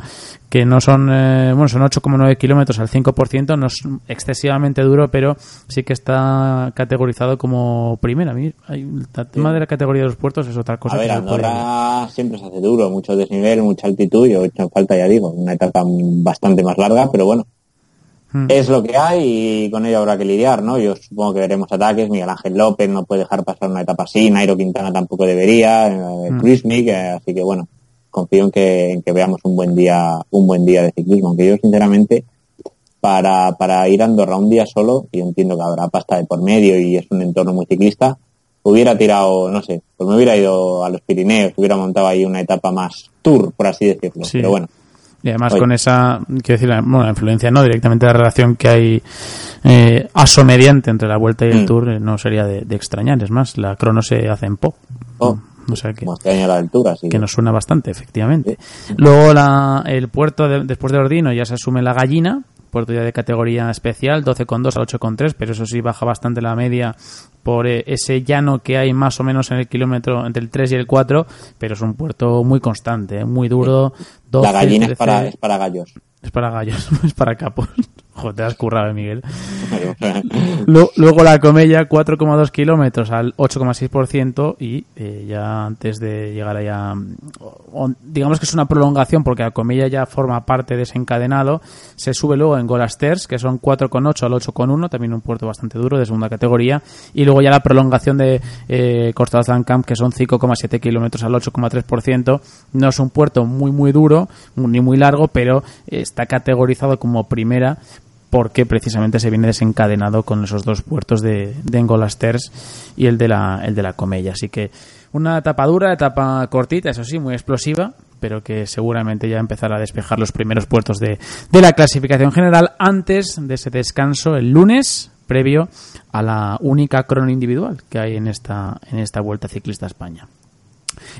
que no son, eh, bueno, son 8,9 kilómetros al 5%, no es excesivamente duro, pero sí que está categorizado como primera. El tema de la categoría de los puertos es otra cosa. A ver, Andorra siempre se hace duro, mucho desnivel, mucha altitud y he hecho falta, ya digo, una etapa bastante más larga, pero bueno, Hmm. es lo que hay y con ello habrá que lidiar, ¿no? Yo supongo que veremos ataques, Miguel Ángel López no puede dejar pasar una etapa así, Nairo Quintana tampoco debería, eh, Mm. Chris Mick, eh, así que bueno, confío en que, en que veamos un buen día, un buen día de ciclismo, aunque yo sinceramente para, para ir a Andorra un día solo, y entiendo que habrá pasta de por medio y es un entorno muy ciclista, hubiera tirado, no sé, pues me hubiera ido a los Pirineos, hubiera montado ahí una etapa más tour, por así decirlo. Sí. Pero bueno, Y además Oye. con esa, quiero decir, la, bueno, la influencia no, directamente la relación que hay eh, asomediante entre la vuelta y el Mm. tour eh, no sería de, de extrañar. Es más, la crono se hace en Po. Oh. O sea que, este la altura, que nos suena bastante, efectivamente. Luego la, el puerto, de- después de Ordino, ya se asume la gallina, puerto ya de categoría especial, 12,2 al 8,3, pero eso sí baja bastante la media por eh, ese llano que hay más o menos en el kilómetro entre el 3 y el 4, pero es un puerto muy constante, eh, muy duro. 12, la gallina 13, es para, es para gallos. es para gallos, no (laughs) es para capos. (laughs) Joder, te has currado, eh, Miguel. (laughs) Lu- Luego la Comella, 4,2 kilómetros al 8,6% y eh, ya antes de llegar allá, o- digamos que es una prolongación porque la Comella ya forma parte de ese encadenado, se sube luego en Golasters, que son 4,8 al 8,1, también un puerto bastante duro de segunda categoría, y luego ya la prolongación de eh, Camp, que son 5,7 kilómetros al 8,3%, no es un puerto muy muy duro, ni muy largo, pero está categorizado como primera porque precisamente se viene desencadenado con esos dos puertos de, de Engolasters y el de la el de la Comella. Así que una etapa dura, etapa cortita, eso sí, muy explosiva, pero que seguramente ya empezará a despejar los primeros puertos de, de la clasificación general antes de ese descanso el lunes previo a la única crono individual que hay en esta en esta Vuelta Ciclista a España.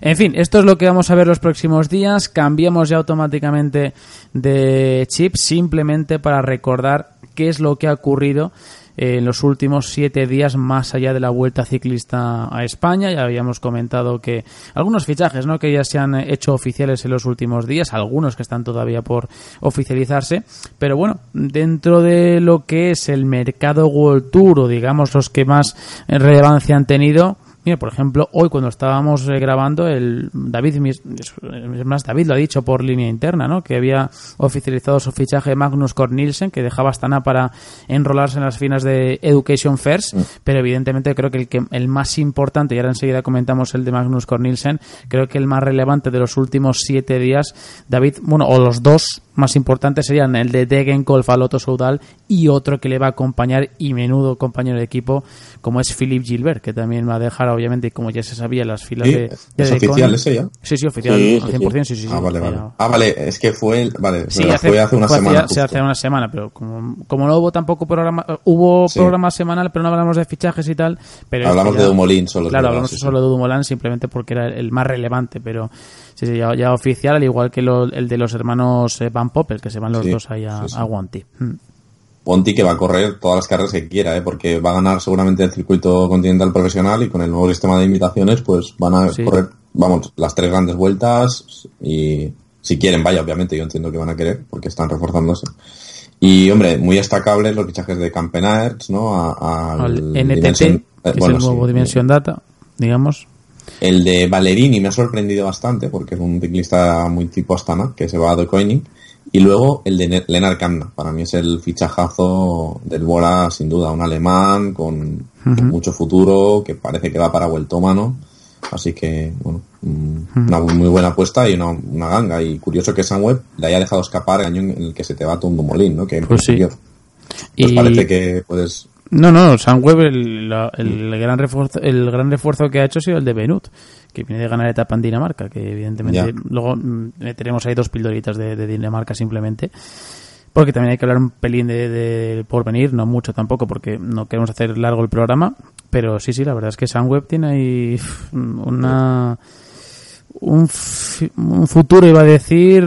En fin, esto es lo que vamos a ver los próximos días. Cambiamos ya automáticamente de chip simplemente para recordar qué es lo que ha ocurrido en los últimos siete días más allá de la vuelta ciclista a España. Ya habíamos comentado que algunos fichajes ¿no? que ya se han hecho oficiales en los últimos días, algunos que están todavía por oficializarse. Pero bueno, dentro de lo que es el mercado World Tour digamos los que más relevancia han tenido, Mira, por ejemplo, hoy cuando estábamos eh, grabando, el David, es más, David lo ha dicho por línea interna, ¿no? Que había oficializado su fichaje de Magnus Cornilsen, que dejaba Astana para enrolarse en las finas de Education First, pero evidentemente creo que el, que el más importante, y ahora enseguida comentamos el de Magnus Cornilsen, creo que el más relevante de los últimos siete días, David, bueno, o los dos más importantes serían el de Degenkolb al Lotto Soudal y otro que le va a acompañar y menudo compañero de equipo como es Philippe Gilbert, que también va a dejar obviamente como ya se sabía las filas Sí, de, es de oficial ese ya. Sí, sí, oficial, Sí, al sí, 100%, sí, sí, sí. ah, vale, vale. Ah, vale, es que fue, el, vale, Sí, hace, fue hace una fue semana. justo. hace una semana, pero como, como no hubo tampoco programa, eh, hubo Sí. programa semanal, pero no hablamos de fichajes y tal. Pero Hablamos de Dumoulin solo. Claro, hablamos solo de Dumoulin simplemente porque era el más relevante, pero sí, sí, ya, ya oficial, al igual que lo- el de los hermanos eh, Van Poppel, que se van los Sí, dos ahí a, sí, sí. a Guanti. Mm. Ponti que va a correr todas las carreras que quiera, ¿eh? porque va a ganar seguramente el circuito continental profesional y con el nuevo sistema de invitaciones pues van a Sí. correr, vamos, las tres grandes vueltas y si quieren, vaya, obviamente, yo entiendo que van a querer porque están reforzándose. Y, hombre, muy destacables los fichajes de Campenaerts, ¿no? A- al Al NTT, Dimension- eh, que bueno, es el nuevo sí, Dimension Data, digamos. El de Ballerini me ha sorprendido bastante porque es un ciclista muy tipo Astana que se va a De Koenig. Y luego el de Lennart Kamna. Para mí es el fichajazo del Bola, sin duda. Un alemán con, mucho futuro que parece que va para vueltómano. Así que, bueno, mm, una muy buena apuesta y una, una ganga. Y curioso que Sunweb le haya dejado escapar el año en el que se te va Tom Dumoulin, ¿no? Que Pues sí. pues Y- parece que puedes No, no, Sunweb el, la- el gran refuerzo, el gran refuerzo que ha hecho ha sido el de Benut, que viene de ganar etapa en Dinamarca, que evidentemente Ya. luego mm, meteremos ahí dos pildoritas de, de Dinamarca simplemente. Porque también hay que hablar un pelín de, de porvenir, no mucho tampoco, porque no queremos hacer largo el programa. Pero sí, sí, la verdad es que Sunweb tiene ahí una un futuro, iba a decir.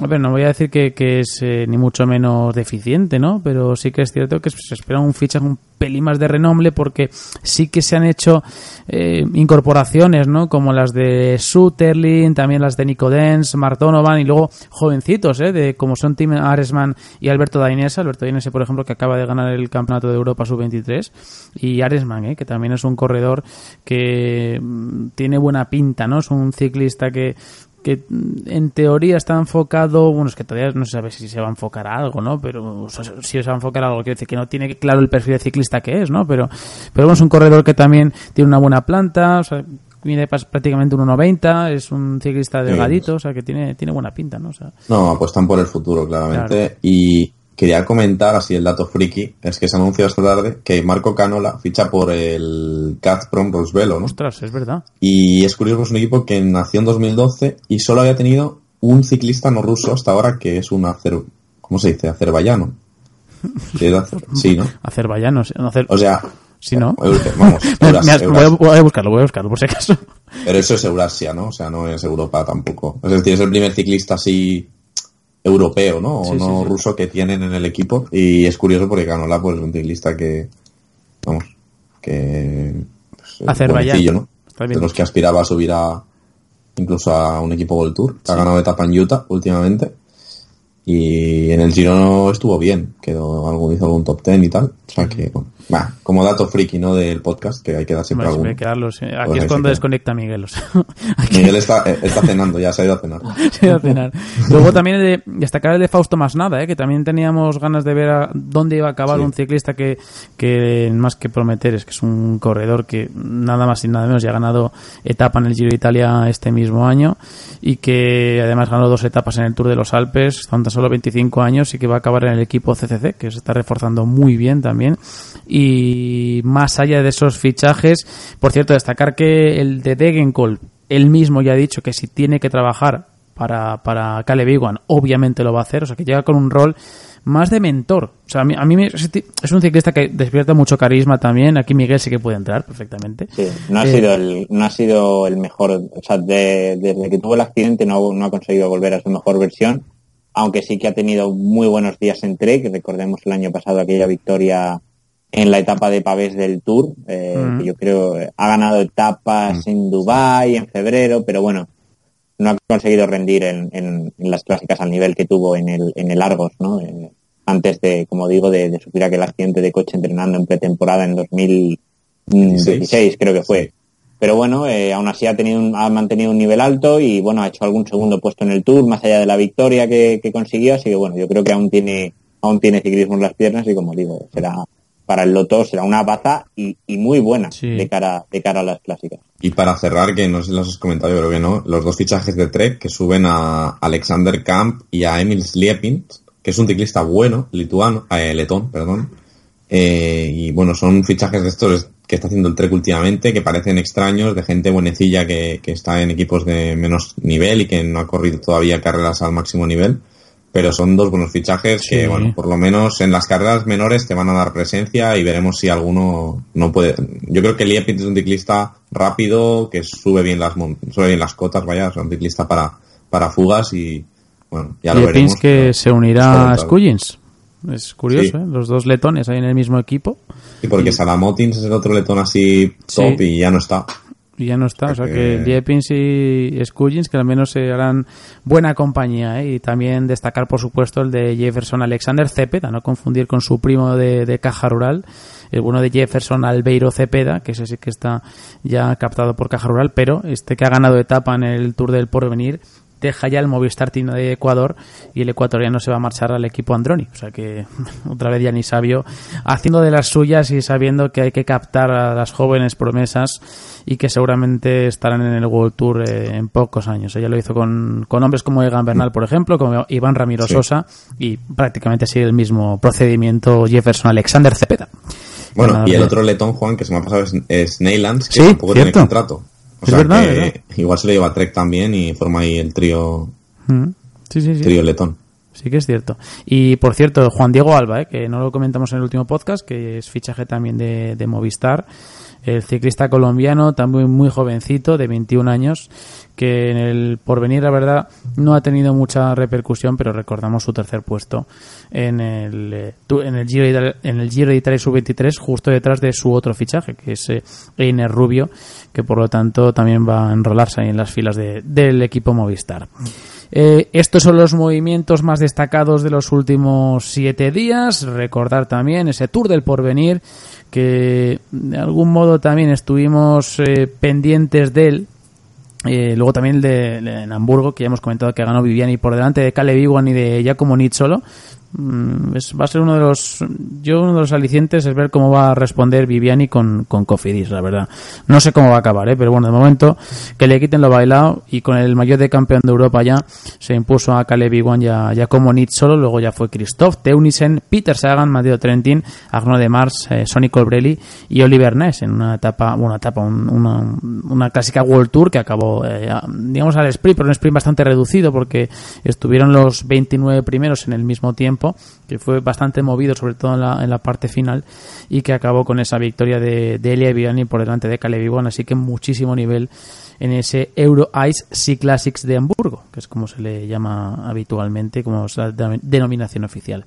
A ver, no voy a decir que, es eh, ni mucho menos deficiente, ¿no? Pero sí que es cierto que se espera un fichaje un pelín más de renombre porque sí que se han hecho eh, incorporaciones, ¿no? Como las de Sutherlin, también las de Nico Dens, Martonovan y luego jovencitos, ¿eh? De, como son Tim Aresman y Alberto Dainese. Alberto Dainese, por ejemplo, que acaba de ganar el Campeonato de Europa Sub-23 y Aresman, ¿eh? Que también es un corredor que mm, tiene buena pinta, ¿no? Es un ciclista que que en teoría está enfocado, bueno, es que todavía no se sabe si se va a enfocar a algo, ¿no? Pero o sea, si se va a enfocar a algo, quiere decir que no tiene claro el perfil de ciclista que es, ¿no? Pero, pero bueno, es un corredor que también tiene una buena planta, o sea, mide prácticamente 1,90, es un ciclista delgadito, o sea, que tiene, tiene buena pinta, ¿no? O sea, No, apuestan por el futuro, claramente. Claro. Y quería comentar, así el dato friki, es que se anunció esta tarde que Marco Canola ficha por el Gazprom Rosvelo, ¿no? ostras, es verdad. Y es curioso, es un equipo que nació en 2012 y solo había tenido un ciclista no ruso hasta ahora, que es un azer... ¿Cómo se dice? Azerbaiyano. (laughs) Sí, ¿no? Azerbaiyanos, no, Azer- O sea... Si no. Vamos, Me- Euras- (laughs) me has- voy, a, Euras- voy a buscarlo, voy a buscarlo por si acaso. Pero eso es Eurasia, ¿no? O sea, no es Europa tampoco. Es decir, es el primer ciclista así europeo, ¿no? O Sí, no sí. ruso que tienen en el equipo. Y es curioso porque Canola, pues, es un ciclista que, vamos, que... Pues, Azerbaiyán. ¿no? De los que aspiraba a subir a incluso a un equipo World Tour. Ha ganado etapa en Utah últimamente. Y en el Giro estuvo bien, quedó algún, hizo algún top ten y tal. O sea que, bueno, va, como dato friki, ¿no? Del podcast, que hay que dar siempre siempre algún. hay que darlos, eh. Aquí Pues es cuando desconecta Miguel. o sea, (laughs) aquí Miguel está, eh, está cenando, ya se ha ido a cenar. (laughs) se va a cenar. Luego también de destacar el de Fausto Masnada, ¿eh? que también teníamos ganas de ver a dónde iba a acabar Sí. un ciclista que, que más que prometer es que es un corredor que nada más y nada menos ya ha ganado etapa en el Giro de Italia este mismo año y que además ganó dos etapas en el Tour de los Alpes, son tan solo 25 años y que va a acabar en el equipo CCC, que se está reforzando muy bien también. Y más allá de esos fichajes, por cierto, destacar que el de Degenkolb, él mismo ya ha dicho que si tiene que trabajar para, para Caleb Ewan, obviamente lo va a hacer, o sea que llega con un rol más de mentor. O sea, a mí, a mí es un ciclista que despierta mucho carisma también. Aquí Miguel sí que puede entrar perfectamente. Sí, no ha Eh, sido el, no ha sido el mejor, o sea, de- desde que tuvo el accidente no, no ha conseguido volver a su mejor versión, aunque sí que ha tenido muy buenos días en Trek, recordemos el año pasado aquella victoria en la etapa de Pavés del Tour, eh, Mm. que yo creo eh, ha ganado etapas en Dubai en febrero, pero bueno, no ha conseguido rendir en, en- en las clásicas al nivel que tuvo en el, en el Argos, ¿no? Eh, antes de, como digo, de, de sufrir aquel accidente de coche entrenando en pretemporada en 2016, creo que fue. Pero bueno, eh, aún así ha tenido un- ha mantenido un nivel alto y bueno, ha hecho algún segundo puesto en el Tour, más allá de la victoria que, que consiguió, así que bueno, yo creo que aún tiene, aún tiene ciclismo en las piernas y como digo, será para el Loto será una baza y, y muy buena Sí. de cara, de cara a las clásicas. Y para cerrar, que no sé si los has comentado, yo creo que no, los dos fichajes de Trek que suben a Alexander Kamp y a Emil Sliepin, que es un ciclista bueno, lituano, eh, letón, perdón. Eh, y bueno, son fichajes de estos que está haciendo el Trek últimamente, que parecen extraños, de gente buenecilla que, que está en equipos de menos nivel y que no ha corrido todavía carreras al máximo nivel. Pero son dos buenos fichajes Sí. que, bueno, por lo menos en las carreras menores te van a dar presencia y veremos si alguno no puede. Yo creo que Liepin es un ciclista rápido, que sube bien las sube bien las cotas, vaya, es un ciclista para, para fugas y, bueno, ya lo veremos. Que pero se unirá a. Scullins. Es curioso, Sí. ¿eh? Los dos letones ahí en el mismo equipo. Sí, porque Salamotins es el otro letón así top Sí. y ya no está. Y ya no está. O sea que Liepins y Scullins, que al menos se harán buena compañía. ¿eh? Y también destacar, por supuesto, el de Jefferson Alexander Cepeda, no confundir con su primo de, de Caja Rural, el bueno de Jefferson Albeiro Cepeda, que ese sí que está ya captado por Caja Rural, pero este que ha ganado etapa en el Tour del Porvenir deja ya el Movistar Team de Ecuador y el ecuatoriano se va a marchar al equipo Androni. O sea que (laughs) otra vez ya ni sabio haciendo de las suyas y sabiendo que hay que captar a las jóvenes promesas y que seguramente estarán en el World Tour eh, en pocos años. Ella lo hizo con, con hombres como Egan Bernal, por ejemplo, como Iván Ramiro Sí. Sosa y prácticamente sigue el mismo procedimiento Jefferson Alexander Cepeda. Bueno, y el otro letón, Juan, que se me ha pasado es, es Neylands, que Sí, tampoco tiene cierto. contrato. O Es sea verdad, que verdad. igual se lo lleva Trek también y forma ahí el trío, Mm. Sí, sí, sí. trío letón. Sí que es cierto. Y por cierto, Juan Diego Alba, ¿eh? que no lo comentamos en el último podcast, que es fichaje también de, de Movistar, el ciclista colombiano, también muy jovencito, de 21 años, que en el porvenir, la verdad, no ha tenido mucha repercusión, pero recordamos su tercer puesto en el, en el Giro de en el Giro de Italia Sub-23, justo detrás de su otro fichaje, que es eh, Einer Rubio, que por lo tanto también va a enrolarse ahí en las filas de- del equipo Movistar. Eh, estos son los movimientos más destacados de los últimos siete días. Recordar también ese Tour del Porvenir, que de algún modo también estuvimos eh, pendientes de él. Eh, luego también el de, Hamburgo, que ya hemos comentado que ganó Viviani por delante de Caleb Ewan y de Giacomo Nizzolo. Mm, es- va a ser uno de los yo uno de los alicientes es ver cómo va a responder Viviani con, con Cofidis, la verdad. No sé cómo va a acabar, ¿eh? pero bueno, de momento que le quiten lo bailado y con el mayor de campeón de Europa ya se impuso a Caleb Ewan ya, ya como solo, luego ya fue Christoph Teunissen, Peter Sagan, Matteo Trentin, Arnaud de Mars, eh, Sonny Colbrelli y Oliver Ness en una etapa, una etapa, un- una, una clásica World Tour que acabó, eh, digamos al sprint, pero un sprint bastante reducido porque estuvieron los 29 primeros en el mismo tiempo que fue bastante movido, sobre todo en la, en la parte final, y que acabó con esa victoria de, de Elia Viviani por delante de Caleb así que muchísimo nivel en ese Euro Ice Sea Classics de Hamburgo, que es como se le llama habitualmente, como es la denominación oficial.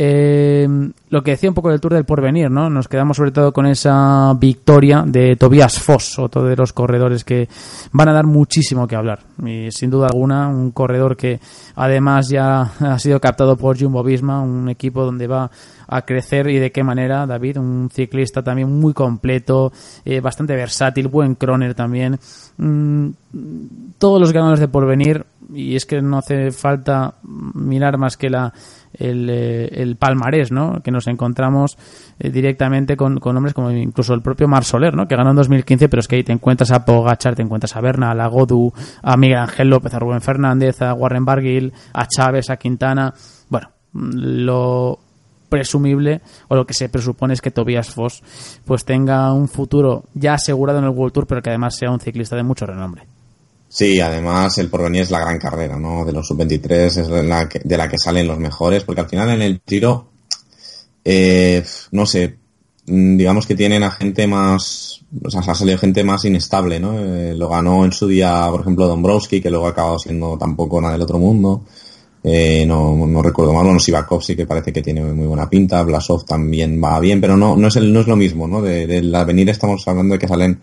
Eh, lo que decía un poco del Tour del Porvenir, ¿no? Nos quedamos sobre todo con esa victoria de Tobias Foss, otro de los corredores que van a dar muchísimo que hablar. Y sin duda alguna, un corredor que además ya ha sido captado por Jumbo Visma, un equipo donde va a crecer y de qué manera, David, un ciclista también muy completo, eh, bastante versátil, buen croner también. Mm, todos los ganadores de porvenir, y es que no hace falta mirar más que la el, eh, el palmarés, ¿no? Que nos encontramos eh, directamente con, con hombres como incluso el propio Mar Soler, ¿no? Que ganó en 2015, pero es que ahí te encuentras a Pogachar, te encuentras a Bernal, a Godu, a Miguel Ángel López, a Rubén Fernández, a Warren Barguil, a Chávez, a Quintana. Bueno, lo presumible o lo que se presupone es que Tobias Foss pues tenga un futuro ya asegurado en el World Tour, pero que además sea un ciclista de mucho renombre. Sí, además el porvenir es la gran carrera, ¿no? De los sub-23 es la que, de la que salen los mejores, porque al final en el tiro, eh, no sé, mm, digamos que tienen a gente más, o sea, ha salido gente más inestable, ¿no? Eh, lo ganó en su día, por ejemplo, Dombrowski, que luego ha acabado siendo tampoco nada del otro mundo. Eh, no, no recuerdo mal, bueno, Sivakov sí que parece que tiene muy buena pinta, Blasov también va bien, pero no, no es el, no es lo mismo, ¿no? De, del avenir estamos hablando de que salen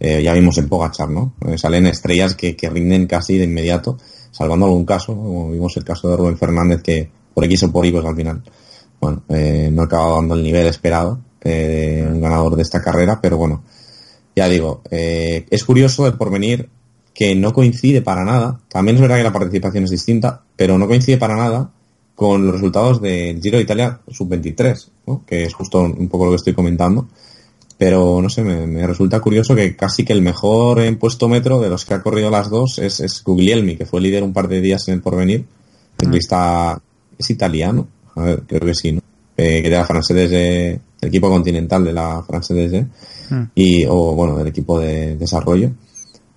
eh, ya vimos en Pogachar, ¿no? Eh, salen estrellas que, que, rinden casi de inmediato, salvando algún caso, como vimos el caso de Rubén Fernández, que por X o por Y, pues al final, bueno, eh, no ha acabado dando el nivel esperado eh, un ganador de esta carrera, pero bueno, ya digo, es curioso el porvenir que no coincide para nada, también es verdad que la participación es distinta, pero no coincide para nada con los resultados del Giro de Italia sub-23, ¿no? que es justo un poco lo que estoy comentando pero no sé, me, resulta curioso que casi que el mejor en puesto metro de los que ha corrido las dos es, es Guglielmi, que fue líder un par de días en el porvenir. El ah. es italiano, a ver, creo que sí, ¿no? Eh, que de la francesa del equipo continental de la francesa mm. y o bueno del equipo de desarrollo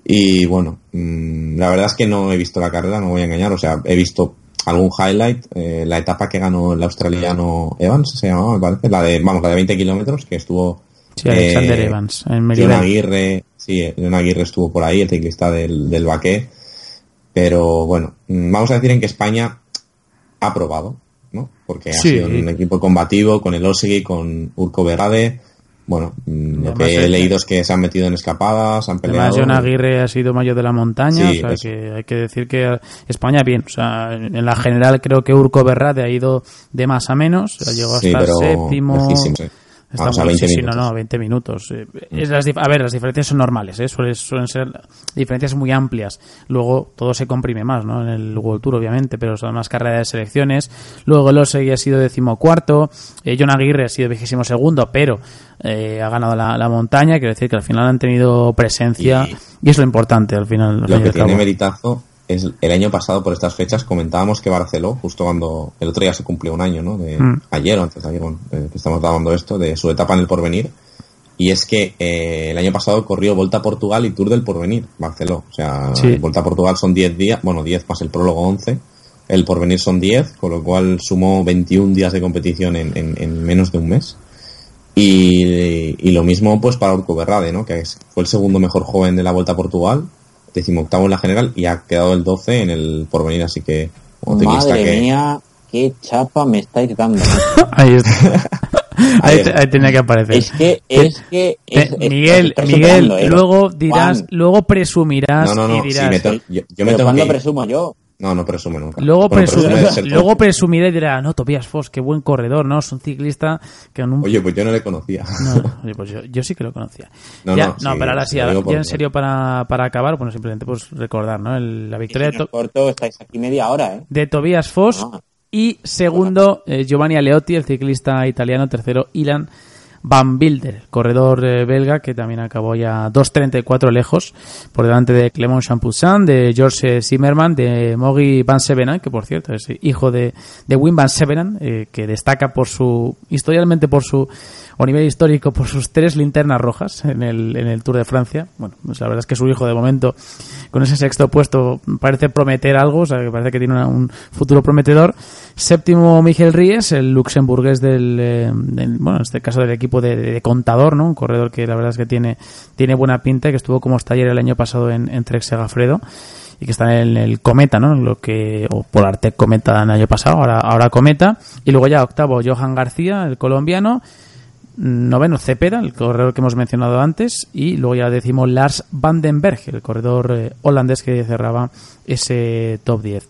y bueno mmm, la verdad es que no he visto la carrera no voy a engañar o sea he visto algún highlight eh, la etapa que ganó el australiano Evans se llamaba me parece la de vamos la de 20 kilómetros que estuvo Sí, Alexander eh, Evans, en John Aguirre, sí, John Aguirre estuvo por ahí, el ciclista del, del Baqué. Pero bueno, mm, vamos a decir en que España ha probado, ¿no? Porque ha sido un equipo combativo con el Osegui, con Urco Berade. Bueno, mm, lo que he leído es que se han metido en escapadas, han peleado. Además, John Aguirre ha sido mayor de la montaña, o sea que hay que decir que España bien. O sea, en la general creo que Urco Berrade ha ido de más a menos, llegó hasta séptimo. Estamos a 20 minutos. no, no, 20 minutos. Eh, es las, a ver, las diferencias son normales, ¿eh? suelen, suelen, ser diferencias muy amplias. Luego todo se comprime más, ¿no? En el World Tour, obviamente, pero son más carreras de selecciones. Luego el Osegui ha sido decimocuarto. Eh, John Aguirre ha sido vigésimo segundo, pero eh, ha ganado la, la, montaña. Quiero decir que al final han tenido presencia y, es lo importante al final. Lo que tiene meritazo es el año pasado por estas fechas comentábamos que Barceló, justo cuando el otro día se cumplió un año, ¿no? De, mm. Ayer o antes de ayer, bueno, eh, que estamos grabando esto, de su etapa en el porvenir. Y es que eh, el año pasado corrió Volta a Portugal y Tour del Porvenir, Barceló. O sea, Volta a Portugal son 10 días, bueno, 10 más el prólogo 11. El Porvenir son 10, con lo cual sumó 21 días de competición en, en, en menos de un mes. Y, y, lo mismo pues para Urco Berrade, ¿no? Que fue el segundo mejor joven de la Vuelta a Portugal decimoctavo en la general y ha quedado el 12 en el porvenir, así que... Madre mía, qué chapa me estáis dando. (laughs) ahí (laughs) está. Ahí, tenía que aparecer. Es que, es que. Miguel, Miguel, ¿eh? luego dirás, luego presumirás. No, no, no. Y dirás, me yo, yo me ¿Cuándo presumo yo? No, no presume nunca. Luego, (laughs) luego presumiré y dirá, no, Tobias Foss, qué buen corredor, ¿no? Es un ciclista que en un... Oye, pues yo no le conocía. No, (laughs) oye, pues yo, yo, sí que lo conocía. No, ya, no, pero ahora sí, ya en serio para, para acabar, bueno, simplemente pues recordar, ¿no? El, la victoria de... corto, estáis aquí media hora, ¿eh? De Tobias Foss y segundo, eh, Giovanni Aleotti, el ciclista italiano, tercero, Ilan Van Bilder, corredor eh, belga que también acabó ya 2.34 lejos por delante de Clement Champoussin, de George Zimmerman, de Mogi Van Sevenan, que por cierto es hijo de, de Wim Van Sevenan, eh, que destaca por su, historialmente por su o nivel histórico por sus tres linternas rojas en el, en el Tour de Francia. Bueno, pues la verdad es que su hijo de momento con ese sexto puesto parece prometer algo, o sea, que parece que tiene una- un futuro prometedor. Séptimo Miguel Ries, el luxemburgués del, eh, del- bueno, en este caso del equipo de, de Contador, ¿no? Un corredor que la verdad es que tiene, tiene buena pinta, que estuvo como taller el año pasado en, en Trek Segafredo y que está en el Cometa, ¿no? Lo que, o Polartec Cometa el año pasado, ahora, ahora Cometa. Y luego ya octavo, Johan García, el colombiano. Noveno, Cepeda, el corredor que hemos mencionado antes. Y luego ya decimos Lars Vandenberg, el corredor eh, holandés que cerraba ese top 10.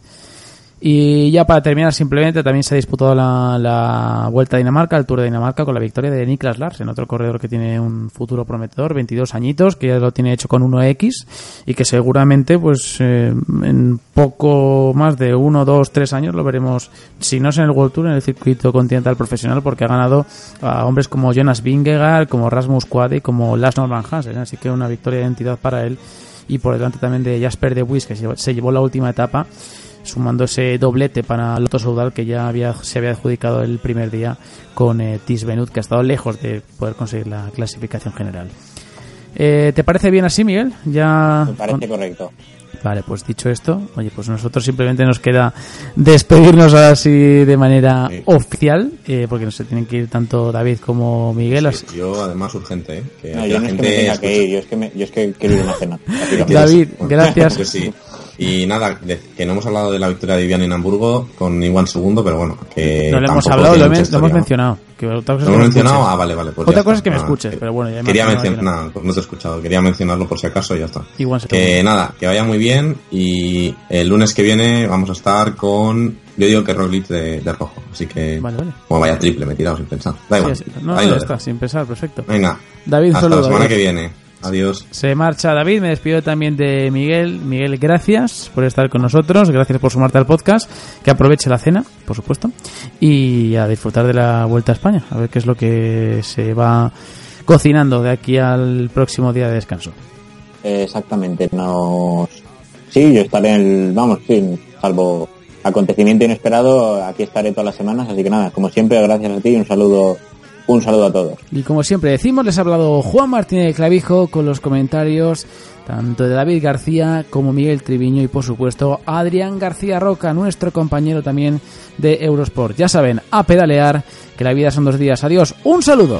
Y ya para terminar, simplemente también se ha disputado la, la Vuelta a Dinamarca, el Tour de Dinamarca, con la victoria de Niklas Larsen, otro corredor que tiene un futuro prometedor, 22 añitos, que ya lo tiene hecho con 1X y que seguramente, pues eh, en poco más de 1, 2, 3 años lo veremos, si no es en el World Tour, en el circuito continental profesional, porque ha ganado a hombres como Jonas Vingegaard, como Rasmus Quade como Lars Norman Hansen, así que una victoria de identidad para él y por delante también de Jasper de Wies, que se llevó la última etapa sumando ese doblete para Lotto Soudal que ya había, se había adjudicado el primer día con eh, Tis Benut, que ha estado lejos de poder conseguir la clasificación general. Eh, ¿Te parece bien así, Miguel? Ya Me parece correcto. Vale, pues dicho esto, oye, pues nosotros simplemente nos queda despedirnos así de manera Sí. oficial, eh, porque no se tienen que ir tanto David como Miguel. Yo, además, urgente, ¿eh? Que No, yo la no es que me gente tenga que ir, yo es que, me- yo es que quiero ir a una cena. (laughs) David, gracias. Pues sí. Y nada, que no hemos hablado de la victoria de Vivian en Hamburgo con Iwan segundo, pero bueno, que no lo hemos hablado, lo, hemos- lo hemos historia. mencionado. Que otra cosa es ¿Lo hemos me mencionado? Ah, vale, vale. Pues Otra cosa está. es que me Nada, escuches, pero bueno, ya me Quería mencionar, nada, pues no te he escuchado. Quería mencionarlo por si acaso y ya está. Se Que nada, que vaya muy bien y el lunes que viene vamos a estar con, yo digo que Roglic de, de rojo, así que Vale, vale. como vaya triple, me he tirado sin pensar. Da igual. Sí, sí. No, Ahí ya lo está, sin pensar, perfecto. Venga, David, hasta saludo, la semana adiós. que viene. Adiós. Se marcha David, me despido también de Miguel. Miguel, gracias por estar con nosotros, gracias por sumarte al podcast, que aproveche la cena, por supuesto, y a disfrutar de la Vuelta a España, a ver qué es lo que se va cocinando de aquí al próximo día de descanso. Exactamente, nos... Sí, yo estaré en el... Vamos, sí, salvo acontecimiento inesperado, aquí estaré todas las semanas, así que nada, como siempre, gracias a ti y un saludo, un saludo a todos. Y como siempre decimos, les ha hablado Juan Martínez de Clavijo con los comentarios tanto de David García como Miguel Triviño y por supuesto Adrián García Roca, nuestro compañero también de Eurosport. Ya saben, a pedalear, que la vida son dos días. Adiós, un saludo.